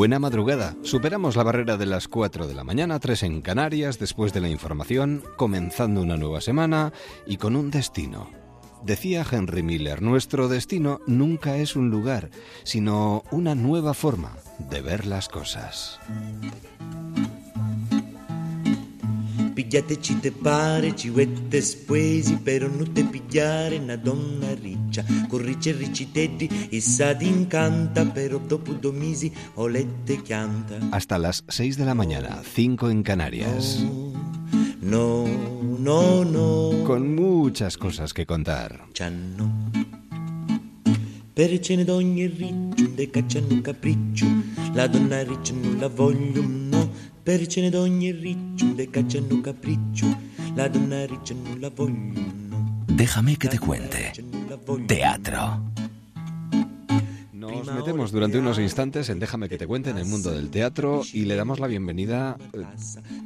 Buena madrugada. Superamos la barrera de las 4 de la mañana, 3 en Canarias, después de la información, comenzando una nueva semana y con un destino. Decía Henry Miller, nuestro destino nunca es un lugar, sino una nueva forma de ver las cosas. Pigliateci te pare, ciuette spoesi, però non te pigliare una donna riccia. Con ricci e ricci teddi, issa ti incanta, però dopo due mesi olette chianta. Hasta las 6 de la mañana, 5 en Canarias. No, no, no. Con muchas cosas que contar. C'hanno. Per cene d'ogni riccio, de cacciano un capriccio. La donna riccia non la voglio, no. Per cene d'ogni riccio, de cacciano capriccio. La donna riccia non la. Déjame que te cuente. Teatro. Nos metemos durante unos instantes en Déjame que te cuente en el mundo del teatro y le damos la bienvenida, eh,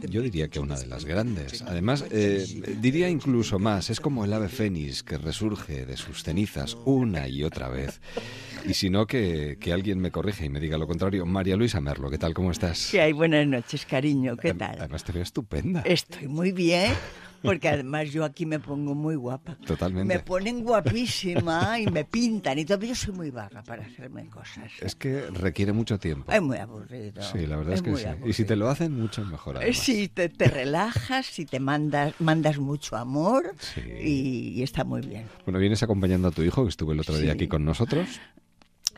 yo diría que a una de las grandes. Además, eh, diría incluso más, es como el ave fénix que resurge de sus cenizas una y otra vez. Y si no, que, que alguien me corrige y me diga lo contrario. María Luisa Merlo, ¿qué tal? ¿Cómo estás? ¿Qué hay? Buenas noches, cariño. ¿Qué tal? Además te veo estupenda. Estoy muy bien, porque además yo aquí me pongo muy guapa. Totalmente. Me ponen guapísima y me pintan y todo. pero Yo soy muy vaga para hacerme cosas. Es que requiere mucho tiempo. Es muy aburrido. Sí, la verdad es, que sí. aburrido. Y si te lo hacen, mucho mejor. Además. Sí, te, te relajas, si te mandas, mandas mucho amor Sí. y, y está muy bien. Bueno, vienes acompañando a tu hijo, que estuvo el otro día aquí con nosotros.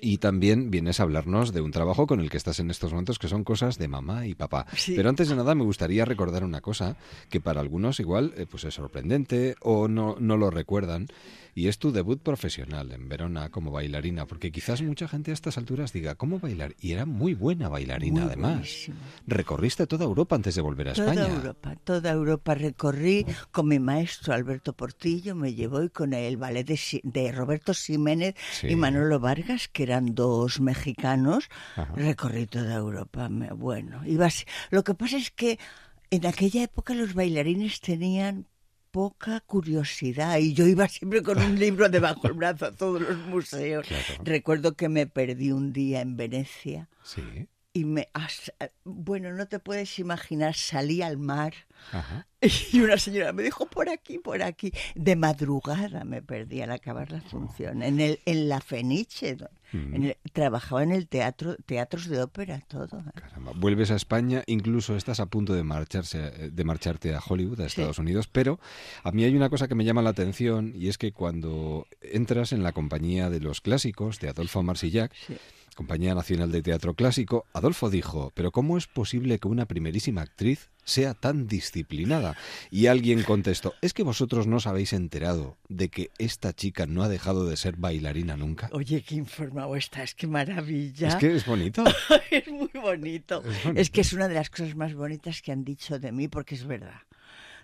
Y también vienes a hablarnos de un trabajo con el que estás en estos momentos, que son cosas de mamá y papá. Sí. Pero antes de nada me gustaría recordar una cosa que para algunos igual eh, pues es sorprendente o no, no lo recuerdan. Y es tu debut profesional en Verona como bailarina, porque quizás mucha gente a estas alturas diga, ¿cómo bailar? Y era muy buena bailarina Muy además. Recorriste toda Europa antes de volver a Toda España. Europa, toda Europa recorrí con mi maestro Alberto Portillo, me llevó y con el ballet de, de Roberto Jiménez Sí. y Manolo Vargas, que eran dos mexicanos, Ajá. recorrí toda Europa. Me- Bueno, iba así. Lo que pasa es que en aquella época los bailarines tenían poca curiosidad y yo iba siempre con un libro debajo del brazo a todos los museos. Claro. Recuerdo que me perdí un día en Venecia Sí. Y me bueno no te puedes imaginar salí al mar Ajá. y una señora me dijo por aquí por aquí de madrugada me perdí al acabar la función en el en la Fenice en el- trabajaba en el teatro teatros de ópera todo Caramba, vuelves a España, incluso estás a punto de marcharse, eh, de marcharte a Hollywood, a Sí. Estados Unidos, pero a mí hay una cosa que me llama la atención y es que cuando entras en la compañía de los clásicos de Adolfo Marsillac, Sí. Compañía Nacional de Teatro Clásico, Adolfo dijo, pero ¿cómo es posible que una primerísima actriz sea tan disciplinada? Y alguien contestó, es que vosotros no os habéis enterado de que esta chica no ha dejado de ser bailarina nunca. oye qué informado estás qué maravilla Es que es bonito. es muy bonito. Es bonito. Es que es una de las cosas más bonitas que han dicho de mí, porque es verdad.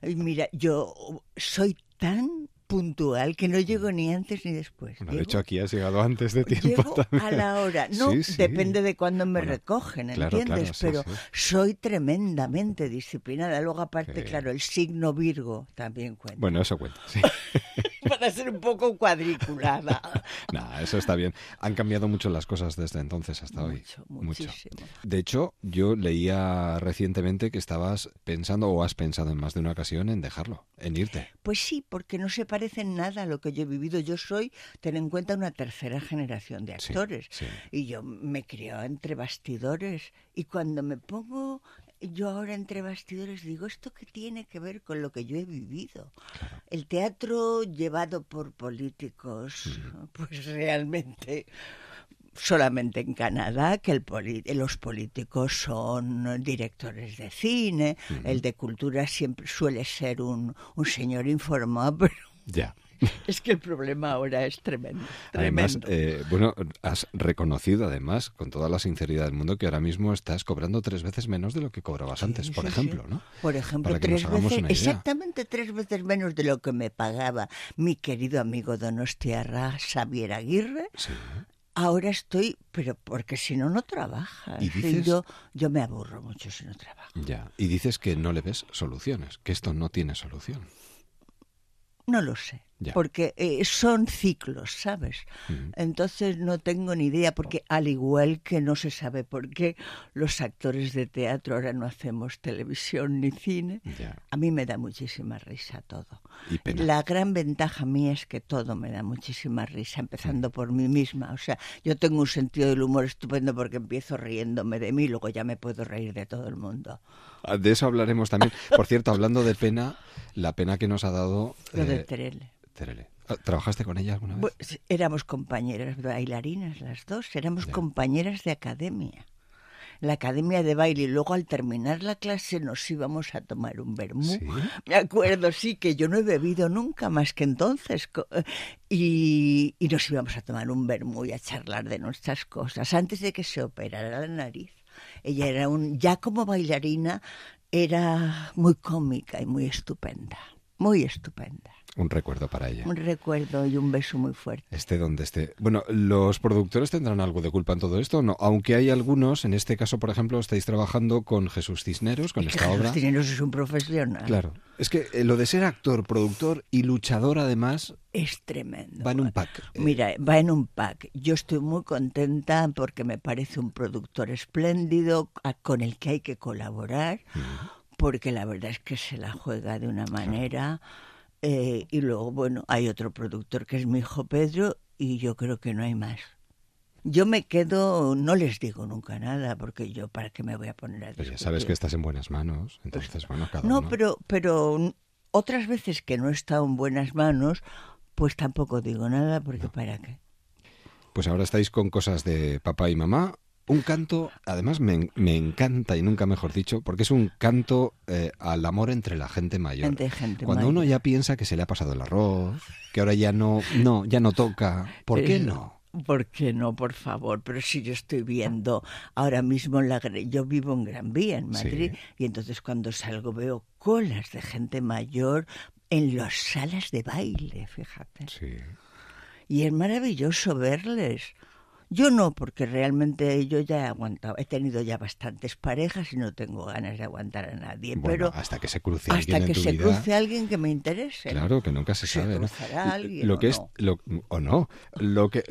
Mira, yo soy tan puntual que no llego ni antes ni después. Bueno, de hecho, aquí has llegado antes de tiempo Llego también. a la hora. No, Sí, sí. depende de cuándo me Bueno, recogen, ¿entiendes? claro, sí, Pero soy tremendamente disciplinada. Luego, aparte, claro, el signo Virgo también cuenta. Bueno, eso cuenta. sí. Para ser un poco cuadriculada. Nah, eso está bien. Han cambiado mucho las cosas desde entonces hasta hoy. Mucho, muchísimo. De hecho, yo leía recientemente que estabas pensando o has pensado en más de una ocasión en dejarlo, en irte. Pues sí, porque no se parece en nada a lo que yo he vivido. Yo soy, ten en cuenta, una tercera generación de Sí, actores. sí. Y yo me crié entre bastidores. Y cuando me pongo yo ahora entre bastidores digo, ¿esto qué tiene que ver con lo que yo he vivido? El teatro llevado por políticos, pues realmente solamente en Canadá, que el poli- los políticos son directores de cine, el de cultura siempre suele ser un, un señor informado, pero Ya. Es que el problema ahora es tremendo. Además, tremendo. eh, bueno, has reconocido además, con toda la sinceridad del mundo, que ahora mismo estás cobrando tres veces menos de lo que cobrabas antes, por Sí, sí. ejemplo, ¿no? Por ejemplo, Para que nos tres hagamos veces, una idea. exactamente tres veces menos de lo que me pagaba mi querido amigo Donostiarra Xavier Aguirre. Sí. Ahora estoy, pero porque si no, no trabajas. ¿Y dices- yo, yo me aburro mucho si no trabajo. Ya. Y dices que no le ves soluciones, que esto no tiene solución. No lo sé, Ya. porque eh, son ciclos, ¿sabes? Entonces no tengo ni idea, porque al igual que no se sabe por qué los actores de teatro ahora no hacemos televisión ni cine, Ya. a mí me da muchísima risa todo. La gran ventaja mía es que todo me da muchísima risa, empezando por mí misma. O sea, yo tengo un sentido del humor estupendo porque empiezo riéndome de mí, luego ya me puedo reír de todo el mundo. Ah, De eso hablaremos también. Por cierto, hablando de pena, la pena que nos ha dado... Lo de eh. Terele. Ah, ¿Trabajaste con ella alguna vez? Pues, éramos compañeras bailarinas las dos, éramos Ya. compañeras de academia. La academia de baile y luego al terminar la clase nos íbamos a tomar un vermú. ¿Sí? Me acuerdo, sí, que yo no he bebido nunca más que entonces. Y, y nos íbamos a tomar un vermú y a charlar de nuestras cosas antes de que se operara la nariz. Ella era un, ya como bailarina, era muy cómica y muy estupenda. Muy estupenda. Un recuerdo para ella. Un recuerdo y un beso muy fuerte. Esté donde esté. Bueno, ¿los productores tendrán algo de culpa en todo esto no? Aunque hay algunos, en este caso, por ejemplo, estáis trabajando con Jesús Cisneros, con Es esta Jesús obra. Cisneros es un profesional. Claro. Es que eh, lo de ser actor, productor y luchador, además, Es tremendo. va en un pack. Eh, Mira, va en un pack. Yo estoy muy contenta porque me parece un productor espléndido con el que hay que colaborar, porque la verdad es que se la juega de una manera. Eh, y luego, bueno, hay otro productor que es mi hijo Pedro y yo creo que no hay más. Yo me quedo, no les digo nunca nada, porque yo para qué me voy a poner a pues ya discutir. sabes que estás en buenas manos. Entonces, bueno, cada No, uno. pero, pero otras veces que no he estado en buenas manos, pues tampoco digo nada, porque ¿para qué? Pues ahora estáis con cosas de papá y mamá. Un canto, además me, me encanta y nunca mejor dicho, porque es un canto eh, al amor entre la gente mayor. Gente Cuando mayor. uno ya piensa que se le ha pasado el arroz, que ahora ya no, no, ya no toca, ¿por qué no? ¿Por qué no, por favor? Pero si yo estoy viendo ahora mismo en la yo vivo en Gran Vía, en Madrid, Sí. y entonces cuando salgo veo colas de gente mayor en las salas de baile, fíjate. Sí. Y es maravilloso verles. Yo no, porque realmente yo ya he aguantado, he tenido ya bastantes parejas y no tengo ganas de aguantar a nadie. Bueno, pero hasta que se cruce hasta alguien en que tu se vida. cruce alguien que me interese. Claro, que nunca se Se sabe, ¿no? alguien Lo o que es, no. lo, o no, lo que,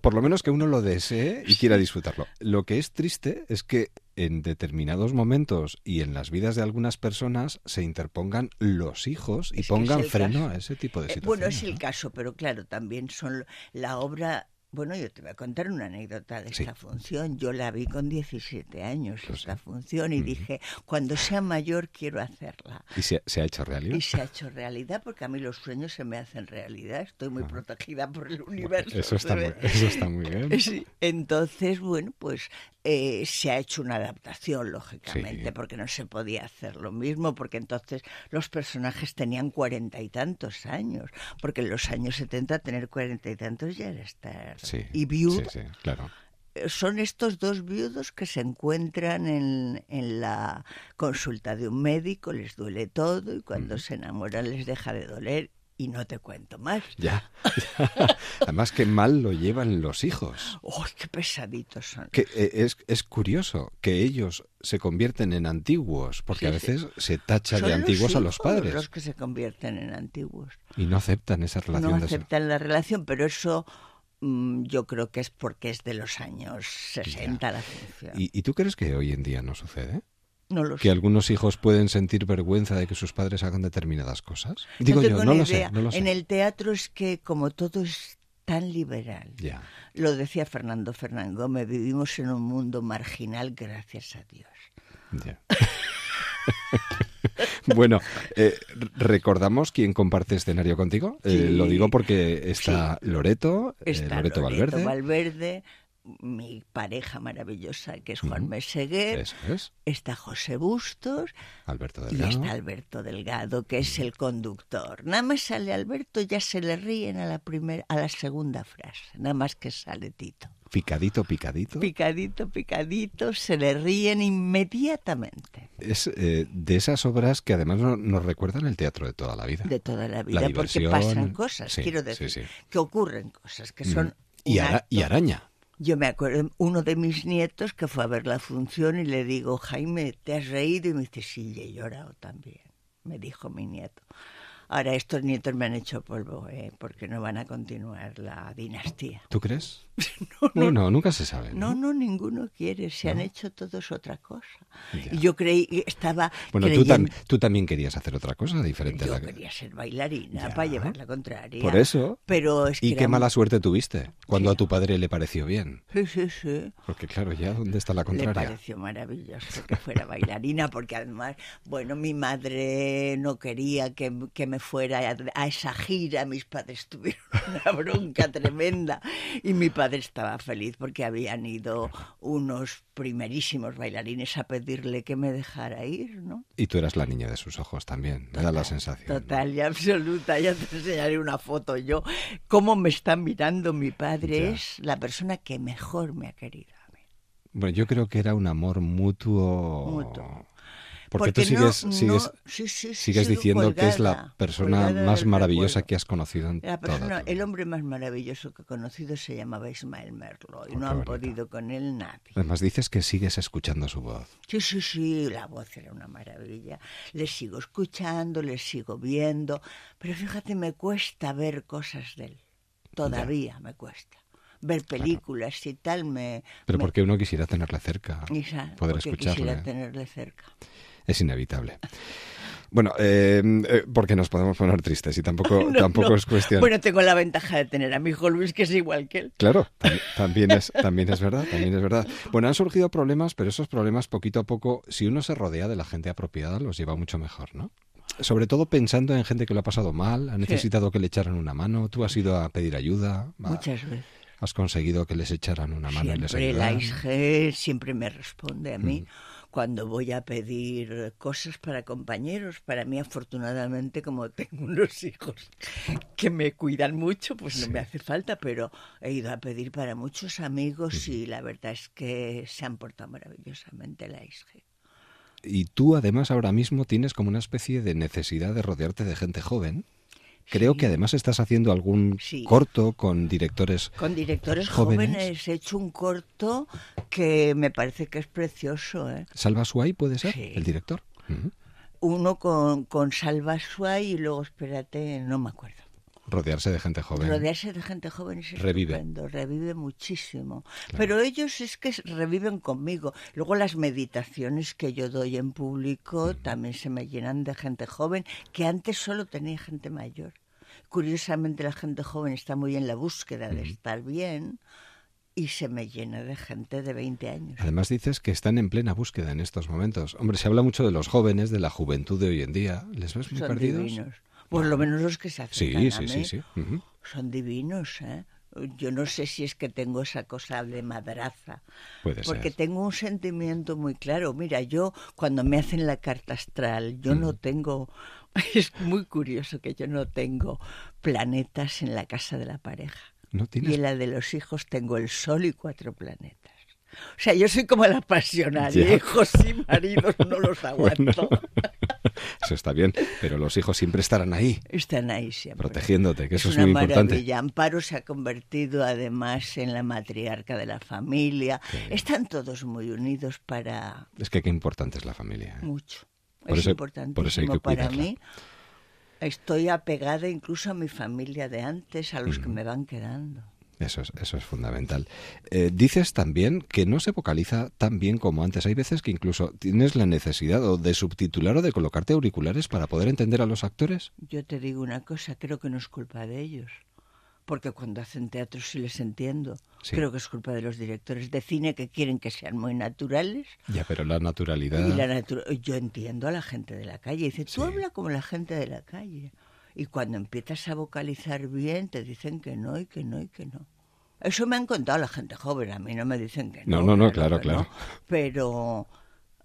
por lo menos que uno lo desee y quiera disfrutarlo. Lo que es triste es que en determinados momentos y en las vidas de algunas personas se interpongan los hijos y Es pongan freno caso. a ese tipo de Eh, situaciones. bueno, es el ¿no? caso, pero claro, también son la obra. Bueno, yo te voy a contar una anécdota de Sí. esta función. Yo la vi con 17 años, esta función, y dije, cuando sea mayor quiero hacerla. ¿Y se, se ha hecho realidad? Y se ha hecho realidad porque a mí los sueños se me hacen realidad. Estoy muy protegida por el universo. Eso está, muy, eso está muy bien. Sí, entonces, bueno, pues eh, se ha hecho una adaptación, lógicamente, Sí. porque no se podía hacer lo mismo, porque entonces los personajes tenían cuarenta y tantos años, porque en los años 70 tener cuarenta y tantos ya era estar... Sí, y viudo, Sí, sí, claro. eh, son estos dos viudos que se encuentran en, en la consulta de un médico, les duele todo y cuando se enamoran les deja de doler y no te cuento más. Ya. Además, qué mal lo llevan los hijos. ¡Uy, qué pesaditos son! Que eh, es, es curioso que ellos se convierten en antiguos, porque a Sí, sí. veces se tacha de antiguos a los padres los que se convierten en antiguos. y no aceptan esa relación No de aceptan la relación, pero eso mm, yo creo que es porque es de los años 60 la función. ¿Y, y tú crees que hoy en día no sucede? No lo ¿Que sé. algunos hijos pueden sentir vergüenza de que sus padres hagan determinadas cosas? Digo yo, no lo sé, idea. no lo sé. En el teatro es que como todo es tan liberal. Ya. Lo decía Fernando Fernán Gómez, vivimos en un mundo marginal gracias a Dios. Ya. bueno, eh, recordamos quién comparte escenario contigo. Eh, lo digo porque está Loreto, eh, Está Loreto, Valverde. Valverde, mi pareja maravillosa, que es Juan Meseguer, es. está José Bustos Alberto y está Alberto Delgado, que es el conductor. Nada más sale Alberto, ya se le ríen a la primera, a la segunda frase, nada más que sale Tito. Picadito, picadito. Picadito, picadito, se le ríen inmediatamente. es eh, de esas obras que además no- nos recuerdan el teatro de toda la vida. de toda la vida, La porque pasan cosas, sí, quiero decir, sí. que ocurren cosas, que son... y, ara- araña. Yo me acuerdo, uno de mis nietos que fue a ver la función y le digo, Jaime, ¿te has reído? Y me dice, sí, he llorado también, me dijo mi nieto. Ahora estos nietos me han hecho polvo, ¿eh? porque no van a continuar la dinastía. ¿Tú crees? Bueno, nunca se sabe. ¿no? No, no, ninguno quiere, se han hecho todos otra cosa. Ya. Y yo creí, estaba Bueno, tú, creyendo- tam- tú también querías hacer otra cosa diferente. a Yo la que- quería ser bailarina Ya. para llevar la contraria. Por eso. Pero es que Y era qué mala muy- suerte tuviste cuando Sí. a tu padre le pareció bien. Sí, sí, sí. Porque claro, ya ¿dónde está la Le contraria? pareció maravilloso que fuera bailarina, porque además, bueno, mi madre no quería que, que me fuera a, a esa gira, mis padres tuvieron una bronca tremenda y mi padre estaba feliz porque habían ido unos primerísimos bailarines a pedirle que me dejara ir, ¿no? Y tú eras la niña de sus ojos también, me da la sensación. ¿no? Total y absoluta, ya te enseñaré una foto yo. Cómo me está mirando mi padre Ya. es la persona que mejor me ha querido a mí. Bueno, yo creo que era un amor mutuo. Mutuo. Porque, tú no- sigues, no- sigues, sí, sí, sí, sigues diciendo que es la colgada, persona colgada más maravillosa recuerdo. que has conocido en La toda persona, el hombre más maravilloso que he conocido se llamaba Ismael Merlo y Oh, no han bonito. podido con él nadie. Además dices que sigues escuchando su voz. Sí, sí, sí, la voz era una maravilla. Le sigo escuchando, le sigo viendo, pero fíjate, me cuesta ver cosas de él. Todavía me cuesta. Ver películas y tal me... Pero me- porque uno quisiera tenerle cerca, Isa, poder porque escucharle. quisiera tenerle cerca. Es inevitable. Bueno, eh, eh, porque nos podemos poner tristes y tampoco, No, tampoco no. es cuestión. Bueno, tengo la ventaja de tener a mi hijo Luis, que es igual que él. Claro, tam- también es, también es verdad, también es verdad. Bueno, han surgido problemas, pero esos problemas poquito a poco, si uno se rodea de la gente apropiada, los lleva mucho mejor, ¿no? Sobre todo pensando en gente que lo ha pasado mal, ha necesitado que le echaran una mano, tú has ido a pedir ayuda, Muchas veces. has conseguido que les echaran una mano y les Siempre ayudaran. ISG siempre me responde a mí Mm. Cuando voy a pedir cosas para compañeros. Para mí, afortunadamente, como tengo unos hijos que me cuidan mucho, pues no me hace falta, pero he ido a pedir para muchos amigos y la verdad es que se han portado maravillosamente la ISG. Y tú además ahora mismo tienes como una especie de necesidad de rodearte de gente joven. Creo Sí. que además estás haciendo algún Sí. corto con directores Con directores Jóvenes. jóvenes. he hecho un corto que me parece que es precioso. ¿eh? Salva Suay, ¿puede ser? Sí. El director. Uno con, con Salva Suay y luego, espérate, no me acuerdo. Rodearse de gente joven. Rodearse de gente joven es Revive. estupendo, revive muchísimo. Pero ellos es que reviven conmigo. Luego las meditaciones que yo doy en público también se me llenan de gente joven, que antes solo tenía gente mayor. Curiosamente la gente joven está muy en la búsqueda de estar bien y se me llena de gente de 20 años. Además dices que están en plena búsqueda en estos momentos. Hombre, se habla mucho de los jóvenes, de la juventud de hoy en día. ¿Les ves muy Son perdidos? divinos. Por lo menos los que se acercan sí, a sí, mí. sí. Son divinos, ¿eh? Yo no sé si es que tengo esa cosa de madraza. Puede Porque ser. tengo un sentimiento muy claro. Mira, yo cuando me hacen la carta astral, yo no tengo... Es muy curioso que yo no tengo planetas en la casa de la pareja. No Y en la de los hijos tengo el sol y cuatro planetas. O sea, yo soy como la pasionaria. Ya. Hijos y maridos no los aguanto. Eso está bien, pero los hijos siempre estarán ahí, Están ahí siempre. protegiéndote, que eso es, muy importante. maravilla. Amparo se ha convertido además en la matriarca de la familia. Están todos muy unidos para Es que qué importante es la familia. ¿eh? mucho. Por es eso- importantísimo por para mí. Estoy apegada incluso a mi familia de antes, a los que me van quedando. Eso es, eso es fundamental. Eh, dices también que no se vocaliza tan bien como antes. Hay veces que incluso tienes la necesidad o de subtitular o de colocarte auriculares para poder entender a los actores. Yo te digo una cosa, creo que no es culpa de ellos. Porque cuando hacen teatro sí les entiendo. Sí. Creo que es culpa de los directores de cine que quieren que sean muy naturales Ya, pero la naturalidad. Y la natu- yo entiendo a la gente de la calle. Dice, tú Sí. habla como la gente de la calle. Y cuando empiezas a vocalizar bien, te dicen que no y que no y que no. Eso me han contado la gente joven, a mí no me dicen que no. No, no, no, claro, claro. Pero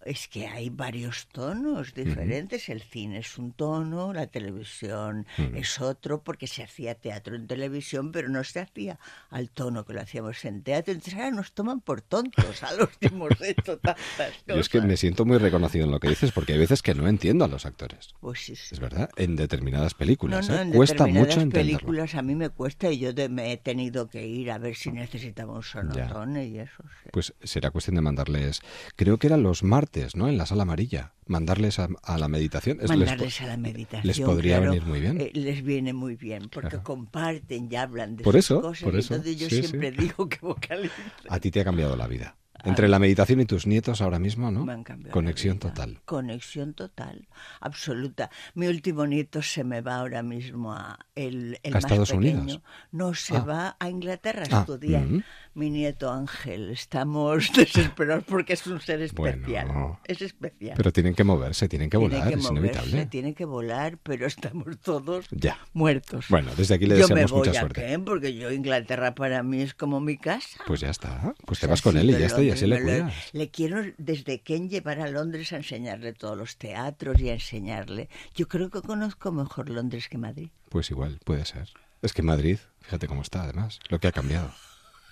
es que hay varios tonos diferentes. El cine es un tono, la televisión es otro, porque se hacía teatro en televisión, pero no se hacía al tono que lo hacíamos en teatro. Entonces ahora nos toman por tontos a los que hemos hecho tantas cosas. Yo es que me siento muy reconocido en lo que dices porque hay veces que no entiendo a los actores. Pues sí, sí. Es verdad, en determinadas películas. No, no, ¿eh? en Cuesta determinadas mucho entenderlo. películas a mí me cuesta y yo de- me he tenido que ir a ver si necesitaba un sonotone y eso. sí. Pues será cuestión de mandarles, creo que eran los martes, ¿no? En la sala amarilla, mandarles a, a la meditación. Es- les Mandarles a la meditación. Les podría claro, venir muy bien. eh, les viene muy bien porque Claro. comparten y hablan de Por sus eso, cosas. por eso, Entonces yo sí, siempre sí. digo que vocalizo. A ti te ha cambiado la vida. Entre la meditación y tus nietos ahora mismo, ¿no? Me han cambiado Conexión total. Conexión total, absoluta. Mi último nieto se me va ahora mismo a el, el ¿A más Estados pequeño. Unidos? No, se Ah. va a Inglaterra a Ah, estudiar. ujú. Mi nieto Ángel, estamos desesperados porque es un ser especial. Bueno. es especial. Pero tienen que moverse, tienen que volar, que es moverse, inevitable. tiene que volar, pero estamos todos Ya. muertos. Bueno, desde aquí le yo me deseamos voy mucha a suerte. Kent, porque yo Inglaterra para mí es como mi casa. Pues ya está. Pues te O sea, vas con sí, él y ya está, y así le lo- cuidas. Le quiero desde Ken llevar a Londres a enseñarle todos los teatros y a enseñarle. Yo creo que conozco mejor Londres que Madrid. Pues igual, puede ser. Es que Madrid, fíjate cómo está, además, lo que ha cambiado.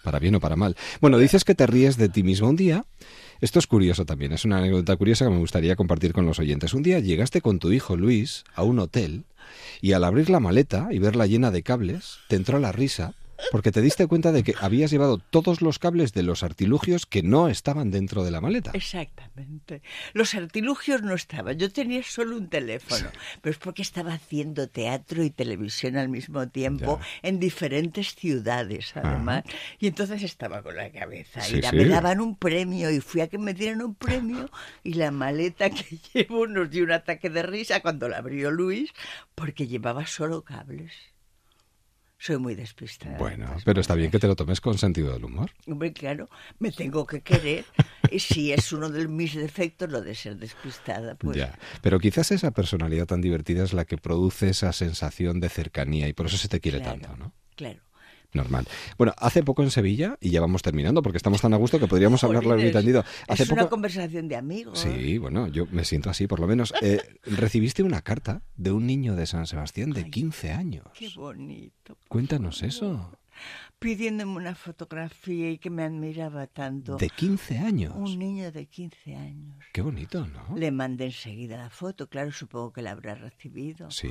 Para bien o para mal. Bueno, dices que te ríes de ti mismo un día. Esto es curioso también, es una anécdota curiosa que me gustaría compartir con los oyentes. Un día llegaste con tu hijo Luis a un hotel y al abrir la maleta y verla llena de cables, te entró la risa porque te diste cuenta de que habías llevado todos los cables de los artilugios que no estaban dentro de la maleta. Exactamente. Los artilugios no estaban. Yo tenía solo un teléfono, pero es porque estaba haciendo teatro y televisión al mismo tiempo Ya. en diferentes ciudades, además. Y entonces estaba con la cabeza. Sí, y la- sí. me daban un premio y fui a que me dieran un premio y la maleta que llevo nos dio un ataque de risa cuando la abrió Luis porque llevaba solo cables. Soy muy despistada. Bueno, estas pero está bien que te lo tomes con sentido del humor. Hombre, claro, me tengo que querer. Y si es uno de mis defectos lo de ser despistada, pues Ya, pero quizás esa personalidad tan divertida es la que produce esa sensación de cercanía y por eso se te quiere claro, tanto, ¿no? Claro. Normal. Bueno, hace poco en Sevilla, y ya vamos terminando porque estamos tan a gusto que podríamos hablar largo y tendido. Hace es una poco... conversación de amigos. Sí, bueno, yo me siento así, por lo menos. Eh, recibiste una carta de un niño de San Sebastián de 15 años. Qué bonito. Cuéntanos eso. Pidiéndome una fotografía y que me admiraba tanto. De 15 años. Un niño de 15 años. Qué bonito, ¿no? Le mandé enseguida la foto, claro, supongo que la habrá recibido. Sí.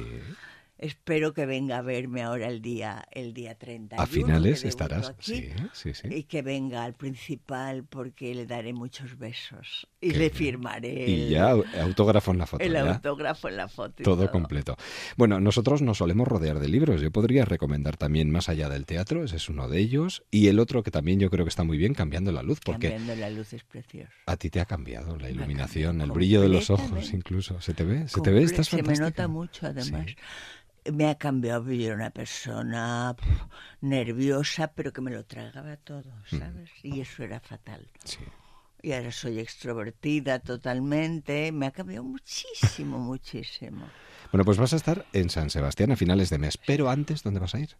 Espero que venga a verme ahora el día el día 31. A finales estarás. aquí. Sí, sí, sí. Y que venga al principal porque le daré muchos besos. Y Qué le bien. firmaré Y el, ya autógrafo en la foto. el ya. autógrafo en la foto. y Todo completo. Bueno, nosotros nos solemos rodear de libros. Yo podría recomendar también Más allá del teatro, ese es uno de ellos. Y el otro que también yo creo que está muy bien, Cambiando la luz, porque Cambiando la luz es precioso. a ti te ha cambiado la iluminación, el brillo de los ojos incluso. ¿Se te ve? ¿Se te ve? Estás Se me nota mucho, además. Sí. Me ha cambiado, era una persona nerviosa, pero que me lo tragaba todo, ¿sabes? Y eso era fatal. Sí. Y ahora soy extrovertida totalmente. Me ha cambiado muchísimo, muchísimo. Bueno, pues vas a estar en San Sebastián a finales de mes. Pero antes, ¿dónde vas a ir?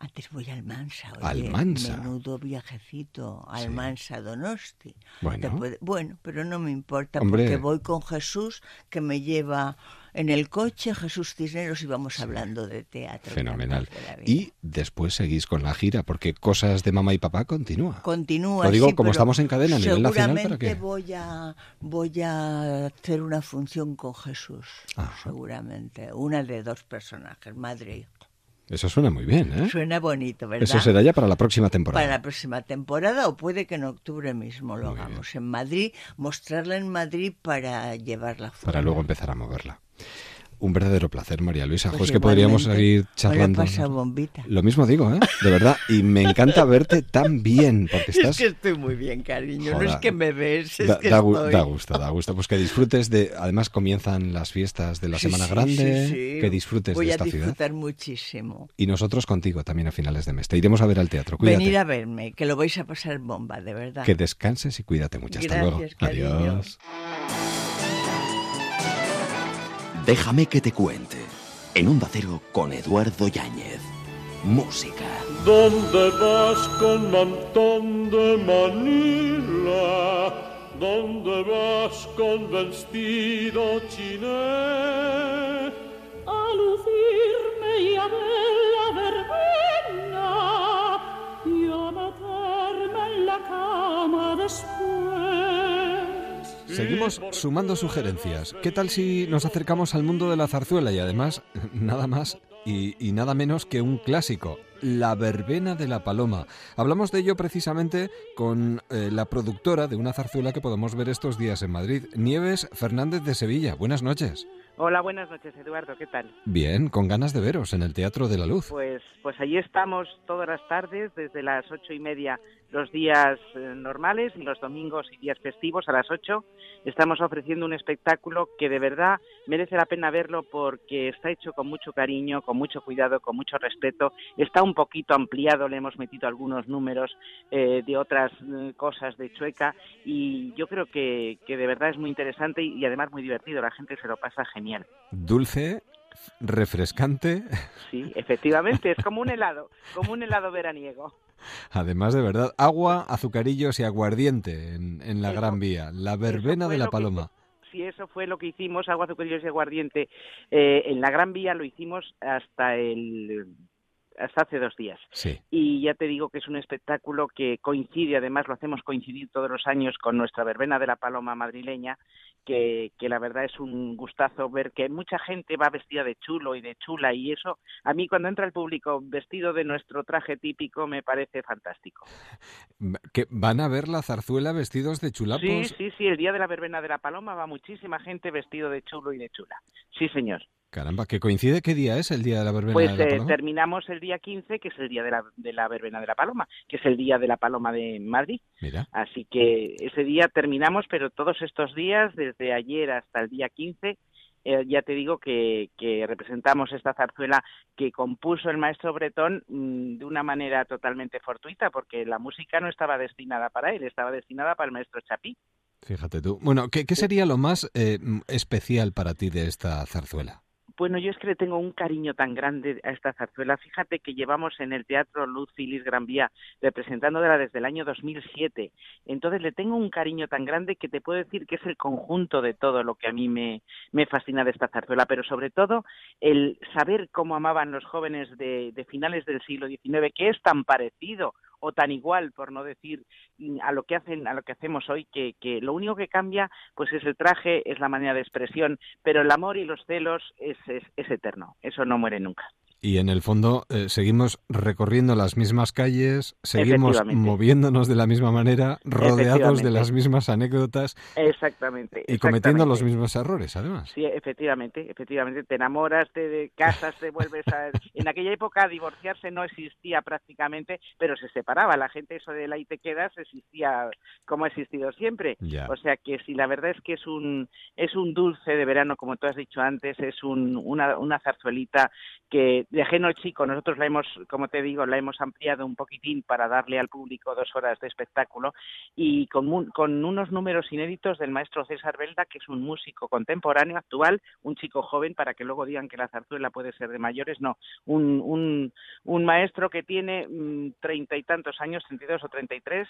Antes voy al Mansa. Oye, Almansa. Menudo viajecito. Al Sí. Mansa Donosti. Bueno. Puede- bueno, pero no me importa Hombre. porque voy con Jesús que me lleva en el coche, Jesús Cisneros, y vamos hablando de teatro. Fenomenal. de. Y después seguís con la gira, porque Cosas de Mamá y Papá continúa. Continúa. Lo digo sí, como estamos en cadena a nivel nacional, ¿para Seguramente voy a voy a hacer una función con Jesús. Ajá. Seguramente. Una de dos personajes, madre e hijo. Eso suena muy bien, ¿eh? Suena bonito, ¿verdad? Eso será ya para la próxima temporada. Para la próxima temporada o puede que en octubre mismo lo Muy hagamos en Madrid, mostrarla en Madrid para llevarla fuera. Para luego empezar a moverla. Un verdadero placer, María Luisa. Pues Jo, es que podríamos seguir he charlando. pasado bombita. Lo mismo digo, ¿eh? De verdad. Y me encanta verte tan bien, porque estás... Es que estoy muy bien, cariño. No es que me ves, es Da, que da estoy. da gusto, da gusto. Pues que disfrutes de... Además comienzan las fiestas de la Sí, Semana sí, Grande, sí, sí. que disfrutes Voy de esta a ciudad. disfrutar muchísimo. Y nosotros contigo también a finales de mes. Te iremos a ver al teatro. Cuídate. Venir a verme, que lo vais a pasar bomba, de verdad. Que descanses y cuídate mucho. Hasta Gracias, luego. cariño. Adiós. Déjame que te cuente. En Onda Cero con Eduardo Yáñez. música. ¿Dónde vas con mantón de Manila? ¿Dónde vas con vestido chiné? A lucirme y a ver la verbena y a meterme en la cama después. Seguimos sumando sugerencias. ¿Qué tal si nos acercamos al mundo de la zarzuela y además nada más y, nada menos que un clásico, La Verbena de la Paloma? Hablamos de ello precisamente con eh, la productora de una zarzuela que podemos ver estos días en Madrid, Nieves Fernández de Sevilla. Buenas noches. Hola, buenas noches, Eduardo. ¿Qué tal? Bien, con ganas de veros en el Teatro de la Luz. Pues, pues allí estamos todas las tardes, desde las ocho y media los días eh, normales y los domingos y días festivos a las ocho. Estamos ofreciendo un espectáculo que de verdad merece la pena verlo porque está hecho con mucho cariño, con mucho cuidado, con mucho respeto. Está un poquito ampliado, le hemos metido algunos números eh, de otras eh, cosas de Chueca y yo creo que, que de verdad es muy interesante y, y además muy divertido. La gente se lo pasa genial. Dulce, refrescante. Sí, efectivamente, es como un helado, como un helado veraniego. Además, de verdad, agua, azucarillos y aguardiente en, en la eso, Gran Vía, la verbena de la Paloma. Que, sí, eso fue lo que hicimos, agua, azucarillos y aguardiente. Eh, en la Gran Vía lo hicimos hasta el hasta hace dos días. Sí. Y ya te digo que es un espectáculo que coincide, además lo hacemos coincidir todos los años con nuestra verbena de la Paloma madrileña, que, que, la verdad es un gustazo ver que mucha gente va vestida de chulo y de chula y eso a mí cuando entra el público vestido de nuestro traje típico me parece fantástico. ¿Que ¿Van a ver la zarzuela vestidos de chulapos? Sí, sí, sí, el día de la verbena de la Paloma va muchísima gente vestido de chulo y de chula. Sí, señor. Caramba, ¿que coincide qué día es el día de la verbena pues, de la Paloma? Pues eh, terminamos el día 15, que es el día de la, de la verbena de la Paloma, que es el día de la Paloma de Madrid. Mira. Así que ese día terminamos, pero todos estos días, desde ayer hasta el día 15, eh, ya te digo que, que, representamos esta zarzuela que compuso el maestro Bretón mmm, de una manera totalmente fortuita, porque la música no estaba destinada para él, estaba destinada para el maestro Chapí. Fíjate tú. Bueno, ¿qué, qué sería lo más eh, especial para ti de esta zarzuela? Bueno, yo es que le tengo un cariño tan grande a esta zarzuela. Fíjate que llevamos en el Teatro Luz Filis Gran Vía representándola desde el año 2007. Entonces le tengo un cariño tan grande que te puedo decir que es el conjunto de todo lo que a mí me, me fascina de esta zarzuela, pero sobre todo el saber cómo amaban los jóvenes de, de finales del siglo XIX, que es tan parecido o tan igual, por no decir a lo que hacen, a lo que hacemos hoy, que, que, lo único que cambia, pues es el traje, es la manera de expresión, pero el amor y los celos es, es, es eterno, eso no muere nunca. Y en el fondo eh, seguimos recorriendo las mismas calles, seguimos moviéndonos de la misma manera, rodeados de las mismas anécdotas. Exactamente. Y cometiendo los mismos errores, además. Sí, efectivamente, efectivamente. Te enamoras, te casas, te vuelves a... En aquella época divorciarse no existía prácticamente, pero se separaba. La gente eso de la y te quedas existía como ha existido siempre. Ya. O sea que si la verdad es que es un es un dulce de verano, como tú has dicho antes, es un, una, una zarzuelita que de ajeno chico, nosotros la hemos, como te digo, la hemos ampliado un poquitín para darle al público dos horas de espectáculo y con, con unos números inéditos del maestro César Belda, que es un músico contemporáneo, actual, un chico joven, para que luego digan que la zarzuela puede ser de mayores, no, un, un, un maestro que tiene treinta y tantos años, 32 o 33,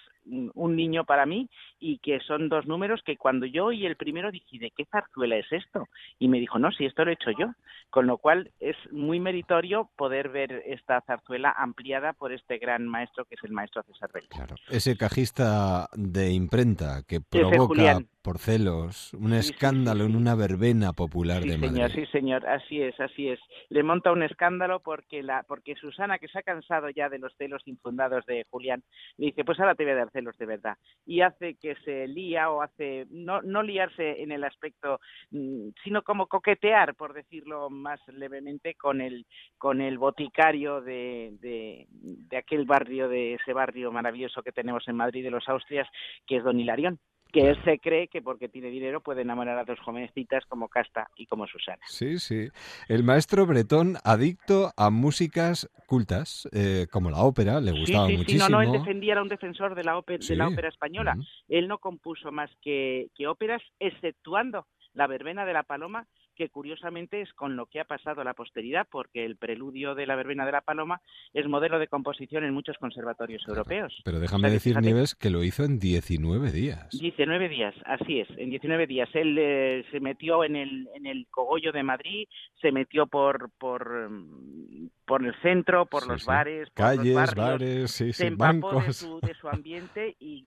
un niño para mí, y que son dos números que cuando yo oí el primero dije, ¿de qué zarzuela es esto? Y me dijo, no, si esto lo he hecho yo, con lo cual es muy meritorio poder ver esta zarzuela ampliada por este gran maestro que es el maestro César Belda. Claro. Ese cajista de imprenta que provoca por celos un sí, escándalo sí, sí, en una verbena popular de Madrid. Madrid. Sí, señor, así es, así es. Le monta un escándalo porque la porque Susana, que se ha cansado ya de los celos infundados de Julián, le dice, pues ahora te voy a dar celos de verdad. Y hace que se lía o hace, no, no liarse en el aspecto, mm, sino como coquetear, por decirlo más levemente, con el, con el boticario de, de, de aquel barrio, de ese barrio maravilloso que tenemos en Madrid de los Austrias, que es Don Hilarión que él se cree que porque tiene dinero puede enamorar a dos jovencitas como Casta y como Susana. Sí, sí. El maestro Bretón, adicto a músicas cultas, eh, como la ópera, le gustaba sí, sí, muchísimo. Sí, no, no, él defendía, era un defensor de la ópera, sí. de la ópera española. Él no compuso más que, que óperas, exceptuando la verbena de la paloma, que curiosamente es con lo que ha pasado a la posteridad, porque el preludio de la verbena de la Paloma es modelo de composición en muchos conservatorios europeos. Pero déjame O sea, que decir, fíjate, Nieves, que lo hizo en 19 días. 19 días, así es, en 19 días. Él eh, se metió en el, en el cogollo de Madrid, se metió por, por, mm, por el centro, por Sí, los sí. bares, por Calles, los barrios, bares, sí, se de bancos. su, de su ambiente y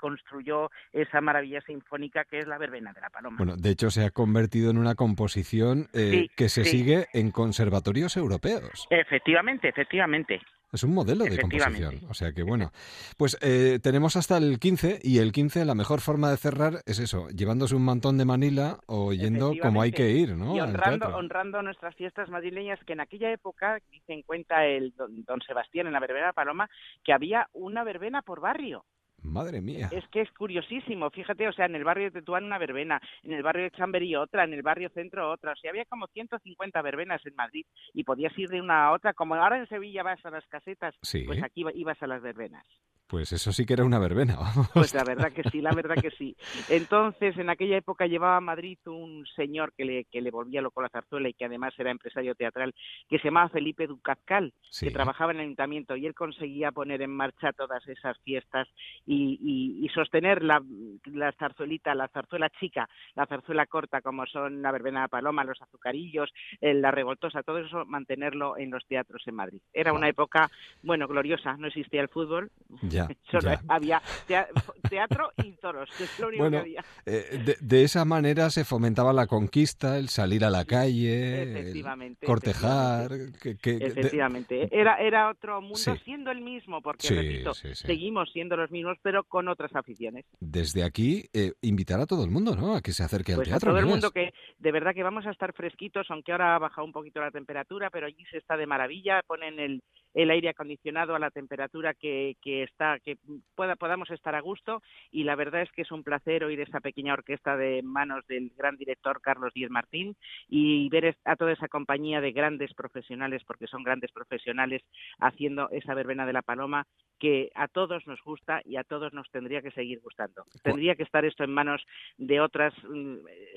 construyó esa maravilla sinfónica que es la verbena de la Paloma. Bueno, de hecho se ha convertido en una composición eh, Sí, que se sí. sigue en conservatorios europeos. Efectivamente, efectivamente. Es un modelo de composición. O sea que bueno, pues eh, tenemos hasta el 15 y el 15 la mejor forma de cerrar es eso, llevándose un mantón de Manila o yendo como hay que ir, ¿no? Y honrando, honrando nuestras fiestas madrileñas, que en aquella época, dice en cuenta el don, don Sebastián en la verbena Paloma, que había una verbena por barrio. Madre mía. Es que es curiosísimo, fíjate, o sea, en el barrio de Tetuán una verbena, en el barrio de Chamberí otra, en el barrio centro otra, o sea, había como 150 verbenas en Madrid y podías ir de una a otra, como ahora en Sevilla vas a las casetas, Sí. pues aquí iba- ibas a las verbenas. Pues eso sí que era una verbena, vamos. Pues la verdad que sí, la verdad que sí. Entonces, en aquella época llevaba a Madrid un señor que le, que le volvía loco la zarzuela y que además era empresario teatral, que se llamaba Felipe Ducazcal, Sí. que trabajaba en el ayuntamiento y él conseguía poner en marcha todas esas fiestas y, y- y sostener la, la zarzuelita, la zarzuela chica, la zarzuela corta, como son la verbena de paloma, los azucarillos, eh, la revoltosa, todo eso, mantenerlo en los teatros en Madrid. Era una época, bueno, gloriosa, no existía el fútbol, Ya, solo ya. había tea- teatro y toros, que es lo único Bueno, que había. Eh, de, de esa manera se fomentaba la conquista, el salir a la calle, el Efectivamente, cortejar. Que, que- de- Efectivamente, era, era otro mundo Sí. siendo el mismo, porque Sí, repito, sí, sí. seguimos siendo los mismos, pero con otras aficiones. desde aquí eh, invitar a todo el mundo, ¿no? A que se acerque Pues al a teatro. todo el Nieves. mundo que de verdad que vamos a estar fresquitos, aunque ahora ha bajado un poquito la temperatura, pero allí se está de maravilla, ponen el, el aire acondicionado a la temperatura que, que está, que pueda, podamos estar a gusto y la verdad es que es un placer oír esa pequeña orquesta de manos del gran director Carlos Díez Martín y ver a toda esa compañía de grandes profesionales, porque son grandes profesionales, haciendo esa verbena de la paloma que a todos nos gusta y a todos nos tendría que seguir gustando. Tendría que estar esto en manos de otras mm,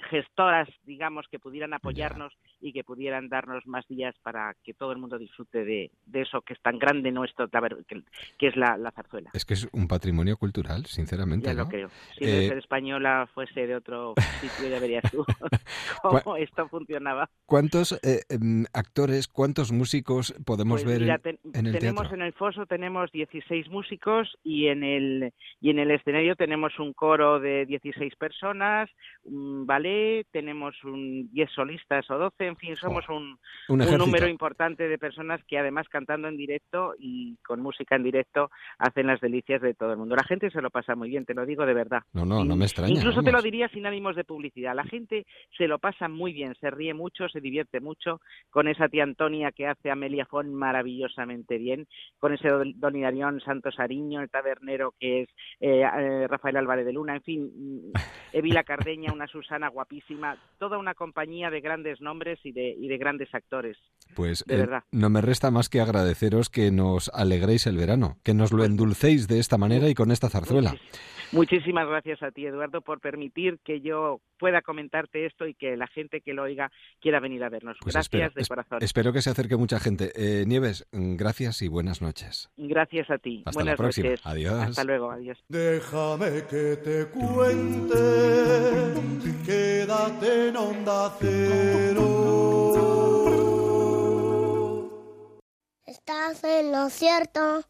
gestoras, digamos, que pudieran apoyarnos y que pudieran darnos más días para que todo el mundo disfrute de, de eso que es tan grande nuestro, la que, que es la, la zarzuela. Es que es un patrimonio cultural, sinceramente. Ya ¿no? lo creo. Si Eh, ser española fuese de otro sitio, ya verías tú cómo esto funcionaba. ¿Cuántos eh, em, actores, cuántos músicos podemos Pues ver mira, ten- en el tenemos teatro? en el foso tenemos 16 músicos y en el y en el escenario tenemos un coro de 16 personas, un ballet, tenemos un 10 solistas o 12, en fin, somos un, Un un ejército. número importante de personas que además cantando en directo y con música en directo hacen las delicias de todo el mundo. La gente se lo pasa muy bien, te lo digo de verdad. No, no, no me extraña. Incluso te lo diría sin ánimos de publicidad. La gente se lo pasa muy bien, se ríe mucho, se divierte mucho con esa tía Antonia que hace Amelia Fon maravillosamente bien, con ese don Hilarión Santos Ariño, el tabernero que es eh, eh, Rafael Álvarez de Luna, en fin, mm, Evila Cardeña, una Susana guapísima, toda una compañía de grandes nombres y de, y de grandes actores. Pues de eh, verdad. no me resta más que agradeceros que nos alegréis el verano, que nos Pues lo endulcéis de esta manera y con esta zarzuela. Muchísimas gracias a ti, Eduardo, por permitir que yo pueda comentarte esto y que la gente que lo oiga quiera venir a vernos. Pues gracias espero, de es- corazón. espero que se acerque mucha gente. Eh, Nieves, gracias y buenas noches. Gracias a ti. Hasta la Buenas próxima. noches. Adiós. Hasta luego. Adiós. Déjame que te cuente, quédate en onda cero. Estás en lo cierto.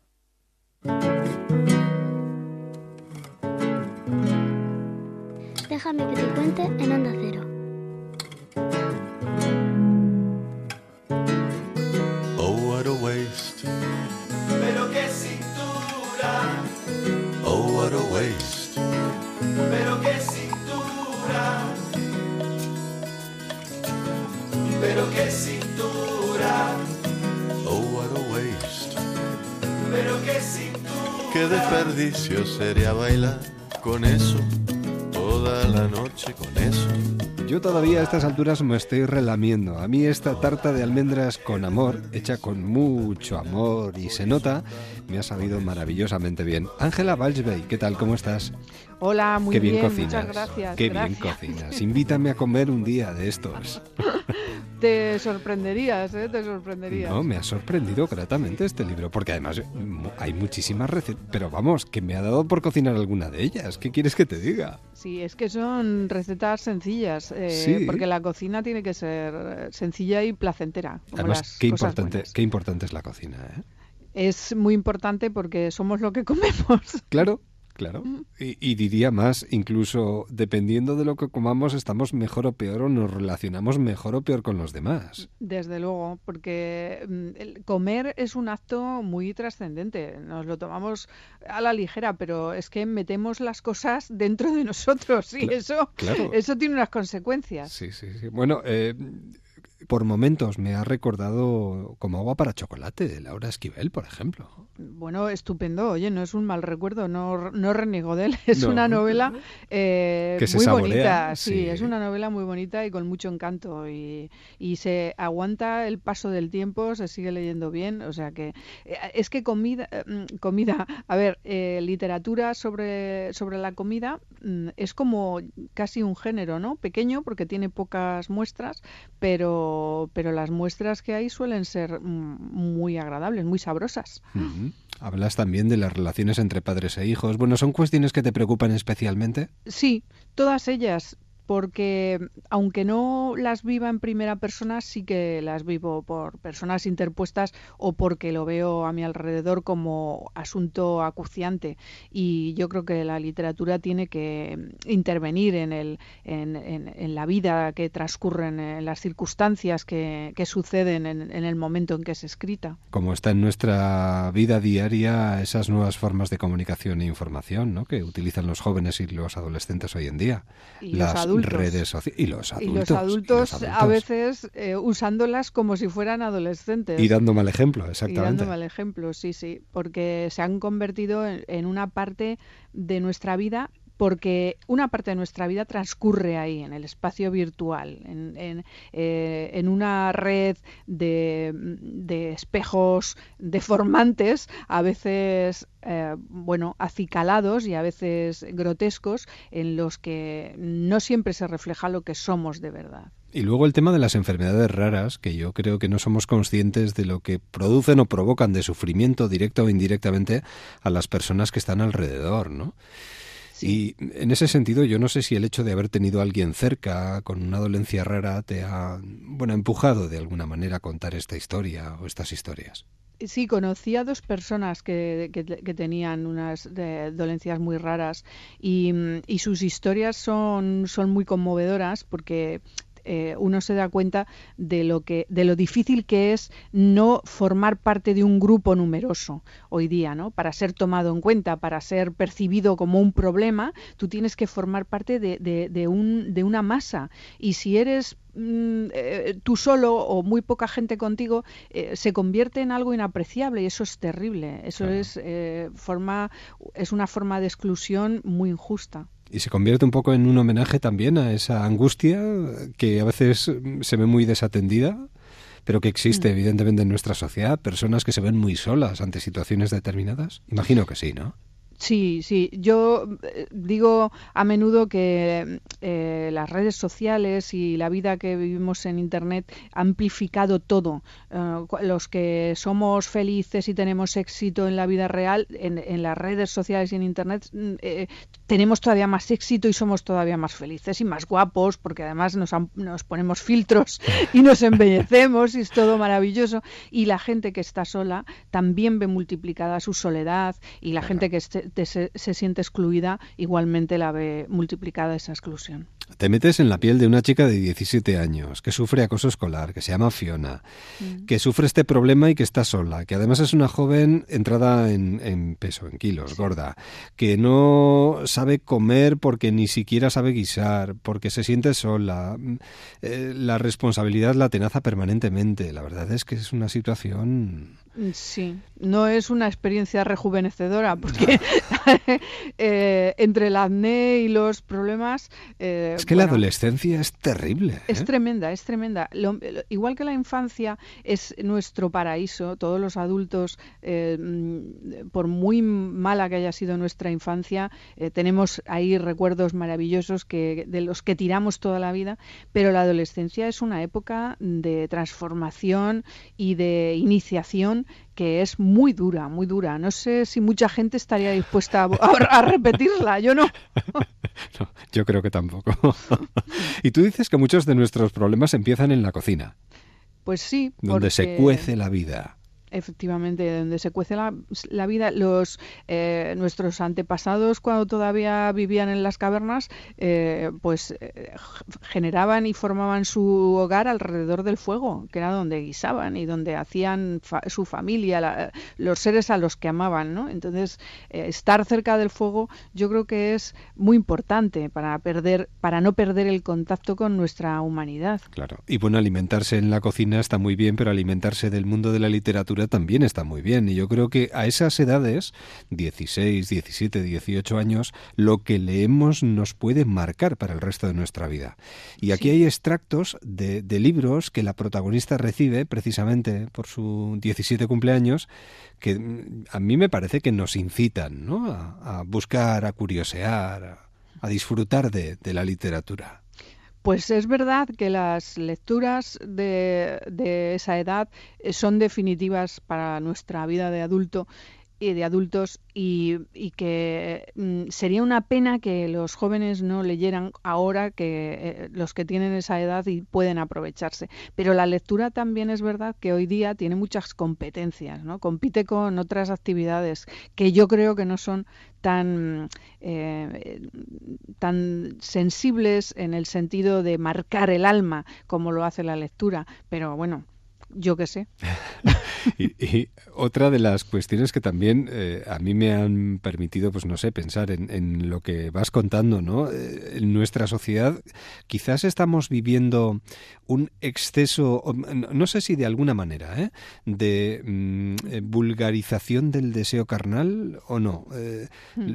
Déjame que te cuente en Onda Cero. Oh, what a waste. Pero qué cintura. Oh, what a waste. Pero qué cintura. Pero qué cintura. Qué desperdicio sería bailar con eso. Toda la noche con eso. Yo todavía a estas alturas me estoy relamiendo. A mí esta tarta de almendras con amor, hecha con mucho amor y se nota, me ha sabido maravillosamente bien. Ángela Balsbey, ¿qué tal? ¿Cómo estás? Hola, muy Qué bien, bien, cocinas. muchas gracias. Qué gracias. bien cocinas. Invítame a comer un día de estos. Te sorprenderías, ¿eh? Te sorprenderías. No, me ha sorprendido gratamente este libro, porque además hay muchísimas recetas, pero vamos, que me ha dado por cocinar alguna de ellas. ¿Qué quieres que te diga? Sí, es que son recetas sencillas, eh, Sí. porque la cocina tiene que ser eh, sencilla y placentera. como Además, las qué cosas importante, buenas. qué importante es la cocina, ¿eh? Es muy importante porque somos lo que comemos. Claro, claro. Y, y diría más, incluso dependiendo de lo que comamos, estamos mejor o peor o nos relacionamos mejor o peor con los demás. Desde luego, porque mm, el comer es un acto muy trascendente. Nos lo tomamos a la ligera, pero es que metemos las cosas dentro de nosotros y eso, claro. eso tiene unas consecuencias. Sí, sí, sí. Bueno, eh, por momentos me ha recordado como agua para chocolate de Laura Esquivel, por ejemplo. Bueno, estupendo. Oye, no es un mal recuerdo, no, no reniego de él. Es No. una novela eh, Que se muy saborea, bonita. Sí, sí. es una novela muy bonita y con mucho encanto. Y, y se aguanta el paso del tiempo, se sigue leyendo bien. O sea que eh, es que comida, eh, mm, comida, a ver, eh, literatura sobre, sobre la comida mm, es como casi un género, ¿no? Pequeño porque tiene pocas muestras, pero, pero las muestras que hay suelen ser mm, muy agradables, muy sabrosas. Hablas también de las relaciones entre padres e hijos. Bueno, ¿son cuestiones que te preocupan especialmente? Sí, todas ellas, porque aunque no las viva en primera persona, sí que las vivo por personas interpuestas o porque lo veo a mi alrededor como asunto acuciante. Y yo creo que la literatura tiene que intervenir en, el, en, en- en la vida que transcurren, en las circunstancias que, que suceden en, en el momento en que es escrita. Como está en nuestra vida diaria esas nuevas formas de comunicación e información ¿no? que utilizan los jóvenes y los adolescentes hoy en día. Y las adultos. redes sociales. Y los Y adultos. los adultos, y los a veces eh, usándolas como si fueran adolescentes. Y dando mal ejemplo, Y exactamente. dando mal ejemplo, sí, sí, porque se han convertido en, en una parte de nuestra vida, porque una parte de nuestra vida transcurre ahí, en el espacio virtual, en, en, eh, una red de, de espejos deformantes, a veces, eh, bueno, acicalados y a veces grotescos, en los que no siempre se refleja lo que somos de verdad. Y luego el tema de las enfermedades raras, que yo creo que no somos conscientes de lo que producen o provocan de sufrimiento directo o indirectamente a las personas que están alrededor, ¿no? Y en ese sentido, yo no sé si el hecho de haber tenido a alguien cerca con una dolencia rara te ha, bueno, empujado de alguna manera a contar esta historia o estas historias. Sí, conocí a dos personas que, que- que tenían unas eh, dolencias muy raras y, y sus historias son, son muy conmovedoras porque eh, uno se da cuenta de lo que de lo difícil que es no formar parte de un grupo numeroso hoy día, ¿no? Para ser tomado en cuenta, para ser percibido como un problema, tú tienes que formar parte de, de- de un, de una masa y si eres mm, eh, tú solo o muy poca gente contigo, eh, se convierte en algo inapreciable y eso es terrible. Eso es eh, forma es una forma de exclusión muy injusta. Y se convierte un poco en un homenaje también a esa angustia que a veces mm, se ve muy desatendida, pero que existe evidentemente en nuestra sociedad, personas que se ven muy solas ante situaciones determinadas. Imagino que sí, ¿no? Sí, sí. Yo eh, digo a menudo que eh, las redes sociales y la vida que vivimos en Internet ha amplificado todo. Eh, los que somos felices y tenemos éxito en la vida real, en, en las redes sociales y en Internet, mm, eh, tenemos todavía más éxito y somos todavía más felices y más guapos, porque además nos, nos ponemos filtros y nos embellecemos y es todo maravilloso. Y la gente que está sola también ve multiplicada su soledad y la gente que este- te- se, se siente excluida igualmente la ve multiplicada esa exclusión. Te metes en la piel de una chica de 17 años que sufre acoso escolar, que se llama Fiona, que sufre este problema y que está sola, que además es una joven entrada en, en peso, en kilos, gorda, que no sabe comer porque ni siquiera sabe guisar, porque se siente sola. Mm, eh, la responsabilidad la tenaza permanentemente. La verdad es que es una situación... Mm, Sí, no es una experiencia rejuvenecedora porque eh, entre el acné y los problemas, eh, Es que la adolescencia es terrible. Es ¿eh? tremenda, es tremenda. Lo- lo- igual que la infancia es nuestro paraíso, todos los adultos, eh, mm, por muy mala que haya sido nuestra infancia, eh, tenemos ahí recuerdos maravillosos que, de los que tiramos toda la vida, pero la adolescencia es una época de transformación y de iniciación que es muy dura, muy dura. No sé si mucha gente estaría dispuesta a, a- a repetirla, yo no. No, yo creo que tampoco. y tú dices que muchos de nuestros problemas empiezan en la cocina, Pues sí. donde se cuece la vida. Efectivamente, donde se cuece la, la vida, los eh, nuestros antepasados cuando todavía vivían en las cavernas, eh, pues eh, generaban y formaban su hogar alrededor del fuego, que era donde guisaban y donde hacían fa- su familia, la- los seres a los que amaban, ¿no? Entonces, eh, estar cerca del fuego, yo creo que es muy importante para perder, para no perder el contacto con nuestra humanidad. Claro. Y bueno, alimentarse en la cocina está muy bien, pero alimentarse del mundo de la literatura también está muy bien. Y yo creo que a esas edades, 16, 17, 18 años, lo que leemos nos puede marcar para el resto de nuestra vida. Y aquí hay extractos de, de libros que la protagonista recibe precisamente por su 17 cumpleaños, que mm, a mí me parece que nos incitan ¿no? a, a buscar, a curiosear, a, a disfrutar de, de la literatura. Pues es verdad que las lecturas de, de esa edad eh, son definitivas para nuestra vida de adulto y de adultos y, y que mm, sería una pena que los jóvenes no leyeran ahora que eh, los que tienen esa edad y pueden aprovecharse. Pero la lectura también es verdad que hoy día tiene muchas competencias, ¿no? Compite con otras actividades que yo creo que no son tan eh, tan sensibles en el sentido de marcar el alma como lo hace la lectura, pero bueno, yo qué sé. Y, y otra de las cuestiones que también eh, a mí me han permitido, pues no sé, pensar en, en lo que vas contando, ¿no? Eh, en nuestra sociedad quizás estamos viviendo un exceso, o, no sé si de alguna manera, ¿eh? de mm, eh, vulgarización del deseo carnal o no. Hmm.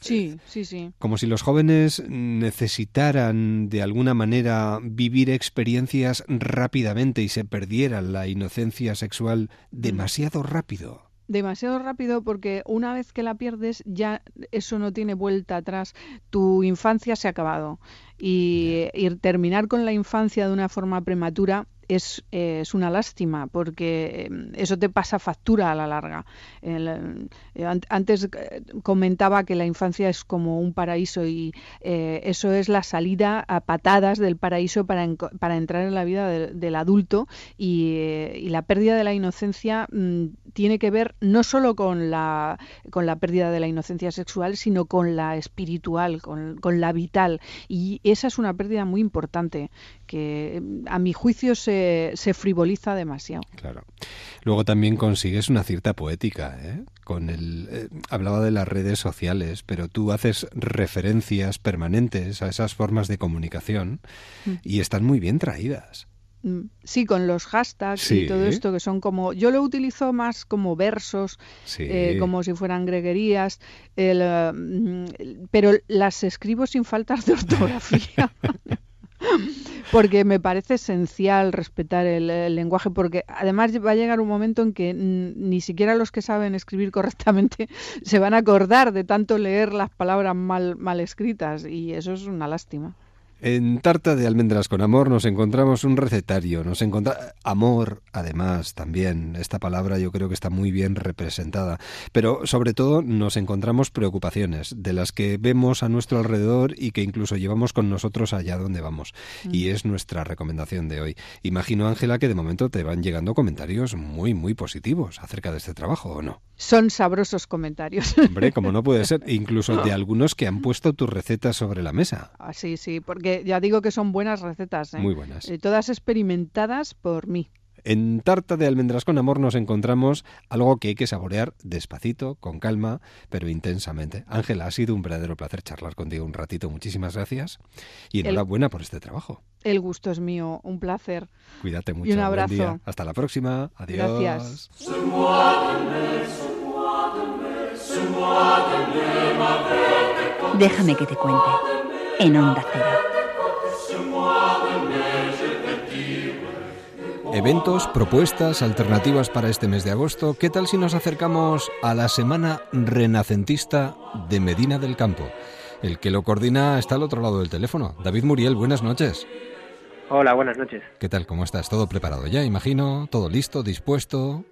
Sí, sí, sí. como si los jóvenes necesitaran de alguna manera vivir experiencias rápidamente y se perdieran la inocencia sexual demasiado rápido. Demasiado rápido porque una vez que la pierdes ya eso no tiene vuelta atrás. Tu infancia se ha acabado y, y terminar con la infancia de una forma prematura es, eh, es una lástima porque eh, eso te pasa factura a la larga. Eh, an- antes eh, comentaba que la infancia es como un paraíso y eh, eso es la salida a patadas del paraíso para, para entrar en la vida del- adulto y, la pérdida de la inocencia mm, tiene que ver no solo con la, con la pérdida de la inocencia sexual, sino con la espiritual, con, con la vital. Y esa es una pérdida muy importante que mm, a mi juicio se, se frivoliza demasiado. Claro. Luego también consigues una cierta poética, ¿eh? Con el eh, hablaba de las redes sociales, pero tú haces referencias permanentes a esas formas de comunicación Mm. y están muy bien traídas. Mm, Sí, con los hashtags Sí. y todo esto que son como, yo lo utilizo más como versos, Sí. eh, como si fueran greguerías, el, eh, mm, el- pero las escribo sin faltas de ortografía. Porque me parece esencial respetar el, lenguaje, porque además va a llegar un momento en que ni siquiera los que saben escribir correctamente se van a acordar de tanto leer las palabras mal, mal escritas, y eso es una lástima. En Tarta de Almendras con Amor nos encontramos un recetario, nos encontra amor, además, también. Esta palabra yo creo que está muy bien representada. Pero sobre todo nos encontramos preocupaciones de las que vemos a nuestro alrededor y que incluso llevamos con nosotros allá donde vamos. Y es nuestra recomendación de hoy. Imagino, Ángela, que de momento te van llegando comentarios muy, muy positivos acerca de este trabajo, ¿o no? Son sabrosos comentarios. Hombre, como no puede ser, incluso de algunos que han puesto tus recetas sobre la mesa. Ah, sí, sí, porque ya digo que son buenas recetas. ¿eh? Muy buenas. Eh, todas experimentadas por mí. En Tarta de Almendras con Amor nos encontramos algo que hay que saborear despacito, con calma, pero intensamente. Ángela, ha sido un verdadero placer charlar contigo un ratito. Muchísimas gracias. Y enhorabuena por este trabajo. El gusto es mío, un placer. Cuídate mucho. Y un buen abrazo. día. Hasta la próxima. Adiós. Gracias. Déjame que te cuente, en Onda Cero. Eventos, propuestas, alternativas para este mes de agosto. ¿Qué tal si nos acercamos a la Semana Renacentista de Medina del Campo? El que lo coordina está al otro lado del teléfono. David Muriel, buenas noches. Hola, buenas noches. ¿Qué tal? ¿Cómo estás? ¿Todo preparado ya, imagino? ¿Todo listo, dispuesto?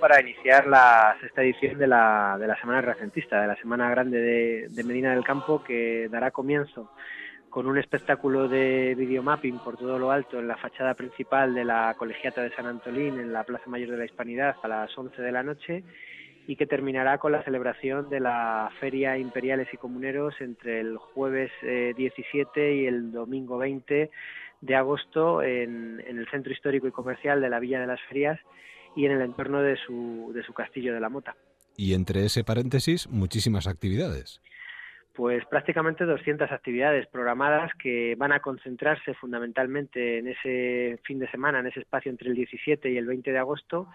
Para iniciar la sexta edición de la, de la Semana Renacentista, de la Semana Grande de, de Medina del Campo, que dará comienzo con un espectáculo de videomapping por todo lo alto en la fachada principal de la Colegiata de San Antolín, en la Plaza Mayor de la Hispanidad, a las 11 de la noche, y que terminará con la celebración de la Feria Imperiales y Comuneros entre el jueves 17 eh, y el domingo 20 de agosto en, en, el Centro Histórico y Comercial de la Villa de las Ferias y en el entorno de su, de su castillo de la Mota. Y entre ese paréntesis, muchísimas actividades pues prácticamente 200 actividades programadas que van a concentrarse fundamentalmente en ese fin de semana, en ese espacio entre el 17 y el 20 de agosto,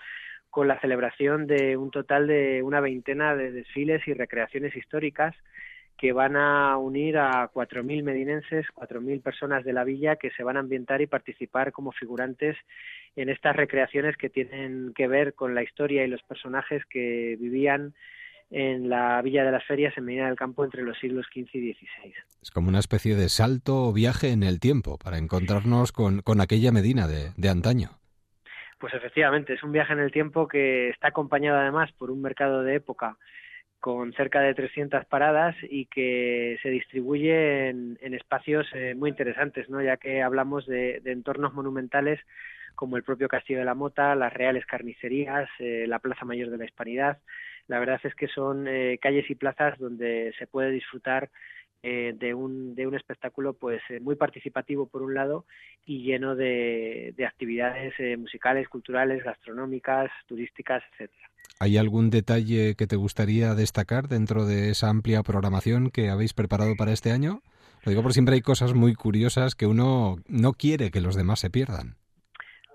con la celebración de un total de una veintena de desfiles y recreaciones históricas que van a unir a 4.000 medinenses, 4.000 personas de la villa que se van a ambientar y participar como figurantes en estas recreaciones que tienen que ver con la historia y los personajes que vivían en la Villa de las Ferias en Medina del Campo entre los siglos XV y XVI. Es como una especie de salto o viaje en el tiempo para encontrarnos con, con aquella Medina de, de antaño. Pues efectivamente, es un viaje en el tiempo que está acompañado además por un mercado de época con cerca de 300 paradas y que se distribuye en, espacios eh, muy interesantes, ¿no? ya que hablamos de, de, entornos monumentales como el propio Castillo de la Mota, las Reales Carnicerías, eh, la Plaza Mayor de la Hispanidad, la verdad es que son eh, calles y plazas donde se puede disfrutar eh, de, un, de un espectáculo pues eh, muy participativo por un lado y lleno de, de actividades eh, musicales, culturales, gastronómicas, turísticas, etcétera. ¿Hay algún detalle que te gustaría destacar dentro de esa amplia programación que habéis preparado para este año? Lo digo porque siempre hay cosas muy curiosas que uno no quiere que los demás se pierdan.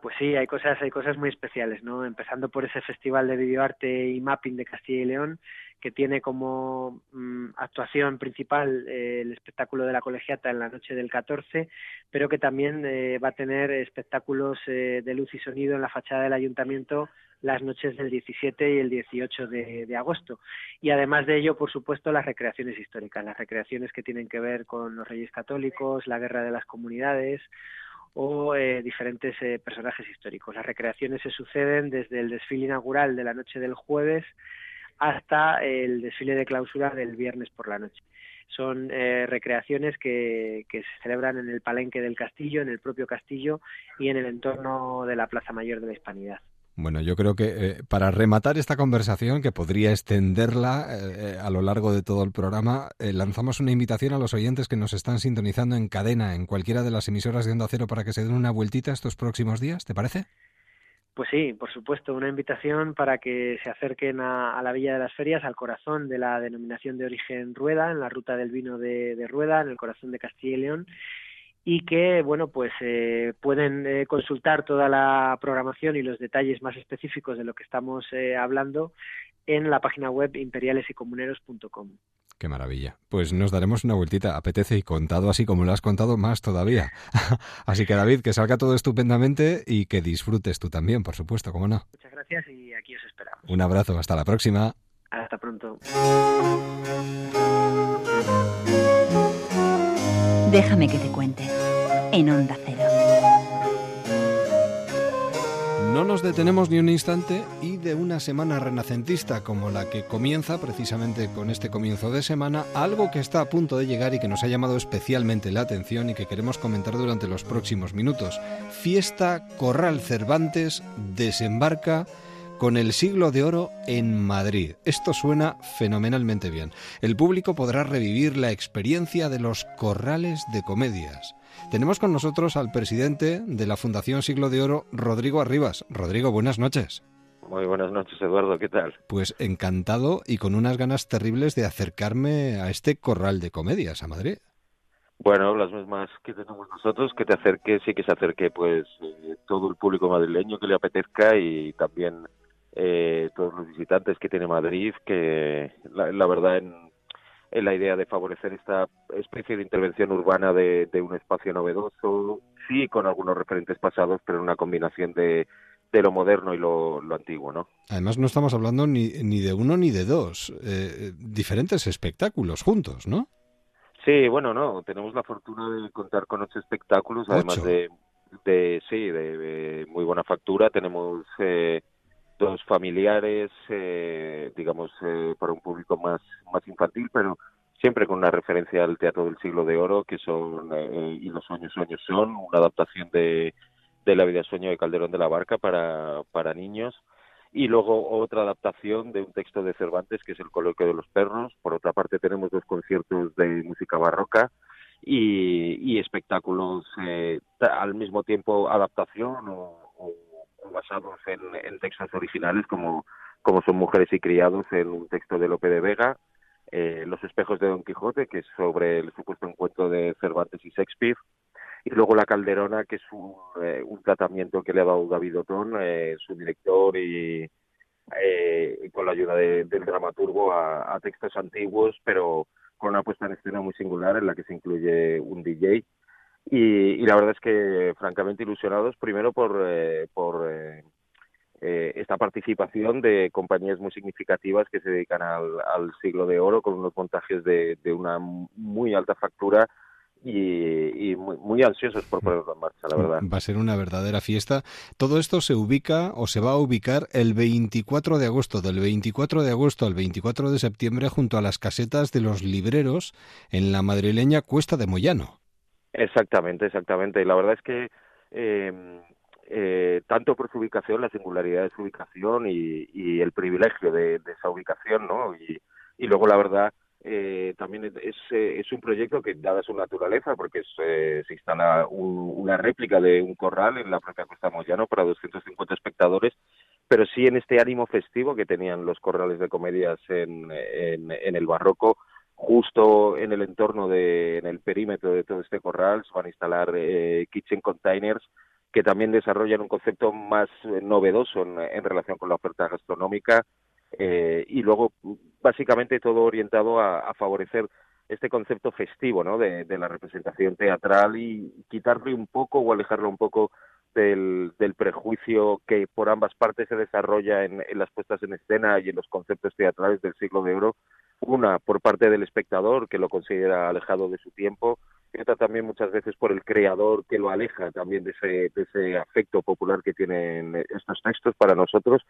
Pues sí, hay cosas, hay cosas muy especiales, ¿no? Empezando por ese festival de videoarte y mapping de Castilla y León, que tiene como mm, actuación principal eh, el espectáculo de la colegiata en la noche del 14, pero que también eh, va a tener espectáculos eh, de luz y sonido en la fachada del ayuntamiento las noches del 17 y el 18 de, agosto. Y además de ello, por supuesto, las recreaciones históricas, las recreaciones que tienen que ver con los reyes católicos, la guerra de las comunidades o eh, diferentes eh, personajes históricos. Las recreaciones se suceden desde el desfile inaugural de la noche del jueves hasta el desfile de clausura del viernes por la noche. Son eh, recreaciones que, que, se celebran en el palenque del castillo, en el propio castillo y en el entorno de la Plaza Mayor de la Hispanidad. Bueno, yo creo que eh, para rematar esta conversación, que podría extenderla eh, a lo largo de todo el programa, eh, lanzamos una invitación a los oyentes que nos están sintonizando en cadena en cualquiera de las emisoras de Onda Cero para que se den una vueltita estos próximos días, ¿te parece? Pues sí, por supuesto, una invitación para que se acerquen a, la Villa de las Ferias, al corazón de la denominación de origen Rueda, en la ruta del vino de Rueda, en el corazón de Castilla y León, y que bueno pues eh, pueden eh, consultar toda la programación y los detalles más específicos de lo que estamos eh, hablando en la página web imperialesycomuneros.com. Qué maravilla. Pues nos daremos una vueltita, apetece y contado así como lo has contado más todavía. así que David, que salga todo estupendamente y que disfrutes tú también, por supuesto, cómo no. Muchas gracias y aquí os esperamos. Un abrazo, hasta la próxima. Hasta pronto. Déjame que te cuente. En Onda Cero. No nos detenemos ni un instante y de una semana renacentista como la que comienza precisamente con este comienzo de semana, algo que está a punto de llegar y que nos ha llamado especialmente la atención y que queremos comentar durante los próximos minutos. Fiesta Corral Cervantes desembarca con el siglo de oro en Madrid. Esto suena fenomenalmente bien. El público podrá revivir la experiencia de los corrales de comedias. Tenemos con nosotros al presidente de la Fundación Siglo de Oro, Rodrigo Arribas. Rodrigo, buenas noches. Muy buenas noches, Eduardo, ¿qué tal? Pues encantado y con unas ganas terribles de acercarme a este corral de comedias a Madrid. Bueno, las mismas que tenemos nosotros, que te acerque, sí que se acerque pues eh, todo el público madrileño que le apetezca y también eh, todos los visitantes que tiene Madrid, que la, la verdad en, en la idea de favorecer esta especie de intervención urbana de, de un espacio novedoso, sí con algunos referentes pasados, pero en una combinación de, de lo moderno y lo, lo antiguo, ¿no? Además, no estamos hablando ni, ni de uno ni de dos, eh, diferentes espectáculos juntos, ¿no? Sí, bueno, no, tenemos la fortuna de contar con ocho espectáculos, además de, de, sí, de, de muy buena factura. Tenemos eh, dos familiares, eh, digamos, eh, para un público más, más infantil, pero siempre con una referencia al Teatro del Siglo de Oro, que son eh, Y los sueños, sueños son, una adaptación de, de La vida sueño de Calderón de la Barca para, para niños. Y luego otra adaptación de un texto de Cervantes, que es El coloquio de los perros. Por otra parte, tenemos dos conciertos de música barroca y, y espectáculos eh, al mismo tiempo adaptación o basados en, textos originales, como, como son Mujeres y Criados, en un texto de Lope de Vega. eh, Los espejos de Don Quijote, que es sobre el supuesto encuentro de Cervantes y Shakespeare y luego La Calderona, que es un, eh, un tratamiento que le ha dado David Otón, eh, su director, y, eh, y con la ayuda de- del dramaturgo a, a textos antiguos, pero con una puesta en escena muy singular en la que se incluye un DJ. Y, y la verdad es que francamente ilusionados, primero por, eh, por eh, eh, esta participación de compañías muy significativas que se dedican al, al siglo de oro con unos montajes de, de una muy alta factura y, y muy, muy ansiosos por ponerlo en marcha, la verdad. Va a ser una verdadera fiesta. Todo esto se ubica o se va a ubicar el 24 de agosto, del 24 de agosto al 24 de septiembre, junto a las casetas de los libreros en la madrileña Cuesta de Moyano. Exactamente, exactamente. Y la verdad es que eh, eh, tanto por su ubicación, la singularidad de su ubicación y, y el privilegio de, de esa ubicación, ¿no? Y, y luego la verdad eh, también es, eh, un proyecto que, dada su naturaleza, porque es, eh, se instala un- una réplica de un corral en la propia Costa Moyano para 250 espectadores, pero sí en este ánimo festivo que tenían los corrales de comedias en el barroco, justo en el entorno de, en el perímetro de todo este corral, se van a instalar eh, kitchen containers que también desarrollan un concepto más eh, novedoso en, relación con la oferta gastronómica eh, y luego básicamente todo orientado a, favorecer este concepto festivo ¿no? de, la representación teatral y quitarle un poco o alejarlo un poco del, del prejuicio que por ambas partes se desarrolla en las puestas en escena y en los conceptos teatrales del siglo de oro una por parte del espectador que lo considera alejado de su tiempo y otra también muchas veces por el creador que lo aleja también de ese, de ese afecto popular que tienen estos textos para nosotros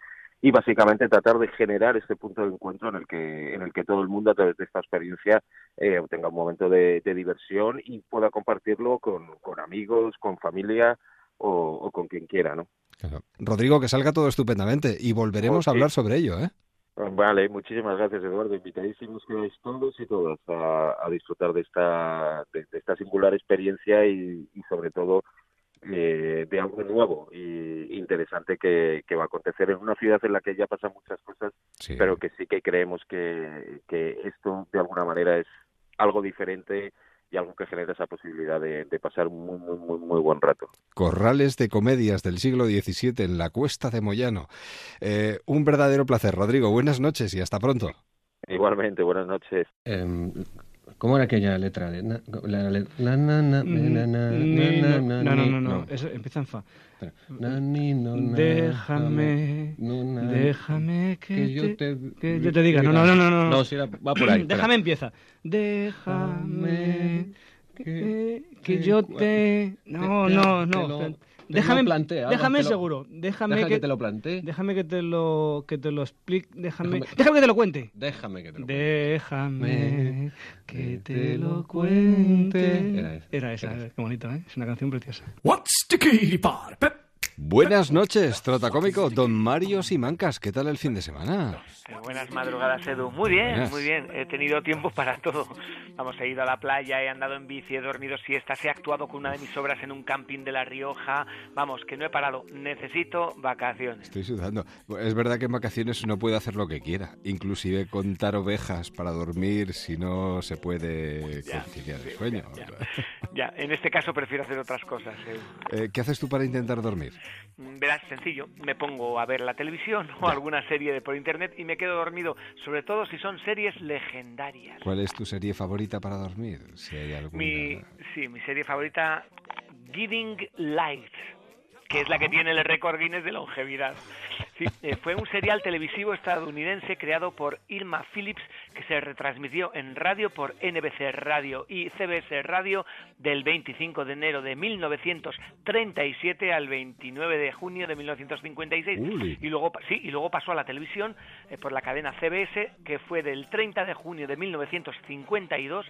y básicamente tratar de generar este punto de encuentro en el que en el que todo el mundo a través de esta experiencia eh, tenga un momento de, de diversión y pueda compartirlo con, con amigos, con familia o, o con quien quiera, ¿no? Rodrigo, que salga todo estupendamente y volveremos a hablar sobre ello, ¿eh? Vale, muchísimas gracias Eduardo. Invitadísimos quedáis todos y todas a, a disfrutar de esta, de, de esta singular experiencia y, y sobre todo eh, de algo nuevo y interesante que, que va a acontecer en una ciudad en la que ya pasan muchas cosas, pero que sí que creemos que, que esto de alguna manera es algo diferente y algo que genera esa posibilidad de, de pasar un muy, muy, muy, muy buen rato. Corrales de comedias del siglo XVII en la Cuesta de Moyano. Eh, un verdadero placer, Rodrigo. Buenas noches y hasta pronto. Igualmente, buenas noches. ¿Cómo era aquella letra? no, no, no, no, eso empieza en fa. Na- ni- no, na- Déjame, na- déjame que, que yo te, te que yo te diga. No, no, no, no, no. No, si era- va por ahí. Déjame empieza. Déjame que, que yo te. No, no, no. Déjame, lo planteo, déjame lo- seguro. Déjame Deja que, que te lo plantee. Déjame que te lo que te lo explique. Déjame, Déjame- déjame que te lo cuente. Déjame que te lo Déjame que te lo cuente. Era esa, Era esa, qué bonito, ¿eh? Es una canción preciosa. What's the key part? Buenas noches, trotacómico, don Mario Simancas. ¿Qué tal el fin de semana? Eh, Buenas madrugadas, Edu. Muy bien, Buenas. muy bien. He tenido tiempo para todo. Vamos, he ido a la playa, he andado en bici, he dormido siestas, he actuado con una de mis obras en un camping de La Rioja. Vamos, que no he parado. Necesito vacaciones. Estoy sudando. Es verdad que en vacaciones uno puede hacer lo que quiera, inclusive contar ovejas para dormir si no se puede Ya, conciliar el sueño. ya, Ya, en este caso prefiero hacer otras cosas. eh. Eh, ¿Qué haces tú para intentar dormir? Mm, Verás, sencillo, me pongo a ver la televisión o alguna serie de por internet y me quedo dormido, sobre todo si son series legendarias. ¿Cuál es tu serie favorita para dormir? Si hay alguna. Mi, sí, mi serie favorita, Giving Light, que es la que tiene el récord Guinness de longevidad. Sí, eh, fue un serial televisivo estadounidense creado por Irma Phillips que se retransmitió en radio por NBC Radio y CBS Radio del 25 de enero de 1937 al 29 de junio de 1956 Uli. y luego sí y luego pasó a la televisión eh, por la cadena CBS que fue del 30 de junio de 1952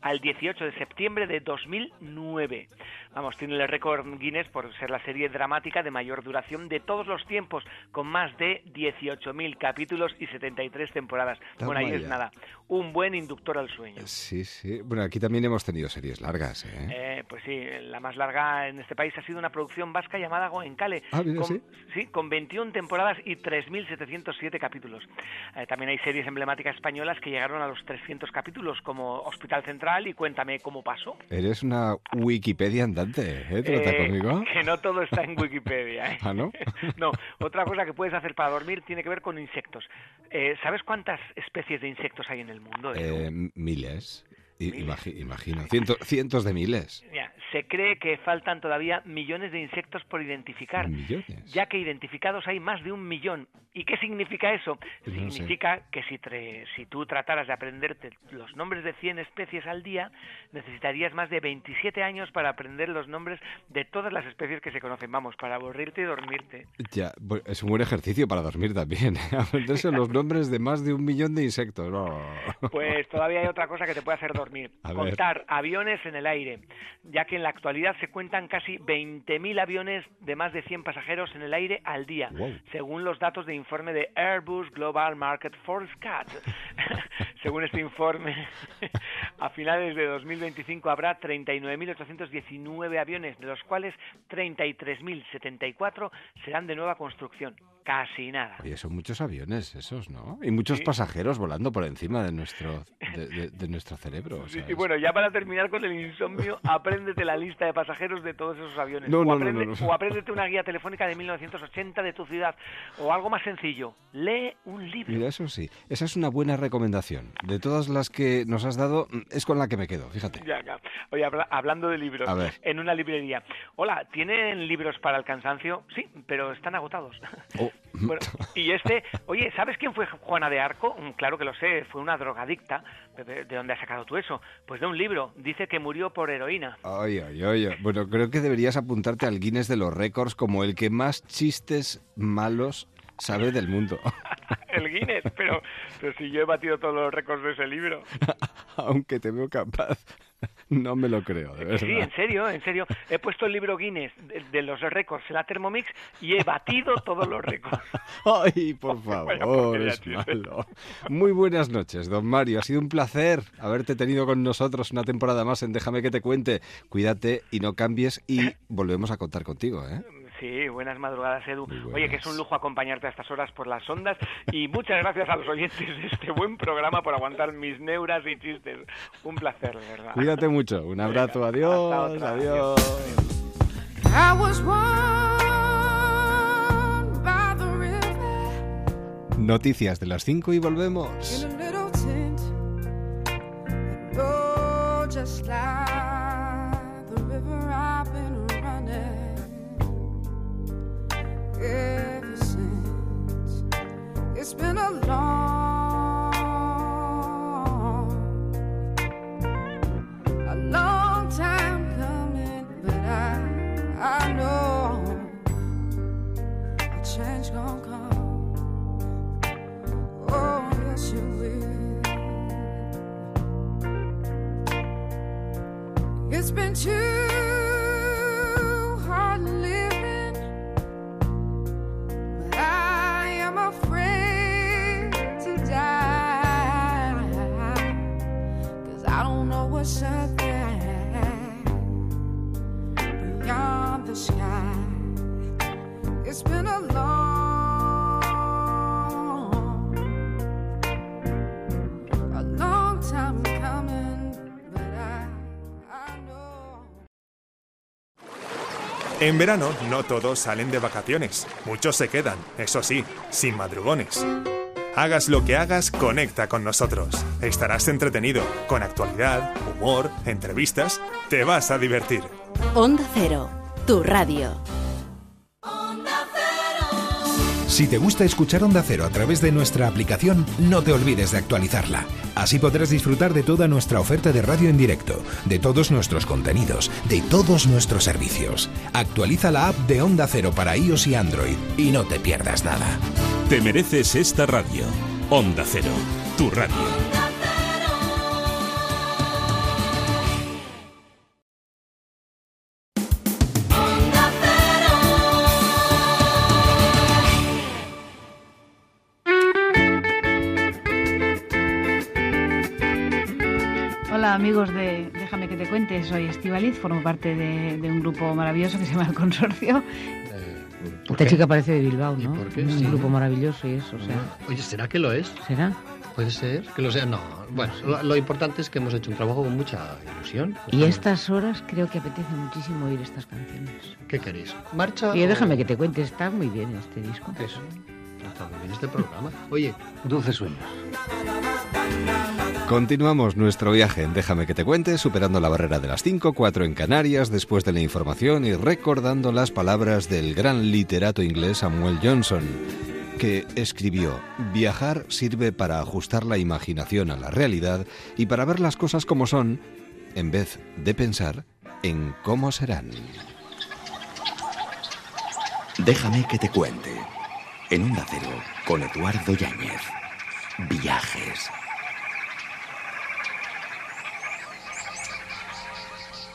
al 18 de septiembre de 2009. Vamos, tiene el récord Guinness por ser la serie dramática de mayor duración de todos los tiempos, con más de 18.000 capítulos y 73 temporadas. Toma bueno, ahí es nada, un buen inductor al sueño. Sí, sí. Bueno, aquí también hemos tenido series largas, ¿eh? Eh, pues sí, la más larga en este país ha sido una producción vasca llamada Goenkale. Ah, mira, con, sí. sí, con 21 temporadas y 3.707 capítulos. Eh, también hay series emblemáticas españolas que llegaron a los 300 capítulos, como Hospital Central y Cuéntame cómo pasó. Eres una Wikipedia andante, ¿eh? ¿Trata Eh, conmigo? Que no todo está en Wikipedia. ¿eh? ¿Ah, no? No, otra cosa que puedes hacer para dormir tiene que ver con insectos. ¿Sabes cuántas especies de insectos hay en el mundo? Miles. Imagino. Ciento- cientos de miles. Se cree que faltan todavía millones de insectos por identificar, Millones. ya que identificados hay más de un millón. ¿Y qué significa eso? Pues sé. significa que si, tre- si tú trataras de aprenderte los nombres de 100 especies al día, necesitarías más de 27 años para aprender los nombres de todas las especies que se conocen. Vamos, para aburrirte y dormirte. Ya, bu- es un buen ejercicio para dormir también. ¿eh? Aprenderse los nombres de más de un millón de insectos. No. Pues todavía hay otra cosa que te puede hacer dormir. A ver. Contar aviones en el aire, ya que en la actualidad se cuentan casi 20.000 aviones de más de 100 pasajeros en el aire al día, Wow. según los datos de informe de Airbus Global Market Forecast. según este informe, a finales de 2025 habrá 39.819 aviones, de los cuales 33.074 serán de nueva construcción. Casi nada. Oye, son muchos aviones esos, ¿no? Y muchos Sí. pasajeros volando por encima de nuestro, de, de- de nuestro cerebro. Sí, y bueno, ya para terminar con el insomnio, apréndete la lista de pasajeros de todos esos aviones. No, o, no, no, aprende- no, no. o apréndete una guía telefónica de 1980 de tu ciudad. O algo más sencillo, lee un libro. Mira, eso sí. Esa es una buena recomendación. De todas las que nos has dado, es con la que me quedo, fíjate. Ya, ya. Oye, habla- hablando de libros, en una librería. Hola, ¿tienen libros para el cansancio? Sí, pero están agotados. Oh, Bueno, y este, oye, ¿sabes quién fue Juana de Arco? Mm, Claro que lo sé, fue una drogadicta. ¿De, de- de dónde has sacado tú eso? Pues de un libro. Dice que murió por heroína. Ay, ay, ay. Bueno, creo que deberías apuntarte al Guinness de los récords como el que más chistes malos sabe del mundo. El Guinness, pero, pero si yo he batido todos los récords de ese libro. Aunque te veo capaz, no me lo creo, de verdad. Sí, en serio, en serio. He puesto el libro Guinness de, de los récords en la Thermomix y he batido todos los récords. Ay, por favor, es malo. Muy buenas noches, don Mario. Ha sido un placer haberte tenido con nosotros una temporada más en Déjame que te cuente. Cuídate y no cambies y volvemos a contar contigo, ¿eh? Sí, buenas madrugadas, Edu. buenas. Oye, que es un lujo acompañarte a estas horas por las ondas y muchas gracias a los oyentes de este buen programa por aguantar mis neuras y chistes. Un placer, de verdad. Cuídate mucho. Un abrazo. Adiós. otra. Adiós. I was warmed by the river Noticias de las 5 y volvemos. Ever since. It's been a long, a long time coming, but I, I know a change gonna come. Oh, yes, you will. It's been too En verano no todos salen de vacaciones, muchos se quedan, eso sí, sin madrugones. Hagas lo que hagas, conecta con nosotros. Estarás entretenido, con actualidad, humor, entrevistas, te vas a divertir. Onda Cero, tu radio. Si te gusta escuchar Onda Cero a través de nuestra aplicación, no te olvides de actualizarla. Así podrás disfrutar de toda nuestra oferta de radio en directo, de todos nuestros contenidos, de todos nuestros servicios. Actualiza la app de Onda Cero para iOS y Android y no te pierdas nada. Te mereces esta radio. Onda Cero, tu radio. Amigos de Déjame que te cuente, soy Estivaliz, formo parte de, de un grupo maravilloso que se llama El Consorcio. Esta chica parece de Bilbao, ¿no? por qué? Un Sí. grupo maravilloso y eso, o sea. Oye, ¿será que lo es? ¿Será? Puede ser que lo sea. No, bueno, lo, lo importante es que hemos hecho un trabajo con mucha ilusión. Y a estas horas creo que apetece muchísimo oír estas canciones. ¿Qué queréis? ¿Marcha? Y o- déjame que te cuente, está muy bien este disco. Eso. Está muy bien este programa. Oye, dulces sueños. Continuamos nuestro viaje en Déjame que te cuente, superando la barrera de las 5, 4 en Canarias, después de la información y recordando las palabras del gran literato inglés Samuel Johnson, que escribió, viajar sirve para ajustar la imaginación a la realidad y para ver las cosas como son, en vez de pensar en cómo serán. Déjame que te cuente. En Onda Cero, con Eduardo Yáñez. Viajes.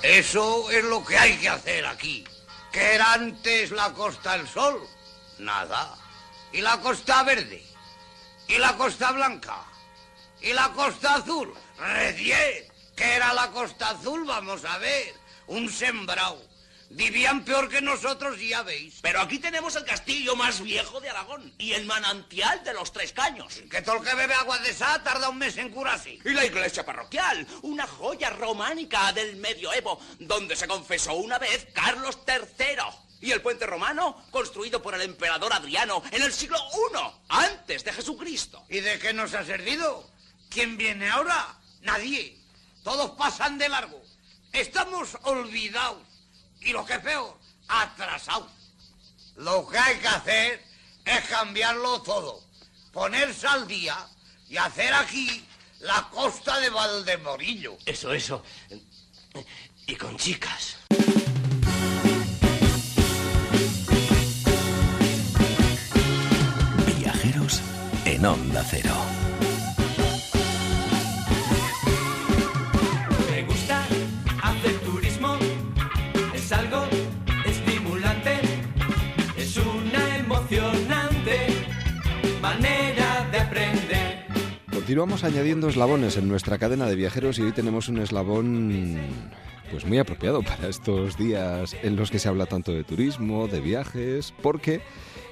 Eso es lo que hay que hacer aquí. ¿Qué era antes la Costa del Sol? Nada. ¿Y la Costa Verde? ¿Y la Costa Blanca? ¿Y la Costa Azul? Recién. ¿Qué era la Costa Azul? Vamos a ver. Un sembrado. Vivían peor que nosotros, ya veis. Pero aquí tenemos el castillo más viejo de Aragón y el manantial de los Tres Caños. Que todo el que bebe agua de esa tarda un mes en curarse. Y la iglesia parroquial, una joya románica del medioevo, donde se confesó una vez Carlos III. Y el puente romano, construido por el emperador Adriano en el siglo I, antes de Jesucristo. ¿Y de qué nos ha servido? ¿Quién viene ahora? Nadie. Todos pasan de largo. Estamos olvidados. Y lo que es peor, atrasados. Lo que hay que hacer es cambiarlo todo. Ponerse al día y hacer aquí la costa de Valdemorillo. Eso, eso. Y con chicas. Viajeros en Onda Cero. Continuamos añadiendo eslabones en nuestra cadena de viajeros y hoy tenemos un eslabón pues muy apropiado para estos días en los que se habla tanto de turismo, de viajes, porque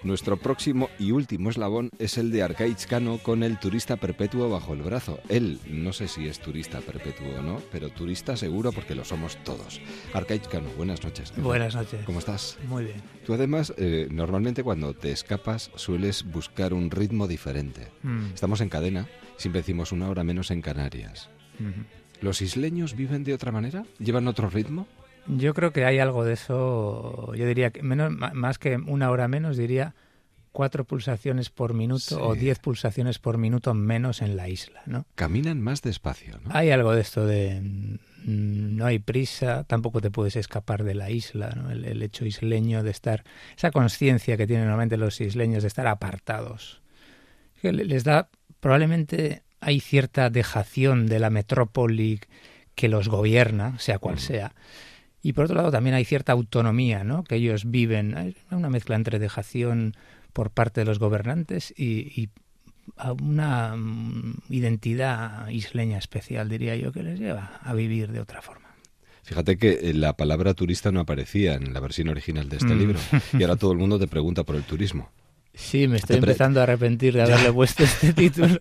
nuestro próximo y último eslabón es el de Arcaich Cano con el turista perpetuo bajo el brazo. Él no sé si es turista perpetuo o no, pero turista seguro porque lo somos todos. Arcaich Cano, buenas noches. Buenas noches. ¿Cómo estás? Muy bien. Tú además, eh, normalmente cuando te escapas sueles buscar un ritmo diferente. Mm. Estamos en cadena, siempre decimos una hora menos en Canarias. ¿Los isleños viven de otra manera? ¿Llevan otro ritmo? Yo creo que hay algo de eso, yo diría que menos, más que una hora menos, diría cuatro pulsaciones por minuto o diez pulsaciones por minuto menos en la isla, ¿no? Caminan más despacio, ¿no? Hay algo de esto de mm, no hay prisa, tampoco te puedes escapar de la isla, ¿no? el, el hecho isleño de estar, esa conciencia que tienen normalmente los isleños de estar apartados, que le- les da, probablemente hay cierta dejación de la metrópoli que los gobierna, sea cual sea. Y por otro lado también hay cierta autonomía, ¿no? Que ellos viven, hay una mezcla entre dejación por parte de los gobernantes y, una mm, identidad isleña especial, diría yo, que les lleva a vivir de otra forma. Fíjate que eh, la palabra turista no aparecía en la versión original de este Mm. libro y ahora todo el mundo te pregunta por el turismo. Sí, me estoy empezando a arrepentir de Ya. haberle puesto este título.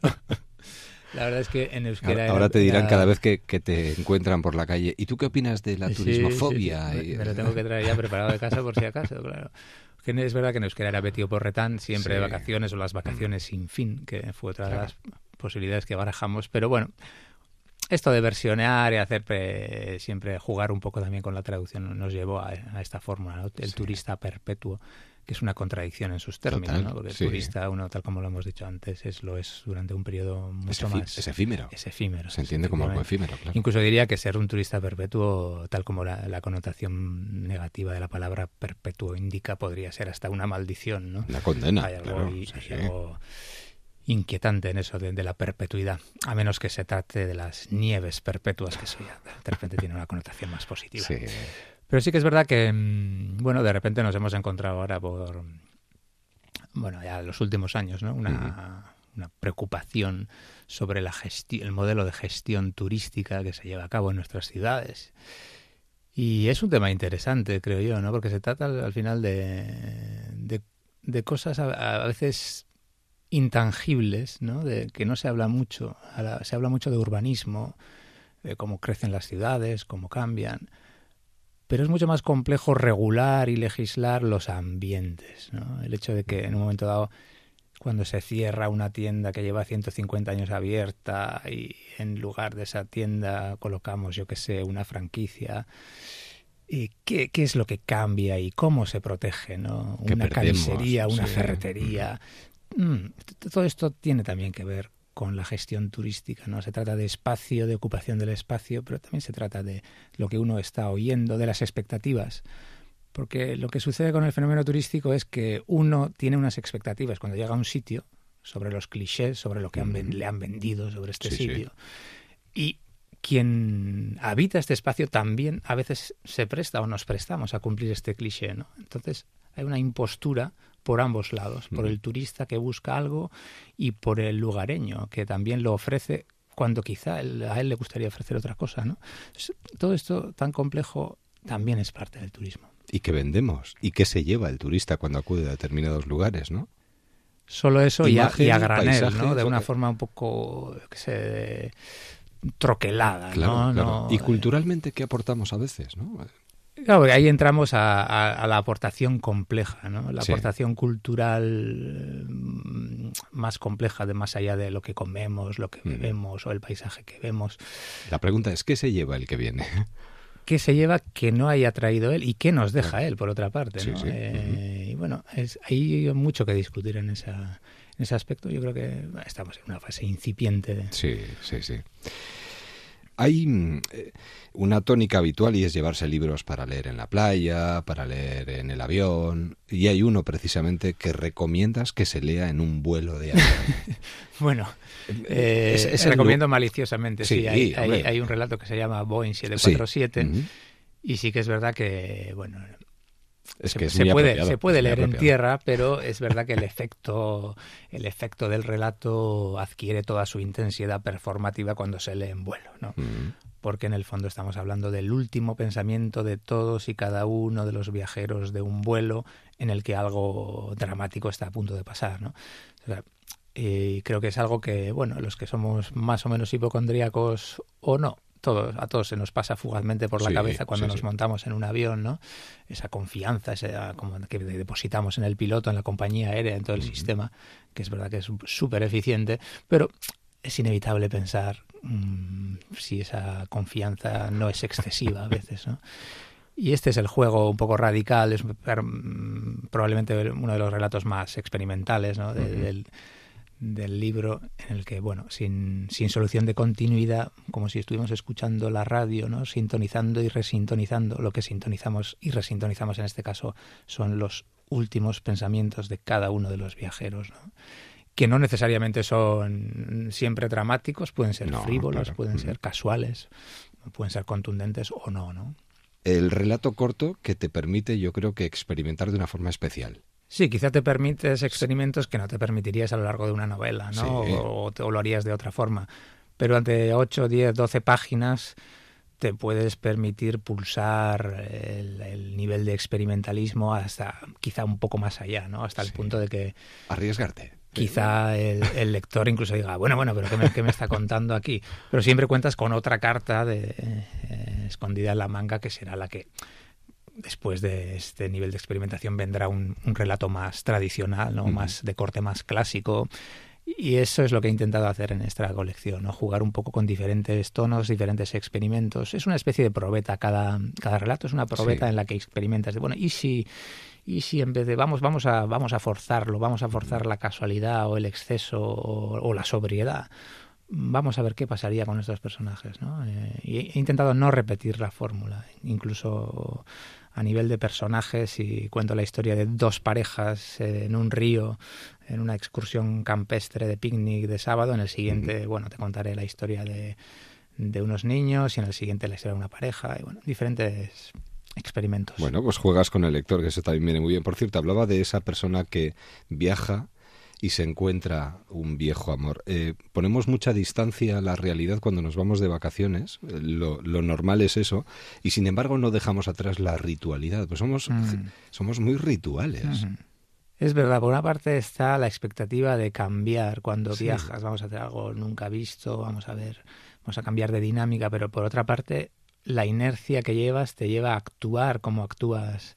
La verdad es que en euskera... Ahora, te dirán cada vez que, que te encuentran por la calle, ¿y tú qué opinas de la Sí, turismofobia? sí. Me- lo tengo que traer ya preparado de casa por si acaso, claro. Que es verdad que en euskera era Betio Porretán, siempre de vacaciones o las vacaciones sin fin, que fue otra de las posibilidades que barajamos. Pero bueno, esto de versionear y hacer eh, siempre jugar un poco también con la traducción nos llevó a, a esta fórmula, ¿no? el turista perpetuo, que es una contradicción en sus términos, Total, ¿no? porque el sí. turista, uno tal como lo hemos dicho antes, es lo es durante un periodo mucho más... es efímero. Es efímero. Se entiende como algo efímero, claro. Incluso diría que ser un turista perpetuo, tal como la, la connotación negativa de la palabra perpetuo indica, podría ser hasta una maldición, ¿no? Una condena, Hay algo, claro, y- sí. algo inquietante en eso de, de la perpetuidad, a menos que se trate de las nieves perpetuas, que eso ya de repente tiene una connotación más positiva. Sí. Pero sí que es verdad que, mm, bueno, de repente nos hemos encontrado ahora por, bueno, ya en los últimos años, ¿no? Una, una preocupación sobre la el modelo de gestión turística que se lleva a cabo en nuestras ciudades. Y es un tema interesante, creo yo, ¿no? Porque se trata al, al final de, de, de cosas a, a veces intangibles, ¿no? De que no se habla mucho. Se habla mucho de urbanismo, de cómo crecen las ciudades, cómo cambian. Pero es mucho más complejo regular y legislar los ambientes, ¿no? El hecho de que en un momento dado, cuando se cierra una tienda que lleva 150 años abierta y en lugar de esa tienda colocamos, yo que sé, una franquicia, ¿y qué, qué es lo que cambia y cómo se protege, ¿no? Una perdemos, carnicería, una sí. ferretería. Mm, t- todo esto tiene también que ver con la gestión turística, ¿no? Se trata de espacio, de ocupación del espacio, pero también se trata de lo que uno está oyendo, de las expectativas. Porque lo que sucede con el fenómeno turístico es que uno tiene unas expectativas cuando llega a un sitio sobre los clichés, sobre lo que han le han vendido sobre este Sí, sí. sitio. Y quien habita este espacio también a veces se presta o nos prestamos a cumplir este cliché, ¿no? Entonces hay una impostura por ambos lados, por el turista que busca algo y por el lugareño que también lo ofrece cuando quizá a él le gustaría ofrecer otra cosa, ¿no? Todo esto tan complejo también es parte del turismo. ¿Y qué vendemos? ¿Y qué se lleva el turista cuando acude a determinados lugares, no? Solo eso y a, y a granel, ¿no? De una que- forma un poco, qué sé, troquelada, Claro, ¿no? claro. No, y culturalmente, ¿qué aportamos a veces, no? Claro, ahí entramos a, a- a la aportación compleja, ¿no? La Sí. aportación cultural mm, más compleja, de más allá de lo que comemos, lo que bebemos o el paisaje que vemos. La pregunta es, ¿qué se lleva el que viene? ¿Qué se lleva que no haya traído él y qué nos deja él, por otra parte? Sí, ¿no? sí. Eh, Y bueno, es, hay mucho que discutir en, esa, en ese aspecto. Yo creo que estamos en una fase incipiente. de- Sí, sí, sí. Hay mm, eh, una tónica habitual y es llevarse libros para leer en la playa, para leer en el avión, y hay uno precisamente que recomiendas que se lea en un vuelo de avión. Bueno, eh, Es- es el recomiendo maliciosamente, sí, Sí, hay, hay- hay un relato que se llama Boeing 747 Ujú. y sí que es verdad que, bueno, Es se, puede, se puede leer en tierra, pero es verdad que el efecto, el efecto del relato adquiere toda su intensidad performativa cuando se lee en vuelo, ¿no? Mm. Porque en el fondo estamos hablando del último pensamiento de todos y cada uno de los viajeros de un vuelo en el que algo dramático está a punto de pasar, ¿no? O sea, y creo que es algo que, bueno, los que somos más o menos hipocondríacos o no, todos, a todos se nos pasa fugazmente por la Sí, cabeza cuando sí, nos sí. montamos en un avión, ¿no? Esa confianza esa, como que depositamos en el piloto, en la compañía aérea, en todo el sistema, que es verdad que es súper eficiente, pero es inevitable pensar mm, si esa confianza no es excesiva a veces, ¿no? Y este es el juego un poco radical, es mm, probablemente uno de los relatos más experimentales ¿no? de- del, del libro, en el que, bueno, sin, sin solución de continuidad, como si estuviéramos escuchando la radio, ¿no? sintonizando y resintonizando, lo que sintonizamos y resintonizamos en este caso son los últimos pensamientos de cada uno de los viajeros, ¿no? que no necesariamente son siempre dramáticos, pueden ser No, frívolos, claro. pueden Ujú. ser casuales, pueden ser contundentes o no, ¿no? El relato corto que te permite, yo creo que experimentar de una forma especial. Sí, quizá te permites experimentos que no te permitirías a lo largo de una novela, ¿no? Sí. O, o lo harías de otra forma. Pero ante 8, 10, 12 páginas te puedes permitir pulsar el, el nivel de experimentalismo hasta quizá un poco más allá, ¿no? Hasta el punto de que Arriesgarte. quizá el, el lector incluso diga, bueno, bueno, pero ¿qué me, qué me está contando aquí? Pero siempre cuentas con otra carta de, eh, escondida en la manga que será la que después de este nivel de experimentación vendrá un, un relato más tradicional, ¿no? Más de corte más clásico. Y eso es lo que he intentado hacer en esta colección, ¿no? jugar un poco con diferentes tonos, diferentes experimentos. Es una especie de probeta, cada, cada relato es una probeta Sí. en la que experimentas. De, bueno, ¿y si, y si en vez de vamos, vamos, a, vamos a forzarlo, vamos a forzar la casualidad o el exceso o, o la sobriedad? Vamos a ver qué pasaría con estos personajes. ¿no? Eh, y he intentado no repetir la fórmula, incluso a nivel de personajes y cuento la historia de dos parejas en un río, en una excursión campestre de picnic de sábado. En el siguiente, bueno, te contaré la historia de, de unos niños y en el siguiente la historia de una pareja y bueno, diferentes experimentos. Bueno, pues juegas con el lector, que eso también viene muy bien. Por cierto, hablaba de esa persona que viaja y se encuentra un viejo amor. Eh, ponemos mucha distancia a la realidad cuando nos vamos de vacaciones, eh, lo, lo normal es eso, y sin embargo no dejamos atrás la ritualidad, pues somos, Mm. somos muy rituales. Es verdad, por una parte está la expectativa de cambiar cuando Sí. viajas, vamos a hacer algo nunca visto, vamos a ver, vamos a cambiar de dinámica, pero por otra parte la inercia que llevas te lleva a actuar como actúas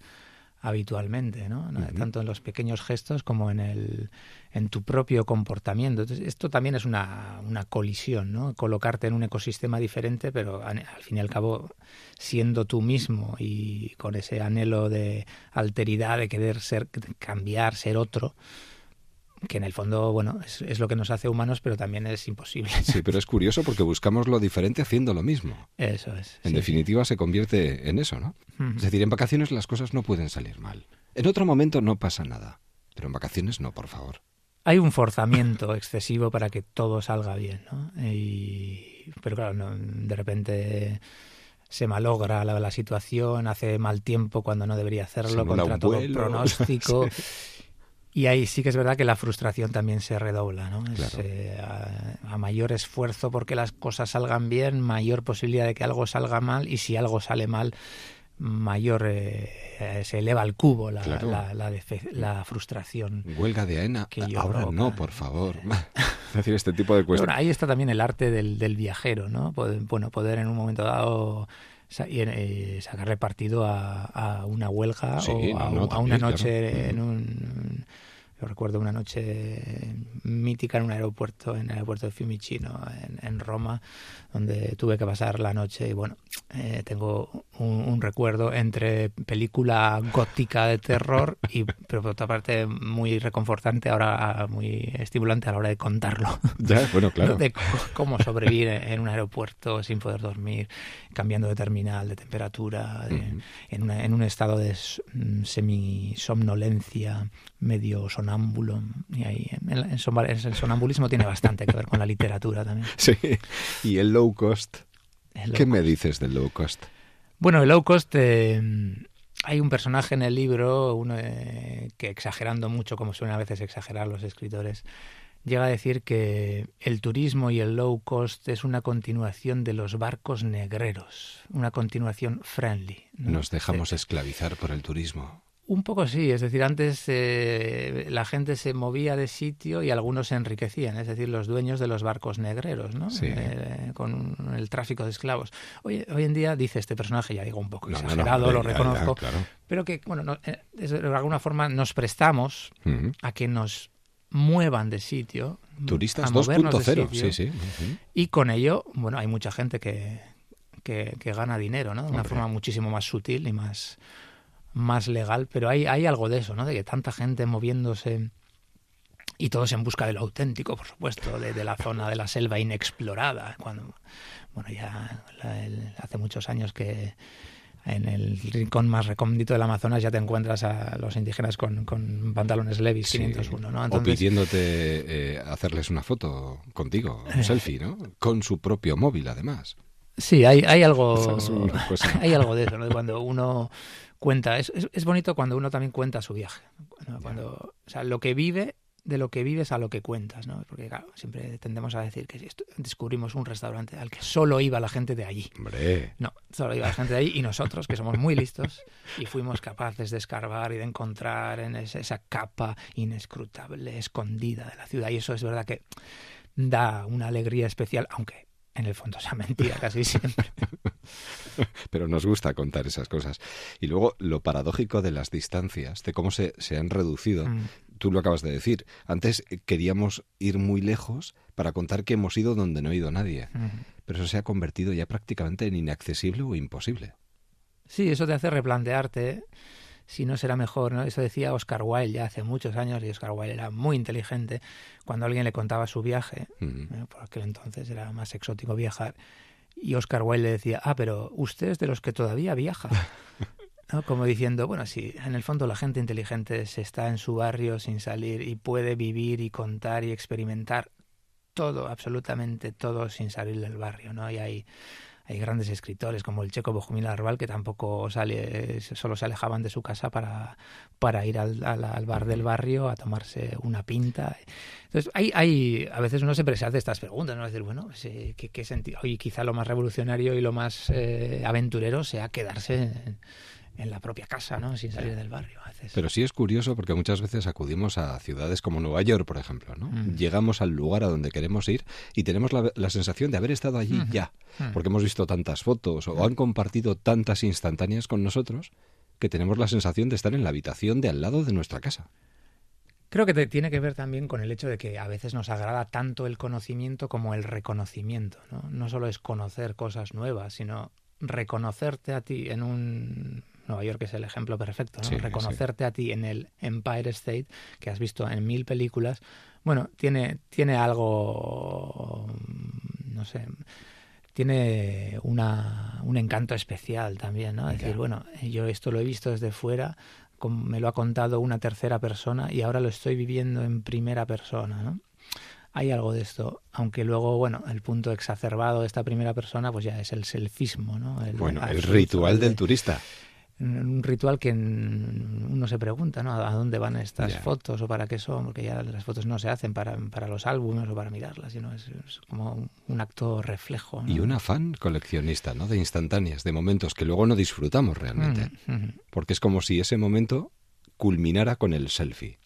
habitualmente, ¿no? Tanto en los pequeños gestos como en el en tu propio comportamiento. Entonces, esto también es una, una colisión, ¿no? Colocarte en un ecosistema diferente, pero al fin y al cabo siendo tú mismo y con ese anhelo de alteridad, de querer ser, cambiar, ser otro, que en el fondo, bueno, es, es lo que nos hace humanos, pero también es imposible. Sí, pero es curioso porque buscamos lo diferente haciendo lo mismo. Eso es. En sí, definitiva se convierte en eso, ¿no? Es decir, en vacaciones las cosas no pueden salir mal. En otro momento no pasa nada, pero en vacaciones no, por favor. hay un forzamiento excesivo para que todo salga bien, ¿no? Y, pero claro, no, de repente se malogra la, la situación, hace mal tiempo cuando no debería hacerlo, contra todo pronóstico. Sí. Y ahí sí que es verdad que la frustración también se redobla, ¿no? Es, eh, a, a mayor esfuerzo porque las cosas salgan bien, mayor posibilidad de que algo salga mal y si algo sale mal, mayor eh, eh, se eleva al cubo la, Claro. la, la defe- la frustración. Huelga de AENA. Que Ahora provoca. no, por favor. es decir, este tipo de cuestiones. bueno, ahí está también el arte del, del viajero, ¿no? Poder, bueno, poder en un momento dado y, eh, sacarle partido a, a una huelga Sí, o a, no, no, a una noche claro. en un... Yo recuerdo una noche mítica en un aeropuerto, en el aeropuerto de Fiumicino, en, en Roma, donde tuve que pasar la noche y bueno, eh, tengo un, un recuerdo entre película gótica de terror y, pero por otra parte, muy reconfortante, ahora muy estimulante a la hora de contarlo. Ya, bueno, claro. De cómo, cómo sobrevivir en un aeropuerto sin poder dormir, cambiando de terminal, de temperatura, de- en, una- en un estado de mm, semisomnolencia, medio sonámbulo. Y ahí, en, en somba- el sonambulismo tiene bastante que ver con la literatura también. Sí. Y el low cost. Low ¿Qué me dices del low cost? Bueno, el low cost, eh, hay un personaje en el libro uno, eh, que exagerando mucho, como suelen a veces exagerar los escritores, llega a decir que el turismo y el low cost es una continuación de los barcos negreros, una continuación friendly. ¿no? Nos dejamos esclavizar por el turismo. Un poco sí, es decir, antes eh, la gente se movía de sitio y algunos se enriquecían, es decir, los dueños de los barcos negreros, ¿no? Sí. Eh, con el tráfico de esclavos. Hoy, hoy en día dice este personaje, ya digo un poco No, no, no, exagerado, lo reconozco, claro. pero que, bueno, no, eh, de alguna forma nos prestamos a que nos muevan de sitio. Turistas a movernos de 2.0, sitio, sí, sí. Y con ello, bueno, hay mucha gente que, que, que gana dinero, ¿no? De una Hombre. forma muchísimo más sutil y más, más legal, pero hay, hay algo de eso, ¿no? De que tanta gente moviéndose y todos en busca de lo auténtico, por supuesto, de, de la zona de la selva inexplorada. Cuando, bueno, ya la- el- hace muchos años que en el rincón más recóndito del Amazonas ya te encuentras a los indígenas con, con pantalones Levi's Sí. 501, ¿no? o pidiéndote eh, hacerles una foto contigo, un selfie, ¿no? Con su propio móvil, además. Sí, hay, hay algo cosa. hay algo de eso, ¿no? Cuando uno cuenta. Es, es, es bonito cuando uno también cuenta su viaje. ¿no? Cuando, o sea, lo que vive de lo que vives a lo que cuentas, ¿no? Porque claro, siempre tendemos a decir que descubrimos un restaurante al que solo iba la gente de allí. Hombre. No, solo iba la gente de allí y nosotros, que somos muy listos y fuimos capaces de escarbar y de encontrar en esa, esa capa inescrutable, escondida de la ciudad. Y eso es verdad que da una alegría especial, aunque en el fondo sea mentira casi siempre. Pero nos gusta contar esas cosas. Y luego lo paradójico de las distancias, de cómo se, se han reducido. Mm. Tú lo acabas de decir. Antes eh, queríamos ir muy lejos para contar que hemos ido donde no ha ido nadie. Ujú. Pero eso se ha convertido ya prácticamente en inaccesible o imposible. Sí, eso te hace replantearte si no será mejor, ¿no? Eso decía Oscar Wilde ya hace muchos años y Oscar Wilde era muy inteligente cuando alguien le contaba su viaje. ¿eh? por aquel entonces era más exótico viajar, y Oscar Wilde le decía, ah, pero usted es de los que todavía viaja. ¿no? Como diciendo, bueno, sí, en el fondo la gente inteligente se está en su barrio sin salir y puede vivir y contar y experimentar todo, absolutamente todo sin salir del barrio, ¿no? Y hay, hay grandes escritores como el checo Bohumil Arval que tampoco sale, solo se alejaban de su casa para, para ir al, al- al bar del barrio a tomarse una pinta. Entonces, hay, hay, a veces uno siempre se hace estas preguntas, ¿no? Es decir, bueno, ¿qué, qué sentido? Y quizá lo más revolucionario y lo más eh, aventurero sea quedarse en, en la propia casa, ¿no? Sin salir del barrio. A veces. Pero sí es curioso porque muchas veces acudimos a ciudades como Nueva York, por ejemplo, ¿no? Mm. Llegamos al lugar a donde queremos ir y tenemos la, la sensación de haber estado allí ya, Mm. porque hemos visto tantas fotos o han compartido tantas instantáneas con nosotros que tenemos la sensación de estar en la habitación de al lado de nuestra casa. Creo que te- tiene que ver también con el hecho de que a veces nos agrada tanto el conocimiento como el reconocimiento. No, no solo es conocer cosas nuevas, sino reconocerte a ti en un... Nueva York es el ejemplo perfecto, ¿no? Sí, reconocerte a ti en el Empire State, que has visto en mil películas. Bueno, tiene, tiene algo, no sé, tiene una, un encanto especial también, ¿no? Es decir, bueno, yo esto lo he visto desde fuera, me lo ha contado una tercera persona y ahora lo estoy viviendo en primera persona, ¿no? Hay algo de esto, aunque luego, bueno, el punto exacerbado de esta primera persona, pues ya es el selfismo, ¿no? El Bueno, el ritual el de- del turista. Un ritual que uno se pregunta, ¿no? ¿A dónde van estas fotos o para qué son? Porque ya las fotos no se hacen para, para los álbumes o para mirarlas, sino es, es como un acto reflejo. ¿no? Y un afán coleccionista, ¿no? De instantáneas, de momentos que luego no disfrutamos realmente. Mm, mm. Porque es como si ese momento culminara con el selfie.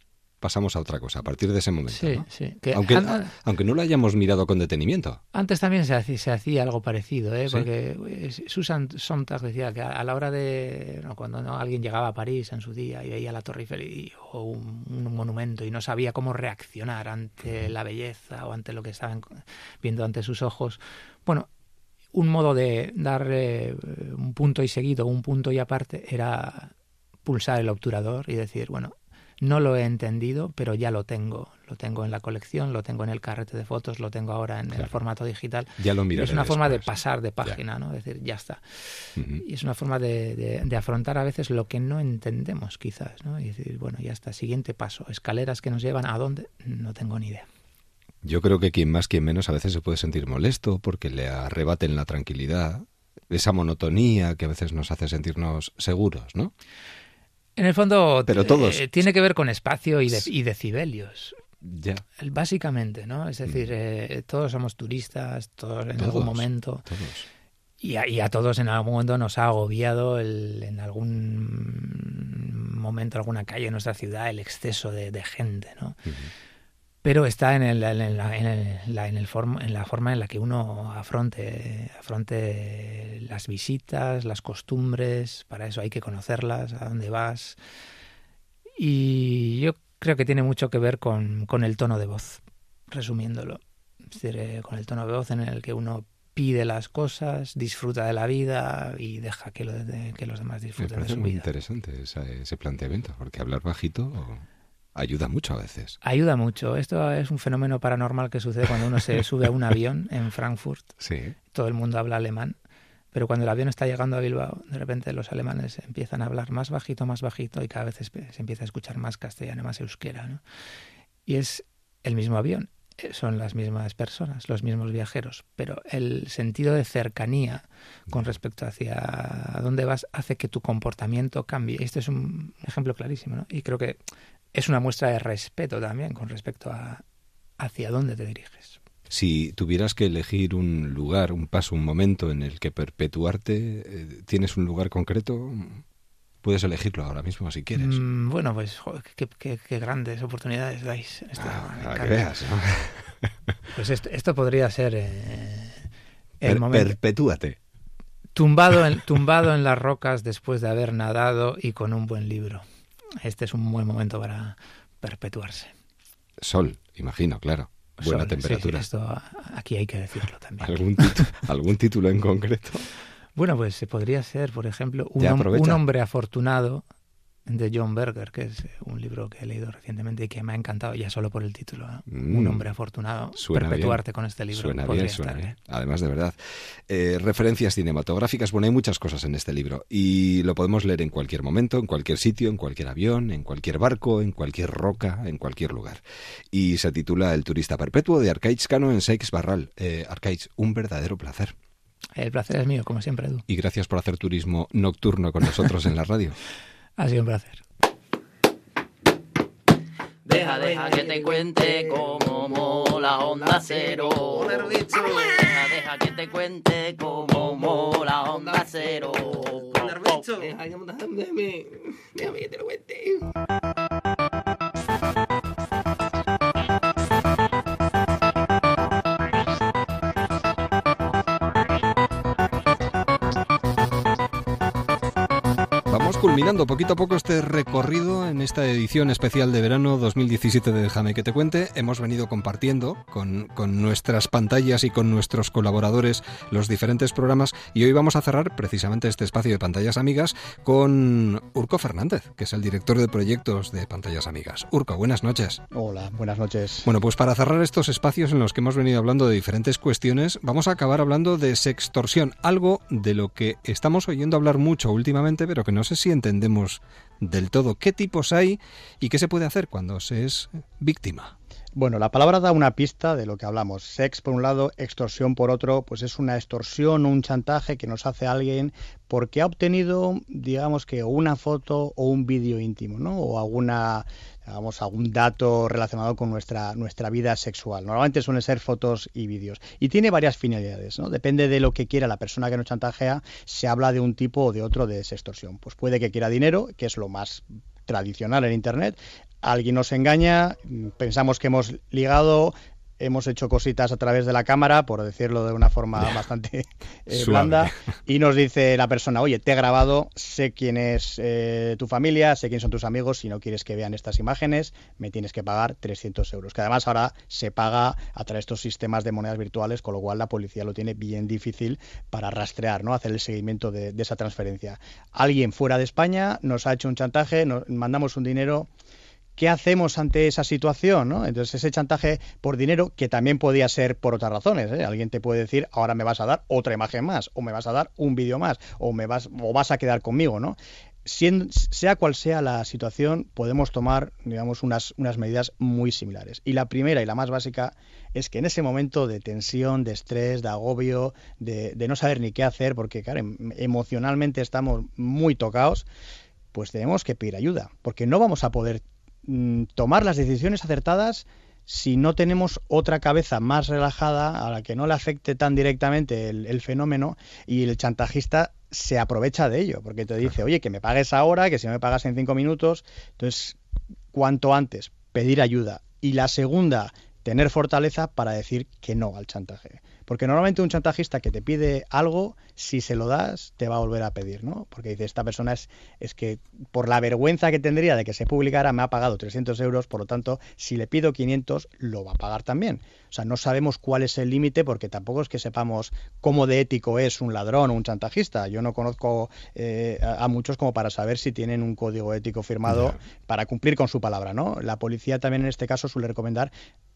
Pasamos a otra cosa a partir de ese momento. Sí, ¿no? sí. Que aunque, aunque no lo hayamos mirado con detenimiento. Antes también se hacía, se hacía algo parecido, ¿eh? Porque eh, Susan Sontag decía que a, a la hora de no, cuando no, alguien llegaba a París en su día y veía la Torre Eiffel y- o un, un monumento y no sabía cómo reaccionar ante la belleza o ante lo que estaban viendo ante sus ojos, bueno, un modo de dar eh, un punto y seguido, un punto y aparte, era pulsar el obturador y decir, bueno, no lo he entendido, pero ya lo tengo. Lo tengo en la colección, lo tengo en el carrete de fotos, lo tengo ahora en el formato digital. Ya lo Es una forma de pasar de página, ¿no? Es decir, ya está. Y es una forma de, de- de afrontar a veces lo que no entendemos, quizás, ¿no? Y decir, bueno, ya está, siguiente paso. Escaleras que nos llevan a dónde, no tengo ni idea. Yo creo que quien más, quien menos, a veces se puede sentir molesto porque le arrebaten la tranquilidad, esa monotonía que a veces nos hace sentirnos seguros, ¿no? En el fondo, Pero todos. eh, tiene que ver con espacio y, de- y decibelios. Ya. Básicamente, ¿no? Es decir, eh, todos somos turistas, todos en Mm. Todos, algún momento. Todos. Y a, y a todos en algún momento nos ha agobiado el, en algún momento, alguna calle de nuestra ciudad, el exceso de, de gente, ¿no? Pero está en, el, en, la, en, el- la, en, el form- en la forma en la que uno afronte, afronte las visitas, las costumbres, para eso hay que conocerlas, a dónde vas. Y yo creo que tiene mucho que ver con, con el tono de voz, resumiéndolo. Es decir, eh, con el tono de voz en el que uno pide las cosas, disfruta de la vida y deja que, lo de- que los demás Me disfruten de parece su muy vida. interesante esa- ese planteamiento, porque hablar bajito ayuda mucho a veces. Ayuda mucho. Esto es un fenómeno paranormal que sucede cuando uno se sube a un avión en Frankfurt. Sí. Todo el mundo habla alemán. Pero cuando el avión está llegando a Bilbao, de repente los alemanes empiezan a hablar más bajito, más bajito y cada vez se empieza a escuchar más castellano, más euskera. ¿no? Y es el mismo avión. Son las mismas personas, los mismos viajeros, pero el sentido de cercanía con respecto hacia dónde vas hace que tu comportamiento cambie. Este es un ejemplo clarísimo, ¿no? Y creo que es una muestra de respeto también con respecto a hacia dónde te diriges. Si tuvieras que elegir un lugar, un paso, un momento en el que perpetuarte, eh, ¿tienes un lugar concreto? Puedes elegirlo ahora mismo si quieres. Mm, bueno, pues joder, qué, qué- qué grandes oportunidades dais. Esto Ah, encanta. que veas, ¿no? Pues esto, esto podría ser eh, el Per- momento. Perpetúate. Tumbado en, tumbado en las rocas después de haber nadado y con un buen libro. Este es un buen momento para perpetuarse. Sol, imagino, claro. Buena Sol, sí, temperatura. esto aquí hay que decirlo también. ¿Algún, ¿Algún título en concreto? Bueno, pues eh, podría ser, por ejemplo, un, hom- hombre afortunado de John Berger, que es eh, un libro que he leído recientemente y que me ha encantado ya solo por el título. ¿no? Mm. Un hombre afortunado. Suena perpetuarte bien. con este libro. Suena podría bien, suena estar, bien. ¿eh? Además, de verdad. Eh, referencias cinematográficas, bueno, hay muchas cosas en este libro y lo podemos leer en cualquier momento, en cualquier sitio, en cualquier avión, en cualquier barco, en cualquier roca, en cualquier lugar. Y se titula El turista perpetuo de Arcaiz Cano en Seix Barral. Eh, Arcaiz, un verdadero placer. El placer es mío, como siempre, Edu. Y gracias por hacer turismo nocturno con nosotros en la radio. Ha sido un placer. Deja, deja que te cuente cómo mola Onda Cero. Deja, deja que te cuente cómo mola Onda Cero. Déjame que te lo cuente. Culminando poquito a poco este recorrido en esta edición especial de verano 2017 de Déjame que te cuente. Hemos venido compartiendo con, con nuestras pantallas y con nuestros colaboradores los diferentes programas y hoy vamos a cerrar precisamente este espacio de pantallas amigas con Urco Fernández, que es el director de proyectos de pantallas amigas. Urco, buenas noches. Hola, buenas noches. Bueno, pues para cerrar estos espacios en los que hemos venido hablando de diferentes cuestiones, vamos a acabar hablando de sextorsión, algo de lo que estamos oyendo hablar mucho últimamente, pero que no sé si entendemos del todo qué tipos hay y qué se puede hacer cuando se es víctima. Bueno, la palabra da una pista de lo que hablamos. Sex por un lado, extorsión por otro, pues es una extorsión o un chantaje que nos hace alguien porque ha obtenido, digamos que una foto o un vídeo íntimo, ¿no? O alguna digamos, algún dato relacionado con nuestra, nuestra vida sexual. Normalmente suelen ser fotos y vídeos. Y tiene varias finalidades, ¿no? Depende de lo que quiera la persona que nos chantajea, se habla de un tipo o de otro de sextorsión. Pues puede que quiera dinero, que es lo más tradicional en Internet. Alguien nos engaña, pensamos que hemos ligado, hemos hecho cositas a través de la cámara, por decirlo de una forma bastante eh, blanda, y nos dice la persona, oye, te he grabado, sé quién es eh, tu familia, sé quién son tus amigos, si no quieres que vean estas imágenes, me tienes que pagar 300 euros, que además ahora se paga a través de estos sistemas de monedas virtuales, con lo cual la policía lo tiene bien difícil para rastrear, ¿no? hacer el seguimiento de, de esa transferencia. Alguien fuera de España nos ha hecho un chantaje, nos mandamos un dinero ¿Qué hacemos ante esa situación? Entonces, ese chantaje por dinero, que también podía ser por otras razones. ¿eh? Alguien te puede decir, ahora me vas a dar otra imagen más, o me vas a dar un vídeo más, o, me vas, o vas a quedar conmigo. ¿no? Sea cual sea la situación, podemos tomar, digamos, unas, unas medidas muy similares. Y la primera y la más básica es que en ese momento de tensión, de estrés, de agobio, de, de no saber ni qué hacer, porque claro, em- emocionalmente estamos muy tocados, pues tenemos que pedir ayuda, porque no vamos a poder mm, tomar las decisiones acertadas si no tenemos otra cabeza más relajada a la que no le afecte tan directamente el, el fenómeno y el chantajista se aprovecha de ello, porque te dice, oye, que me pagues ahora, que si no me pagas en cinco minutos, entonces, cuanto antes, pedir ayuda. Y la segunda, tener fortaleza para decir que no al chantaje. Porque normalmente un chantajista que te pide algo, si se lo das, te va a volver a pedir, ¿no? Porque dice, esta persona es, es que por la vergüenza que tendría de que se publicara, me ha pagado 300 euros, por lo tanto, si le pido 500, lo va a pagar también. O sea, no sabemos cuál es el límite porque tampoco es que sepamos cómo de ético es un ladrón o un chantajista. Yo no conozco eh, a, a muchos como para saber si tienen un código ético firmado para cumplir con su palabra, ¿no? La policía también en este caso suele recomendar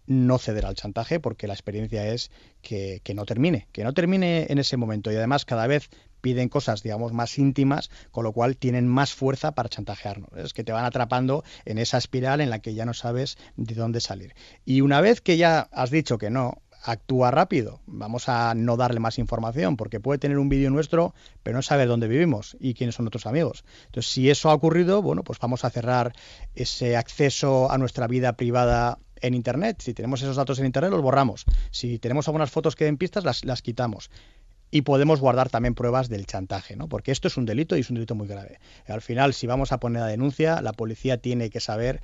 no ceder al chantaje porque la experiencia es que, que no termine, que no termine en ese momento y además cada vez piden cosas, digamos, más íntimas, con lo cual tienen más fuerza para chantajearnos. Es que te van atrapando en esa espiral en la que ya no sabes de dónde salir. Y una vez que ya has dicho que no, actúa rápido. Vamos a no darle más información porque puede tener un vídeo nuestro, pero no saber dónde vivimos y quiénes son nuestros amigos. Entonces, si eso ha ocurrido, bueno, pues vamos a cerrar ese acceso a nuestra vida privada en Internet. Si tenemos esos datos en Internet, los borramos. Si tenemos algunas fotos que den pistas, las, las quitamos y podemos guardar también pruebas del chantaje, ¿no? Porque esto es un delito y es un delito muy grave. Al final, si vamos a poner la denuncia, la policía tiene que saber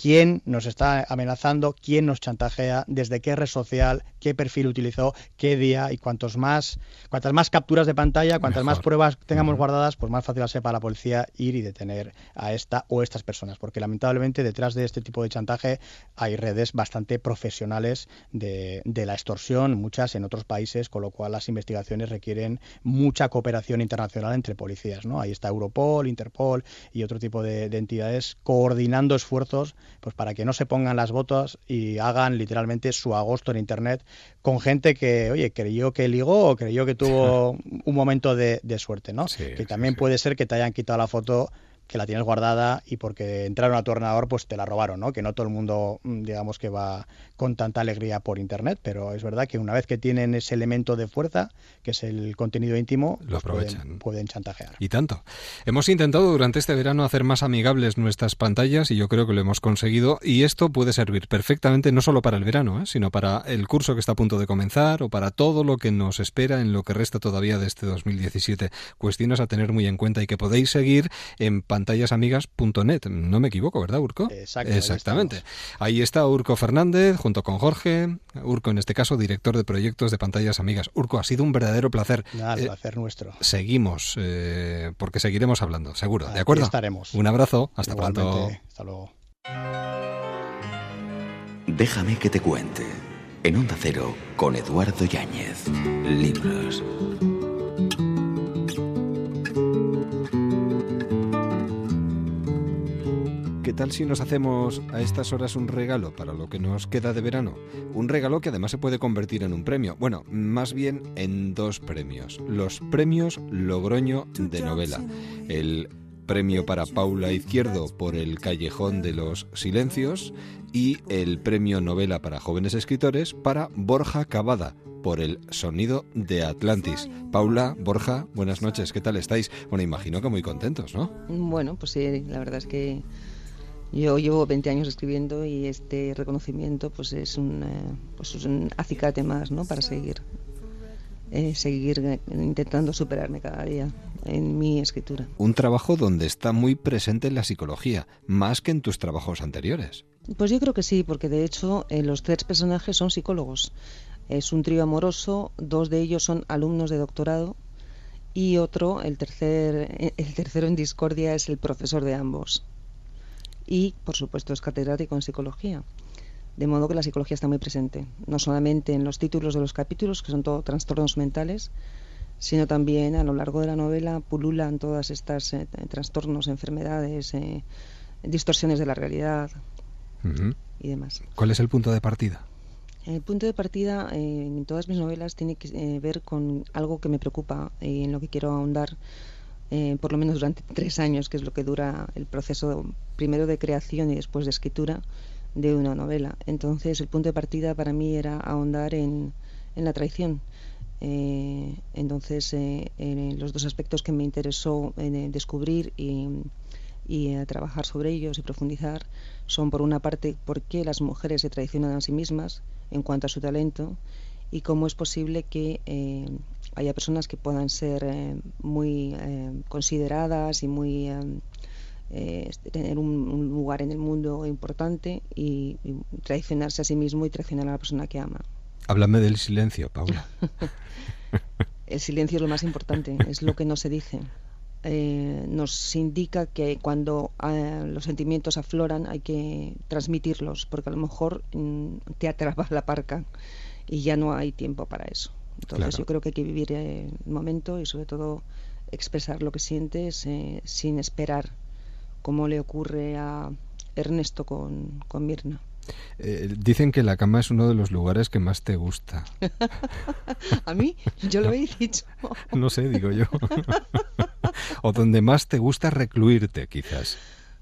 quién nos está amenazando, quién nos chantajea, desde qué red social, qué perfil utilizó, qué día y cuantos más, cuantas más capturas de pantalla, cuantas más pruebas tengamos guardadas, pues más fácil va a ser para la policía ir y detener a esta o estas personas, porque lamentablemente detrás de este tipo de chantaje hay redes bastante profesionales de, de la extorsión, muchas en otros países, con lo cual las investigaciones requieren mucha cooperación internacional entre policías, ¿no? Ahí está Europol, Interpol y otro tipo de, de entidades coordinando esfuerzos pues para que no se pongan las botas y hagan literalmente su agosto en internet con gente que, oye, creyó que ligó o creyó que tuvo un momento de, de suerte, ¿no? que también puede ser que te hayan quitado la foto que la tienes guardada y porque entraron a tu ordenador pues te la robaron, ¿no? Que no todo el mundo mm, digamos que va con tanta alegría por internet, pero es verdad que una vez que tienen ese elemento de fuerza, que es el contenido íntimo, lo pues pueden, aprovechan. pueden chantajear. Y tanto. Hemos intentado durante este verano hacer más amigables nuestras pantallas y yo creo que lo hemos conseguido y esto puede servir perfectamente no solo para el verano, ¿eh? sino para el curso que está a punto de comenzar o para todo lo que nos espera en lo que resta todavía de este 2017. Cuestiones a tener muy en cuenta y que podéis seguir en pantallasamigas.net. No me equivoco, ¿verdad, Urco? Exacto, Exactamente. Ahí está Urco Fernández junto con Jorge. Urco, en este caso, director de proyectos de Pantallas Amigas. Urco, ha sido un verdadero placer. Nada, el Eh, placer nuestro. Seguimos, eh, porque seguiremos hablando, seguro. ¿De acuerdo? estaremos. Un abrazo. Hasta Igualmente, pronto. Hasta luego. Déjame que te cuente. En Onda Cero, con Eduardo Yáñez. Libros. ¿Qué tal si nos hacemos a estas horas un regalo para lo que nos queda de verano? Un regalo que además se puede convertir en un premio. Bueno, más bien en dos premios. Los premios Logroño de novela. El premio para Paula Izquierdo por El Callejón de los Silencios y el premio novela para jóvenes escritores para Borja Cavada por El Sonido de Atlantis. Paula, Borja, buenas noches, ¿qué tal estáis? Bueno, imagino que muy contentos, ¿no? Bueno, pues sí, la verdad es que yo llevo 20 años escribiendo y este reconocimiento pues es un, eh, pues es un acicate más ¿no? para seguir, eh, seguir eh, intentando superarme cada día en mi escritura. Un trabajo donde está muy presente la psicología, más que en tus trabajos anteriores. Pues yo creo que sí, porque de hecho eh, los tres personajes son psicólogos. Es un trío amoroso, dos de ellos son alumnos de doctorado y otro, el, tercer, el tercero en discordia, es el profesor de ambos. Y, por supuesto, es catedrático en psicología. De modo que la psicología está muy presente, no solamente en los títulos de los capítulos, que son todo trastornos mentales, sino también a lo largo de la novela pululan todas estas eh, trastornos, enfermedades, eh, distorsiones de la realidad y demás. ¿Cuál es el punto de partida? El punto de partida eh, en todas mis novelas tiene que ver con algo que me preocupa y en lo que quiero ahondar eh, por lo menos durante tres años, que es lo que dura el proceso primero de creación y después de escritura de una novela. Entonces el punto de partida para mí era ahondar en, en la traición. Eh, entonces eh, los dos aspectos que me interesó descubrir y, y trabajar sobre ellos y profundizar son por una parte por qué las mujeres se traicionan a sí mismas en cuanto a su talento y cómo es posible que haya personas que puedan ser eh, muy eh, consideradas y muy eh, tener un, un lugar en el mundo importante y, y traicionarse a sí mismo y traicionar a la persona que ama. Háblame del silencio, Paula. El silencio es lo más importante, es lo que no se dice. Nos indica que cuando los sentimientos afloran hay que transmitirlos, porque a lo mejor mm, te atrapa la parca y ya no hay tiempo para eso. Entonces Claro. yo creo que hay que vivir eh, el momento y sobre todo expresar lo que sientes eh, sin esperar, como le ocurre a Ernesto con, con Mirna. Eh, dicen que la cama es uno de los lugares que más te gusta. A mí, yo lo he dicho. No sé, digo yo. o donde más te gusta recluirte, quizás.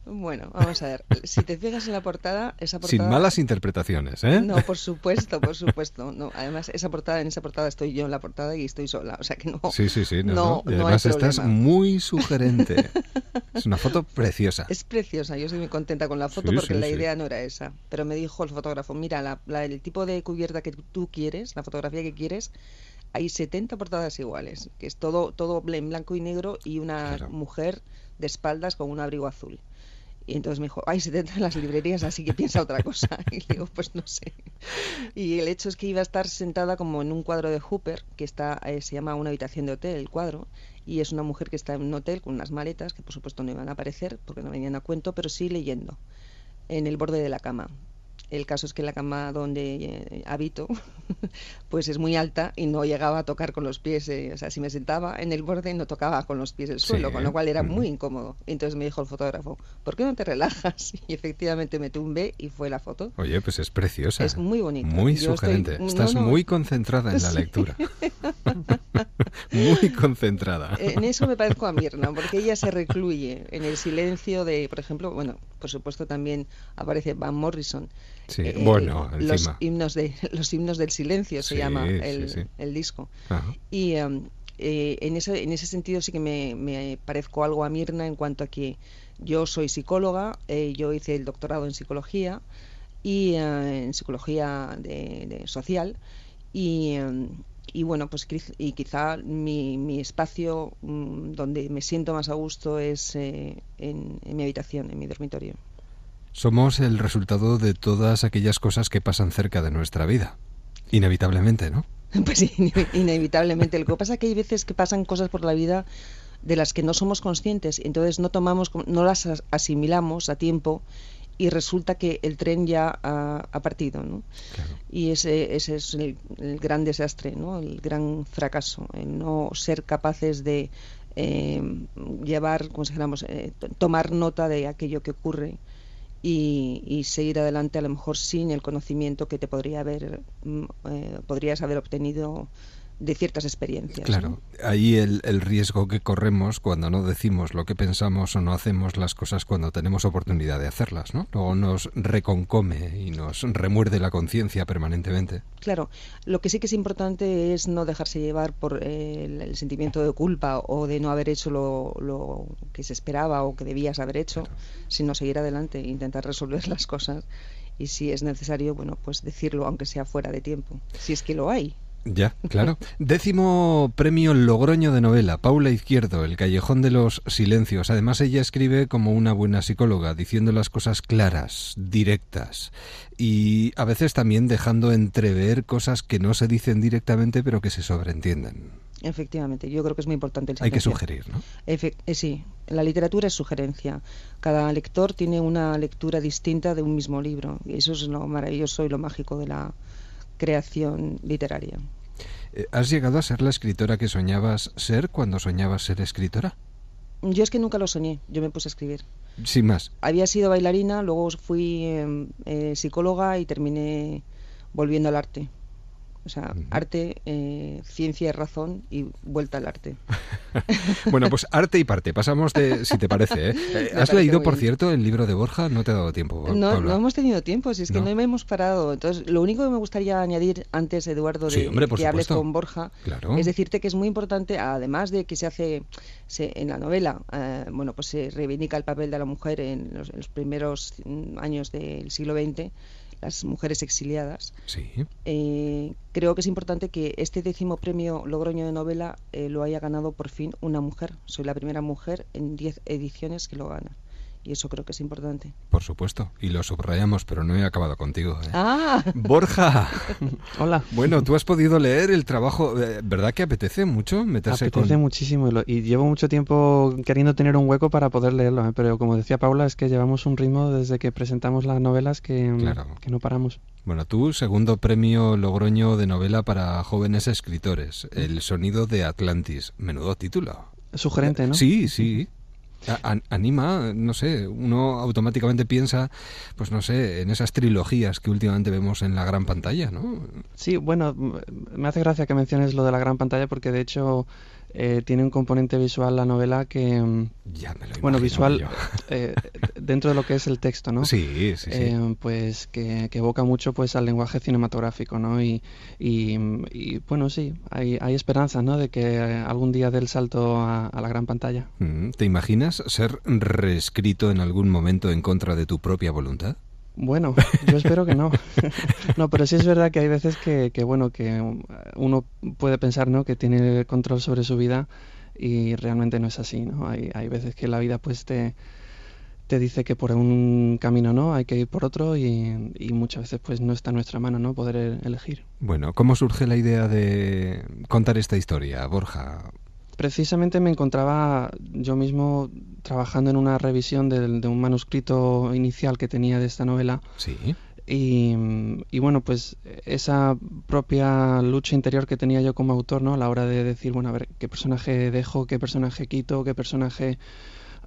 Bueno, vamos a ver. Si te fijas en la portada, esa portada... Sin malas interpretaciones, ¿eh? No, por supuesto, por supuesto. No, además, esa portada, en esa portada estoy yo en la portada y estoy sola, o sea que no. Sí, sí, sí. No, no, no. Y además hay estás muy sugerente. es una foto preciosa. Es preciosa, yo estoy muy contenta con la foto Sí, porque sí, la sí. idea no era esa. Pero me dijo el fotógrafo, mira, la- la- el tipo de cubierta que tú quieres, la fotografía que quieres, hay 70 portadas iguales, que es todo, todo en blanco y negro y una mujer de espaldas con un abrigo azul. Y entonces me dijo, hay 70 en las librerías, así que piensa otra cosa. Y le digo, pues no sé. Y el hecho es que iba a estar sentada como en un cuadro de Hooper, que está eh, se llama Una habitación de hotel, el cuadro, y es una mujer que está en un hotel con unas maletas, que por supuesto no iban a aparecer porque no venían a cuento, pero sí leyendo, en el borde de la cama. El caso es que la cama donde eh, habito, pues es muy alta y no llegaba a tocar con los pies, eh, o sea, si me sentaba en el borde no tocaba con los pies el suelo, Sí. con lo cual era muy incómodo. Entonces me dijo el fotógrafo, ¿por qué no te relajas? Y efectivamente me tumbé y fue la foto. Oye, pues es preciosa. Es muy bonita. Muy Yo estoy- sugerente. no, Estás no. muy concentrada en la Sí. lectura. muy concentrada. En eso me parezco a Mirna, porque ella se recluye en el silencio de, por ejemplo, bueno, por supuesto también aparece Van Morrison. Sí, Eh, bueno, los encima. himnos de los himnos del silencio se Sí, llama el, sí. el disco. Ajá. Y em, eh, en, ese, en ese sentido sí que me, me parezco algo a Mirna en cuanto a que yo soy psicóloga, eh, yo hice el doctorado en psicología y eh, en psicología de, de social y, em, y bueno, pues y quizá mi, mi espacio mm, donde me siento más a gusto es eh, en, en mi habitación, en mi dormitorio. Somos el resultado de todas aquellas cosas que pasan cerca de nuestra vida. Inevitablemente, ¿no? Pues ine- inevitablemente. Lo que pasa es que hay veces que pasan cosas por la vida de las que no somos conscientes, entonces no tomamos, no las as- asimilamos a tiempo y resulta que el tren ya ha, ha partido, ¿no? Y ese, ese es el, el gran desastre, ¿no? El gran fracaso, el no ser capaces de eh, llevar, como si dijéramos, eh, tomar nota de aquello que ocurre y, y seguir adelante a lo mejor sin el conocimiento que te podría haber mm, eh, podrías haber obtenido de ciertas experiencias. Claro, ahí el, el riesgo que corremos cuando no decimos lo que pensamos o no hacemos las cosas cuando tenemos oportunidad de hacerlas, ¿no? Luego nos reconcome y nos remuerde la conciencia permanentemente. Claro, lo que sí que es importante es no dejarse llevar por eh, el, el sentimiento de culpa o de no haber hecho lo, lo que se esperaba o que debías haber hecho, sino seguir adelante e intentar resolver las cosas. Y si es necesario, bueno, pues decirlo aunque sea fuera de tiempo, si es que lo hay. Ya, claro. Décimo premio Logroño de novela, Paula Izquierdo, El Callejón de los Silencios. Además, ella escribe como una buena psicóloga, diciendo las cosas claras, directas y a veces también dejando entrever cosas que no se dicen directamente pero que se sobreentienden. Efectivamente, yo creo que es muy importante el Hay que sugerir, ¿no? Efe- eh, sí, la literatura es sugerencia. Cada lector tiene una lectura distinta de un mismo libro. Y eso es lo maravilloso y lo mágico de la creación literaria. Eh, ¿Has llegado a ser la escritora que soñabas ser cuando soñabas ser escritora? Yo es que nunca lo soñé, yo me puse a escribir. Sin más. Había sido bailarina, luego fui eh, eh, psicóloga y terminé volviendo al arte. O sea, arte, eh, ciencia y razón y vuelta al arte. Bueno, pues arte y parte. Pasamos de, si te parece. ¿eh? ¿Has parece leído, por bien. cierto, el libro de Borja? No te ha dado tiempo, No, Paula. no hemos tenido tiempo, si es que No. no, me hemos parado. Entonces, lo único que me gustaría añadir antes, Eduardo, de Sí, hombre, por que hables con Borja, Claro. es decirte que es muy importante, además de que se hace se- en la novela, eh, bueno, pues se reivindica el papel de la mujer en los, en los primeros mm, años del siglo XX, las mujeres exiliadas. Sí. Eh, creo que es importante que este décimo premio Logroño de novela eh, lo haya ganado por fin una mujer. Soy la primera mujer en 10 ediciones que lo gana. Y eso creo que es importante. Por supuesto. Y lo subrayamos, pero no he acabado contigo. ¿eh? ¡Ah! Borja. Hola. Bueno, tú has podido leer el trabajo. eh, ¿Verdad que apetece mucho meterse Apetece con.? muchísimo y, lo- y llevo mucho tiempo queriendo tener un hueco para poder leerlo, ¿eh? pero como decía Paula, es que llevamos un ritmo desde que presentamos las novelas que, mm, Claro. que no paramos. Bueno, tú, segundo premio Logroño de novela para jóvenes escritores. El sonido de Atlantis. Menudo título. Sugerente, ¿no? Sí, sí. Anima, no sé, uno automáticamente piensa, pues no sé, en esas trilogías que últimamente vemos en la gran pantalla, ¿no? Sí, bueno, me hace gracia que menciones lo de la gran pantalla porque de hecho eh, tiene un componente visual la novela que... mm, Ya me lo Bueno, visual eh, dentro de lo que es el texto, ¿no? Sí, sí, sí. Eh, pues que, que evoca mucho pues al lenguaje cinematográfico, ¿no? Y, y, y, bueno, sí, hay, hay esperanza, ¿no? De que eh, algún día dé el salto a, a la gran pantalla. Mm, ¿Te imaginas ser reescrito en algún momento en contra de tu propia voluntad? Bueno, yo espero que no. no, pero sí es verdad que hay veces que, que, bueno, que uno puede pensar, ¿no? Que tiene control sobre su vida y realmente no es así, ¿no? Hay, hay veces que la vida pues te, te dice que por un camino no, hay que ir por otro y, y muchas veces pues no está en nuestra mano, ¿no? Poder e- elegir. Bueno, ¿cómo surge la idea de contar esta historia, Borja? Precisamente me encontraba yo mismo trabajando en una revisión del- de, un manuscrito inicial que tenía de esta novela. Sí. y, y bueno, pues esa propia lucha interior que tenía yo como autor, ¿no? A la hora de decir, bueno, a ver, qué personaje dejo, qué personaje quito, qué personaje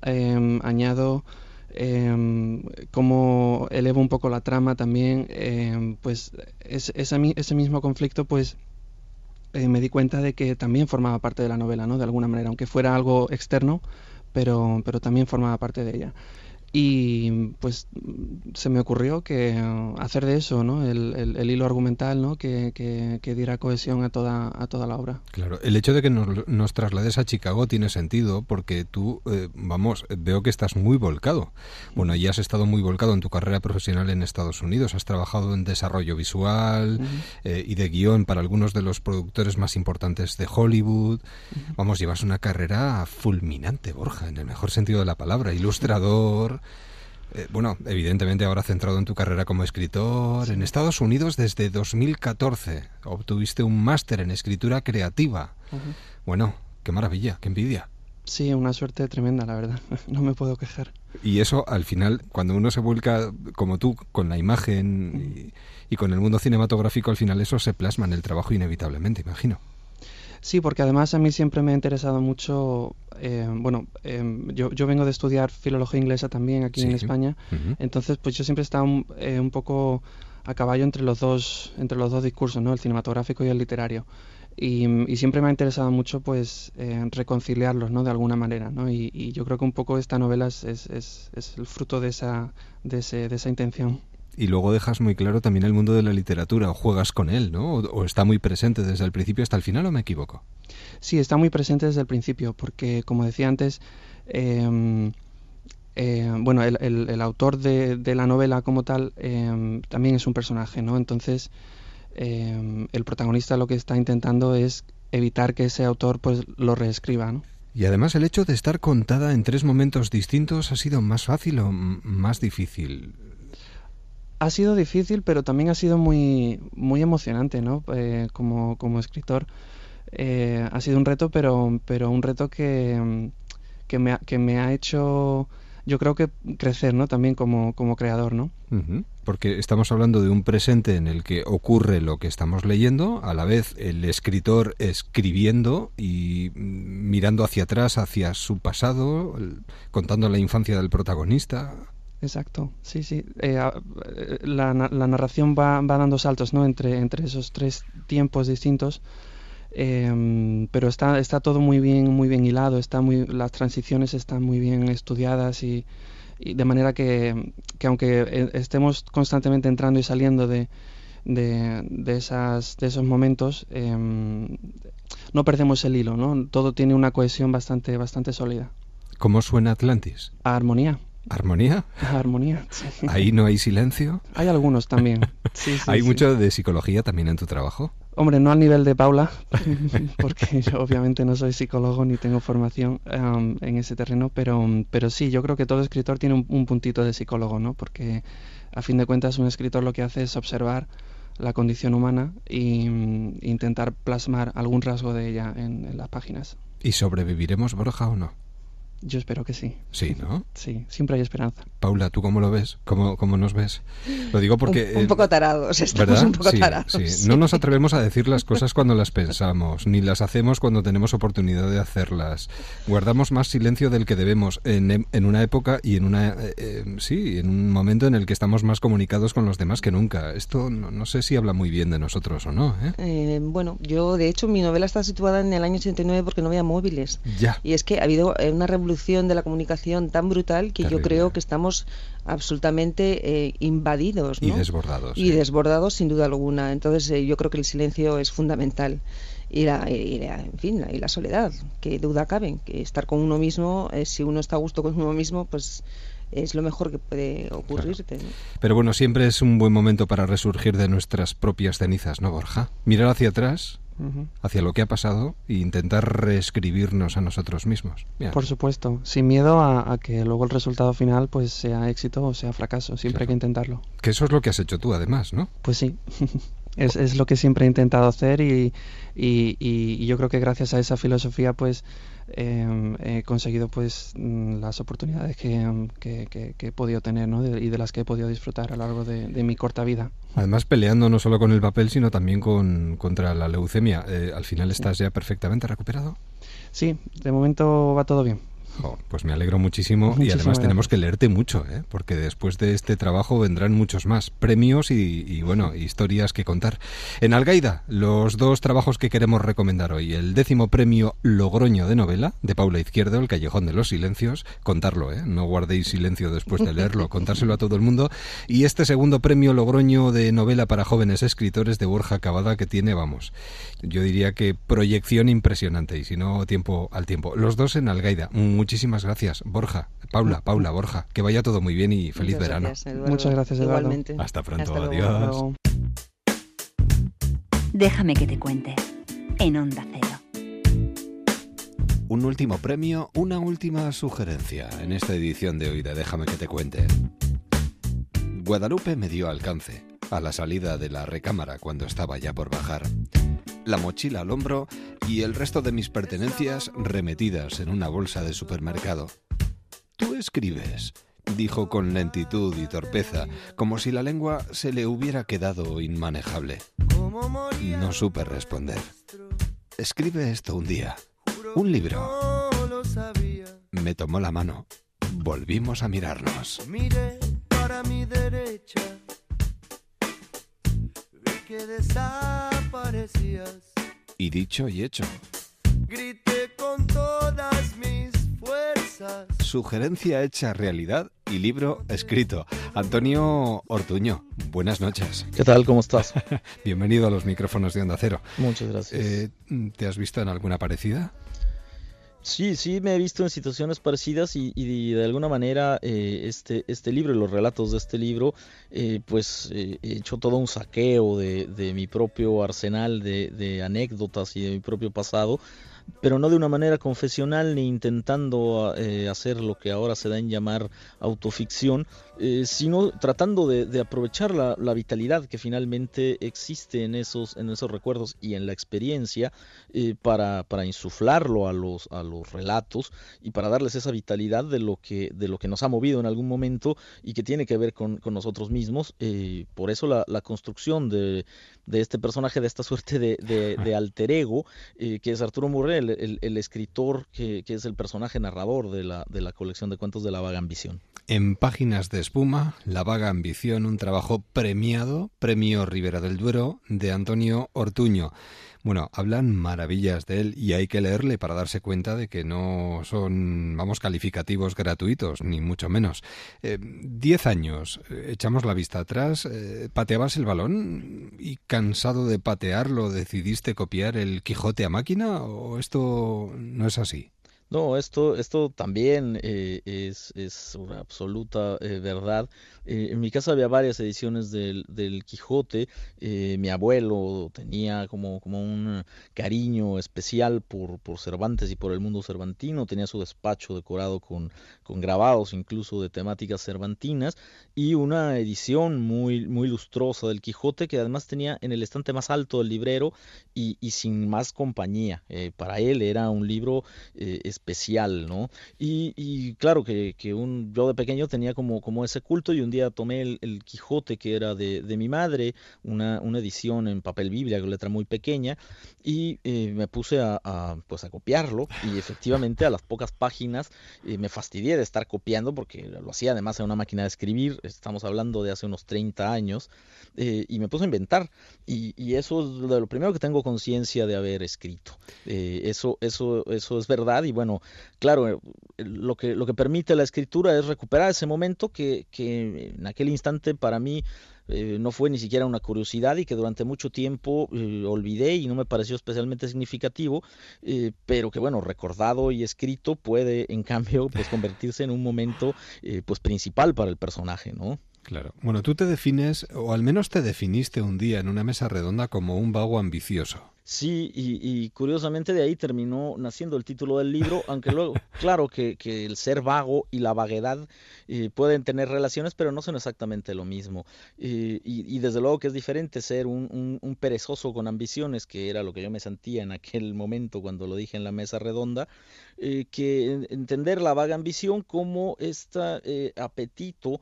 em, añado, em, cómo elevo un poco la trama también, em, pues es- esa mi- ese mismo conflicto, pues eh, me di cuenta de que también formaba parte de la novela, ¿no? De alguna manera, aunque fuera algo externo, pero, pero también formaba parte de ella. Y pues se me ocurrió que eh, hacer de eso, ¿no? El, el- el hilo argumental, ¿no? Que, que- que diera cohesión a toda, a toda la obra. Claro, el hecho de que nos, nos traslades a Chicago tiene sentido porque tú, eh, vamos, veo que estás muy volcado. Bueno, ya has estado muy volcado en tu carrera profesional en Estados Unidos, has trabajado en desarrollo visual eh, y de guion para algunos de los productores más importantes de Hollywood. Vamos, llevas una carrera fulminante, Borja, en el mejor sentido de la palabra, ilustrador. Eh, bueno, evidentemente ahora centrado en tu carrera como escritor. En Estados Unidos desde 2014 obtuviste un máster en escritura creativa. Bueno, qué maravilla, qué envidia. Sí, una suerte tremenda, la verdad. No me puedo quejar. Y eso al final, cuando uno se vuelca como tú con la imagen y, y con el mundo cinematográfico, al final eso se plasma en el trabajo inevitablemente, imagino. Sí, porque además a mí siempre me ha interesado mucho, eh, bueno, eh, yo, yo vengo de estudiar filología inglesa también aquí en. España, entonces pues yo siempre he estado un, eh, un poco a caballo entre los dos, entre los dos discursos, ¿no? El cinematográfico y el literario. Y, y siempre me ha interesado mucho pues eh, reconciliarlos, ¿no? De alguna manera, ¿no? Y, y yo creo que un poco esta novela es, es, es el fruto de esa, de, ese, de esa intención. Y luego dejas muy claro también el mundo de la literatura, o juegas con él, ¿no? O, o está muy presente desde el principio hasta el final, ¿o me equivoco? Sí, está muy presente desde el principio, porque como decía antes, eh, eh, bueno, el, el- el autor de, de la novela como tal eh, también es un personaje, ¿no? Entonces, eh, el protagonista lo que está intentando es evitar que ese autor pues lo reescriba, ¿no? Y además el hecho de estar contada en tres momentos distintos ha sido más fácil o más difícil. Ha sido difícil, pero también ha sido muy, muy emocionante, ¿no? Eh, como, como escritor. Eh, ha sido un reto, pero, pero un reto que, que, me, ha, que me ha hecho, yo creo que crecer, ¿no? También como, como creador, ¿no? Porque estamos hablando de un presente en el que ocurre lo que estamos leyendo, a la vez el escritor escribiendo y mirando hacia atrás, hacia su pasado, contando la infancia del protagonista. Exacto, sí, sí. Eh, eh, la, la narración va, va dando saltos, ¿no? Entre, entre esos tres tiempos distintos. Em, pero está, está todo muy bien, muy bien hilado, está muy, las transiciones están muy bien estudiadas y, y de manera que, que aunque eh, estemos constantemente entrando y saliendo de, de, de esas, de esos momentos, em, no perdemos el hilo, ¿no? Todo tiene una cohesión bastante, bastante sólida. ¿Cómo suena Atlantis? A armonía. ¿Armonía? Armonía. sí. ¿Ahí no hay silencio? Hay algunos también. Sí, sí, ¿Hay mucho de psicología también en tu trabajo? Hombre, no al nivel de Paula, porque yo obviamente no soy psicólogo ni tengo formación em, en ese terreno, pero, pero sí, yo creo que todo escritor tiene un, un puntito de psicólogo, ¿no? Porque a fin de cuentas un escritor lo que hace es observar la condición humana e intentar plasmar algún rasgo de ella en, en las páginas. ¿Y sobreviviremos, Borja, o no? Yo espero que sí. Sí, ¿no? Sí, siempre hay esperanza. Paula, ¿tú cómo lo ves? ¿Cómo, cómo nos ves? Lo digo porque... Un, un poco tarados, estamos ¿verdad? un poco Sí, tarados. sí. sí. No nos atrevemos a decir las cosas cuando las pensamos, ni las hacemos cuando tenemos oportunidad de hacerlas. Guardamos más silencio del que debemos en, en una época y en una eh, eh, sí, en un momento en el que estamos más comunicados con los demás que nunca. Esto no, no sé si habla muy bien de nosotros o no, ¿eh? Eh, bueno, yo de hecho mi novela está situada en el año 89 porque no había móviles. Ya. Y es que ha habido eh, una revolución de la comunicación tan brutal que yo creo que estamos absolutamente eh, invadidos. Y desbordados. Y desbordados sin duda alguna. Entonces eh, yo creo que el silencio es fundamental. Y la, y la- en fin, y la soledad, que duda cabe, que estar con uno mismo, eh, si uno está a gusto con uno mismo, pues es lo mejor que puede ocurrirte. Pero bueno, siempre es un buen momento para resurgir de nuestras propias cenizas, ¿no, Borja? Mirar hacia atrás, Hacia lo que ha pasado e intentar reescribirnos a nosotros mismos. Por supuesto, sin miedo a, a que luego el resultado final pues sea éxito o sea fracaso, siempre hay que intentarlo. que eso es lo que has hecho tú, además, ¿no? Pues sí, es, es lo que siempre he intentado hacer y, y, y- y yo creo que gracias a esa filosofía pues eh, he conseguido pues mm, las oportunidades que, mm, que, que- que he podido tener ¿no? De- y de las que he podido disfrutar a lo largo de, de mi corta vida. Además, peleando no solo con el papel, sino también con, contra la leucemia. Eh, ¿Al final estás ya perfectamente recuperado? Sí, de momento va todo bien. Pues me alegro muchísimo y además tenemos que leerte mucho, ¿eh? porque después de este trabajo vendrán muchos más premios y, y, bueno, historias que contar. En Algaida, los dos trabajos que queremos recomendar hoy. El décimo premio Logroño de novela de Paula Izquierdo, El Callejón de los Silencios. Contarlo, ¿eh? no guardéis silencio después de leerlo, contárselo a todo el mundo. Y este segundo premio Logroño de novela para jóvenes escritores de Borja Cavada que tiene, vamos, yo diría que proyección impresionante y si no, tiempo al tiempo. Los dos en Algaida. Muchísimas gracias, Borja. Paula, Paula, Borja. Que vaya todo muy bien y feliz Muchas verano. gracias, Eduardo. Muchas gracias, Eduardo. Igualmente. Hasta pronto, Hasta luego. adiós. Luego. Déjame que te cuente. En Onda Cero. Un último premio, una última sugerencia en esta edición de hoy de Déjame que te cuente. Guadalupe me dio alcance a la salida de la recámara cuando estaba ya por bajar. La mochila al hombro y el resto de mis pertenencias remetidas en una bolsa de supermercado. Tú escribes, dijo con lentitud y torpeza, como si la lengua se le hubiera quedado inmanejable. No supe responder. Escribe esto un día. Un libro. Me tomó la mano. Volvimos a mirarnos. Miré para mi derecha, que Y dicho y hecho. Grité con todas mis fuerzas. Sugerencia hecha realidad y libro escrito. Antonio Ortuño, buenas noches. ¿Qué tal? ¿Cómo estás? Bienvenido a los micrófonos de Onda Cero. Muchas gracias. Eh, ¿Te has visto en alguna parecida? Sí, sí, me he visto en situaciones parecidas y, y de alguna manera eh, este, este libro y los relatos de este libro, eh, pues eh, he hecho todo un saqueo de, de mi propio arsenal de, de anécdotas y de mi propio pasado, pero no de una manera confesional ni intentando eh, hacer lo que ahora se da en llamar autoficción, eh, sino tratando de, de aprovechar la, vitalidad que finalmente existe en esos, en esos recuerdos y en la experiencia eh, para, para insuflarlo a los, a los relatos y para darles esa vitalidad de lo que, de lo que nos ha movido en algún momento y que tiene que ver con, con nosotros mismos. Eh, por eso la, la construcción de, de, este personaje, de esta suerte de, alter ego, eh, que es Arturo Murray, el, el, el escritor que, que, es el personaje narrador de la, de la colección de cuentos de la vaga ambición. En Páginas de Espuma, La vaga ambición, un trabajo premiado, Premio Rivera del Duero, de Antonio Ortuño. Bueno, hablan maravillas de él y hay que leerle para darse cuenta de que no son, vamos, calificativos gratuitos, ni mucho menos. Eh, diez años, eh, echamos la vista atrás, eh, pateabas el balón y cansado de patearlo decidiste copiar el Quijote a máquina o esto no es así? No, esto, esto también eh, es, es, una absoluta eh, verdad. Eh, en mi casa había varias ediciones del, del Quijote. Eh, mi abuelo tenía como, como un cariño especial por, por Cervantes y por el mundo cervantino. Tenía su despacho decorado con, con grabados incluso de temáticas cervantinas y una edición muy, muy lustrosa del Quijote que además tenía en el estante más alto del librero y, y sin más compañía. Para él era un libro especial especial, ¿no? Y, claro que, un, yo de pequeño tenía como, ese culto y un día tomé el, Quijote que era de, mi madre, una, edición en papel biblia con letra muy pequeña, y eh, me puse a, pues a copiarlo y efectivamente a las pocas páginas eh, me fastidié de estar copiando porque lo hacía además en una máquina de escribir, estamos hablando de hace unos 30 años, eh, y me puse a inventar y, y, eso es lo primero que tengo conciencia de haber escrito. eso, eso, eso es verdad y bueno, claro, lo que, lo que permite la escritura es recuperar ese momento que, que en aquel instante para mí eh, no fue ni siquiera una curiosidad y que durante mucho tiempo eh, olvidé y no me pareció especialmente significativo, eh, pero que bueno, recordado y escrito puede en cambio pues convertirse en un momento pues principal para el personaje, ¿no? Claro. Bueno, tú te defines, o al menos te definiste un día en una mesa redonda como un vago ambicioso. Sí, y, y, curiosamente de ahí terminó naciendo el título del libro, aunque luego, claro que, que el ser vago y la vaguedad eh, pueden tener relaciones, pero no son exactamente lo mismo. Eh, y, y, desde luego que es diferente ser un, un, un, perezoso con ambiciones, que era lo que yo me sentía en aquel momento cuando lo dije en la mesa redonda, eh, que entender la vaga ambición como este apetito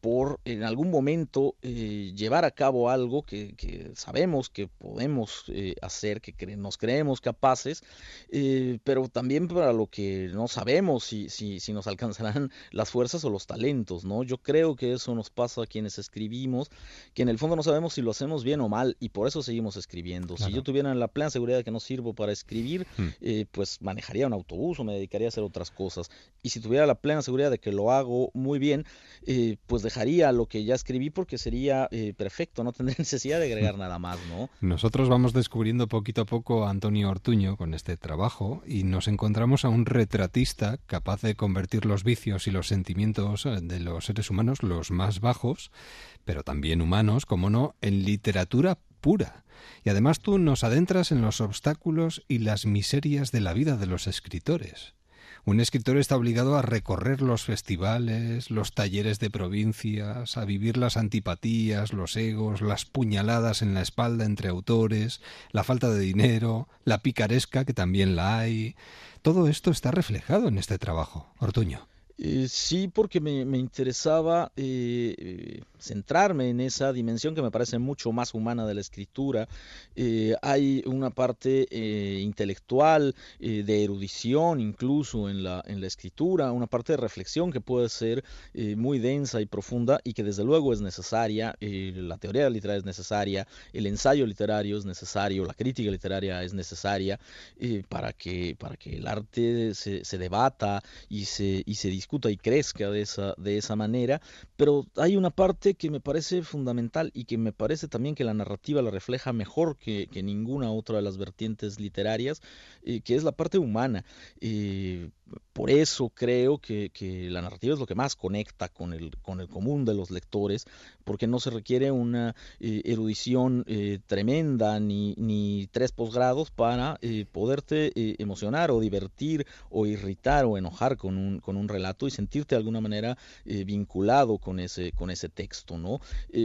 por en algún momento llevar a cabo algo que, que sabemos que podemos hacer, que cre nos creemos capaces, eh, pero también para lo que no sabemos si, si, si, nos alcanzarán las fuerzas o los talentos, ¿no? Yo creo que eso nos pasa a quienes escribimos, que en el fondo no sabemos si lo hacemos bien o mal y por eso seguimos escribiendo. Claro. Si yo tuviera la plena seguridad de que no sirvo para escribir, hmm. eh, pues manejaría un autobús o me dedicaría a hacer otras cosas. Y si tuviera la plena seguridad de que lo hago muy bien, eh, pues dejaría lo que ya escribí porque sería perfecto, no tendría necesidad de agregar nada más, ¿no? Nosotros vamos descubriendo poquito a poco a Antonio Ortuño con este trabajo y nos encontramos a un retratista capaz de convertir los vicios y los sentimientos de los seres humanos, los más bajos, pero también humanos, como no, en literatura pura. Y además tú nos adentras en los obstáculos y las miserias de la vida de los escritores. Un escritor está obligado a recorrer los festivales, los talleres de provincias, a vivir las antipatías, los egos, las puñaladas en la espalda entre autores, la falta de dinero, la picaresca, que también la hay. Todo esto está reflejado en este trabajo, Ortuño. Eh, sí, porque me, interesaba eh, centrarme en esa dimensión que me parece mucho más humana de la escritura. Eh, hay una parte eh, intelectual, eh, de erudición incluso en la, en escritura, una parte de reflexión que puede ser muy densa y profunda y que desde luego es necesaria. la teoría literaria es necesaria, el ensayo literario es necesario, la crítica literaria es necesaria para, que, para que el arte se, se debata y se, y se discuta y crezca de esa, de esa manera, pero hay una parte que me parece fundamental y que me parece también que la narrativa la refleja mejor que, que ninguna otra de las vertientes literarias, eh, que es la parte humana. Eh, por eso creo que, que, la narrativa es lo que más conecta con el, con el común de los lectores, porque no se requiere una eh, erudición eh, tremenda ni, ni tres posgrados para eh, poderte eh, emocionar o divertir o irritar o enojar con un, con un relato y sentirte de alguna manera eh, vinculado con ese, con ese texto. ¿no?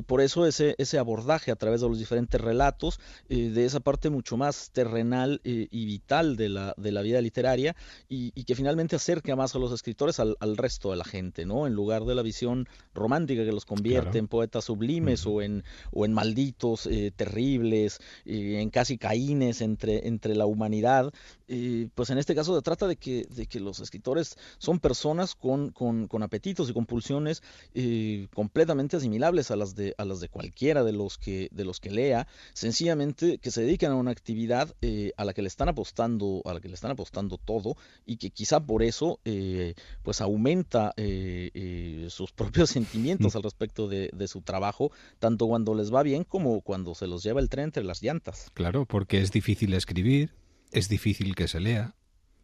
Por eso ese, ese abordaje a través de los diferentes relatos, de esa parte mucho más terrenal y vital de la, de la vida literaria y, y que finalmente acerca más a los escritores al, al, resto de la gente, ¿no? En lugar de la visión romántica que los convierte claro. en poetas sublimes uh -huh. o, en, o en malditos eh, terribles, eh, en casi caínes entre, entre la humanidad, eh, pues en este caso se trata de que, de que los escritores son personas con, con, con apetitos y compulsiones eh, completamente asimilables a las, de, a las de cualquiera de los que, de los que lea, sencillamente que se dedican a una actividad a la que le están apostando, a la que le están apostando todo y que quizá por eso eh, pues aumenta eh, eh, sus propios sentimientos al respecto de, de, su trabajo, tanto cuando les va bien como cuando se los lleva el tren entre las llantas. Claro, porque es difícil escribir, es difícil que se lea,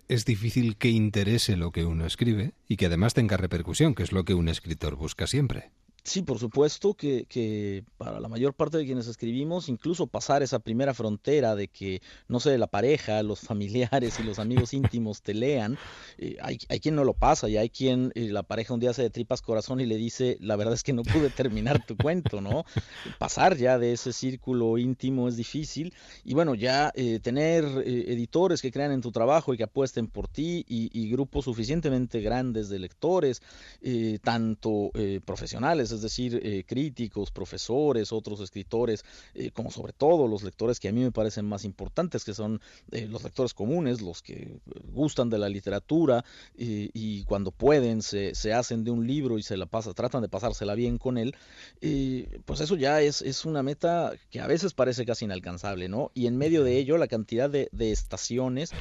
es difícil que interese lo que uno escribe y que además tenga repercusión, que es lo que un escritor busca siempre. Sí, por supuesto que, que, para la mayor parte de quienes escribimos, incluso pasar esa primera frontera de que, no sé, la pareja, los familiares y los amigos íntimos te lean, eh, hay, hay, quien no lo pasa y hay quien eh, la pareja un día se de tripas corazón y le dice, la verdad es que no pude terminar tu cuento, ¿no? Pasar ya de ese círculo íntimo es difícil y bueno, ya eh, tener editores que crean en tu trabajo y que apuesten por ti y, y grupos suficientemente grandes de lectores, tanto profesionales, es decir, eh, críticos, profesores, otros escritores, eh, como sobre todo los lectores que a mí me parecen más importantes, que son eh, los lectores comunes, los que gustan de la literatura y cuando pueden se, se, hacen de un libro y se la pasa, tratan de pasársela bien con él, pues eso ya es, es una meta que a veces parece casi inalcanzable, ¿no? Y en medio de ello la cantidad de, de estaciones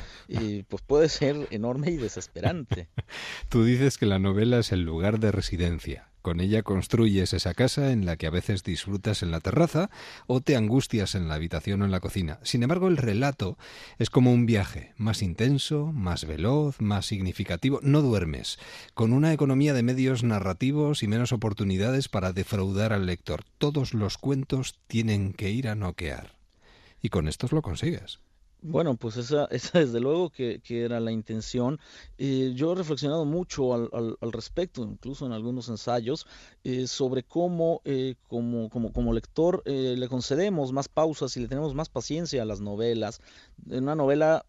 pues puede ser enorme y desesperante. Tú dices que la novela es el lugar de residencia. Con ella construyes esa casa en la que a veces disfrutas en la terraza o te angustias en la habitación o en la cocina. Sin embargo, el relato es como un viaje, más intenso, más veloz, más significativo. No duermes, con una economía de medios narrativos y menos oportunidades para defraudar al lector. Todos los cuentos tienen que ir a noquear. Y con estos lo consigues. Bueno, pues esa, esa desde luego que, que era la intención. Eh, yo he reflexionado mucho al, al, al, respecto, incluso en algunos ensayos, eh, sobre cómo eh, como, como, lector eh, le concedemos más pausas y le tenemos más paciencia a las novelas. En una novela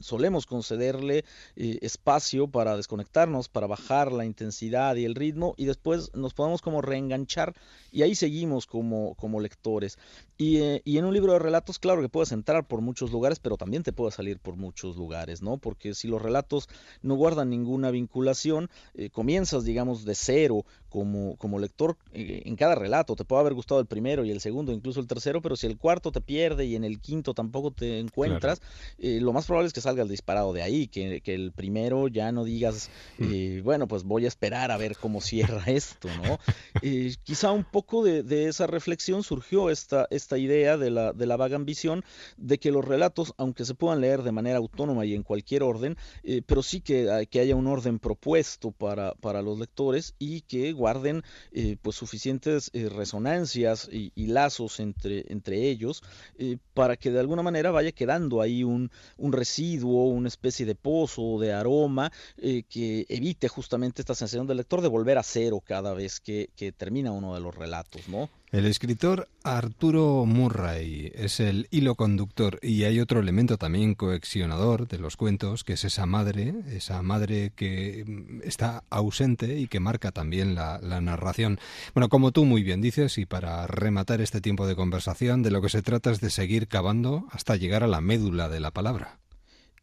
solemos concederle eh, espacio para desconectarnos, para bajar la intensidad y el ritmo y después nos podemos como reenganchar y ahí seguimos como, como lectores. Y, y en un libro de relatos, claro que puedes entrar por muchos lugares, pero también te puede salir por muchos lugares, ¿no? Porque si los relatos no guardan ninguna vinculación, eh, comienzas, digamos, de cero como, como lector eh, en cada relato. Te puede haber gustado el primero y el segundo, incluso el tercero, pero si el cuarto te pierde y en el quinto tampoco te encuentras, claro. eh, lo más probable es que salga el disparado de ahí, que, que el primero ya no digas, mm. bueno, pues voy a esperar a ver cómo cierra esto, ¿no? Eh, quizá un poco de, de, esa reflexión surgió esta, esta idea de la, de la vaga ambición de que los relatos aunque se puedan leer de manera autónoma y en cualquier orden, eh, pero sí que, que, haya un orden propuesto para, para los lectores y que guarden eh, pues suficientes eh, resonancias y, lazos entre, entre ellos eh, para que de alguna manera vaya quedando ahí un, un residuo, una especie de pozo, de aroma eh, que evite justamente esta sensación del lector de volver a cero cada vez que, que termina uno de los relatos, ¿no? El escritor Arturo Murray es el hilo conductor y hay otro elemento también coexionador de los cuentos, que es esa madre, esa madre que está ausente y que marca también la, la narración. Bueno, como tú muy bien dices, y para rematar este tiempo de conversación, de lo que se trata es de seguir cavando hasta llegar a la médula de la palabra.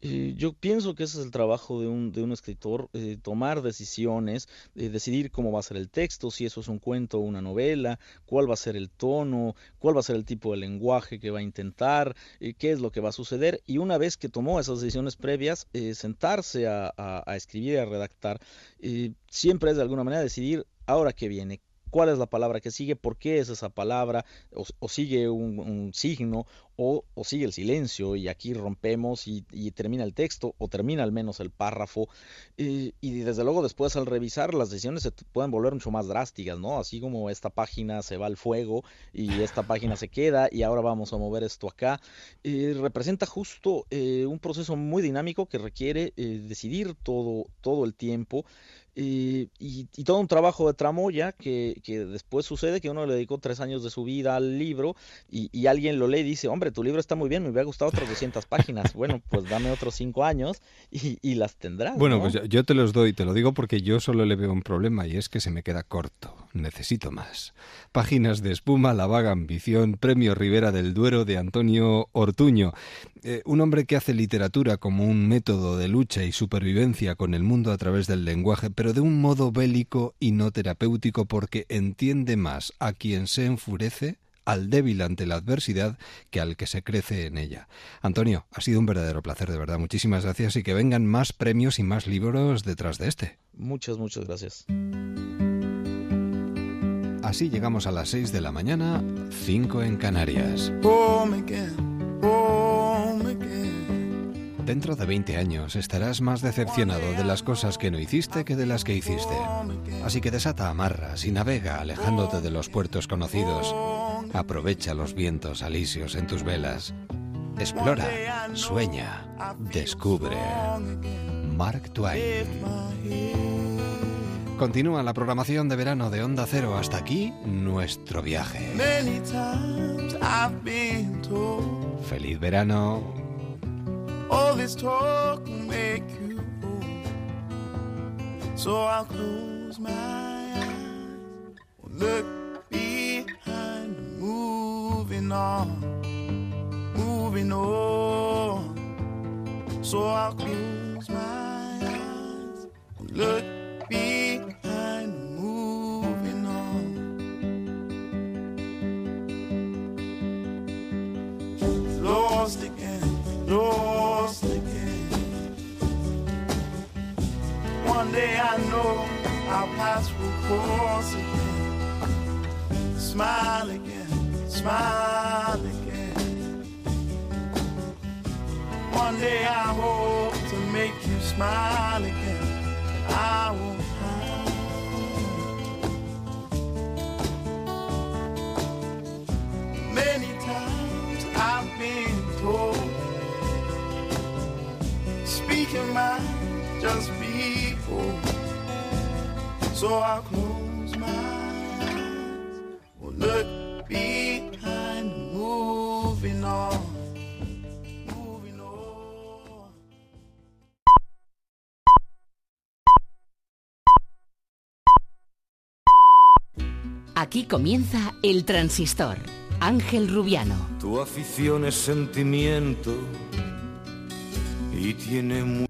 Eh, yo pienso que ese es el trabajo de un, de un escritor, eh, tomar decisiones, eh, decidir cómo va a ser el texto, si eso es un cuento o una novela, cuál va a ser el tono, cuál va a ser el tipo de lenguaje que va a intentar, qué es lo que va a suceder, y una vez que tomó esas decisiones previas, sentarse a, a, a, escribir y a redactar, siempre es de alguna manera decidir ahora qué viene, cuál es la palabra que sigue, por qué es esa palabra, o, sigue un, signo, o, sigue el silencio, y aquí rompemos y, y, termina el texto, o termina al menos el párrafo, y, y, desde luego después al revisar las decisiones se pueden volver mucho más drásticas, ¿no? Así como esta página se va al fuego y esta página se queda y ahora vamos a mover esto acá, eh, representa justo eh, un proceso muy dinámico que requiere eh, decidir todo, todo el tiempo, y, y, y, todo un trabajo de tramoya que, que, después sucede que uno le dedicó tres años de su vida al libro y, y, alguien lo lee y dice, hombre, tu libro está muy bien, me hubiera gustado otras 200 páginas. Bueno, pues dame otros cinco años y, las tendrás. Bueno, ¿no? pues yo, yo, te los doy, te lo digo porque yo solo le veo un problema y es que se me queda corto. Necesito más. Páginas de espuma, La vaga ambición, Premio Rivera del Duero de Antonio Ortuño. Eh, un hombre que hace literatura como un método de lucha y supervivencia con el mundo a través del lenguaje, pero de un modo bélico y no terapéutico porque entiende más a quien se enfurece al débil ante la adversidad que al que se crece en ella. Antonio, ha sido un verdadero placer, de verdad. Muchísimas gracias y que vengan más premios y más libros detrás de este. Muchas, muchas gracias. Así llegamos a las 6 de la mañana, 5 en Canarias. Home again, home again. Dentro de 20 años estarás más decepcionado de las cosas que no hiciste que de las que hiciste. Así que desata amarras y navega alejándote de los puertos conocidos. Aprovecha los vientos alisios en tus velas. Explora, sueña, descubre. Mark Twain. Continúa la programación de verano de Onda Cero. Hasta aquí nuestro viaje. Feliz verano. All this talk will make you old. So I'll close my eyes, look behind, moving on, moving on. So I'll close my eyes, look behind, moving on. Lost again, again. One day I know our paths will cross again. Smile again, smile again. One day I hope to make you smile again. I will. Many times I've been speak your mind, just be bold. So I'll close my eyes, will look behind, moving on. Aquí comienza El Transistor. Ángel Rubiano. Tu afición es sentimiento y tiene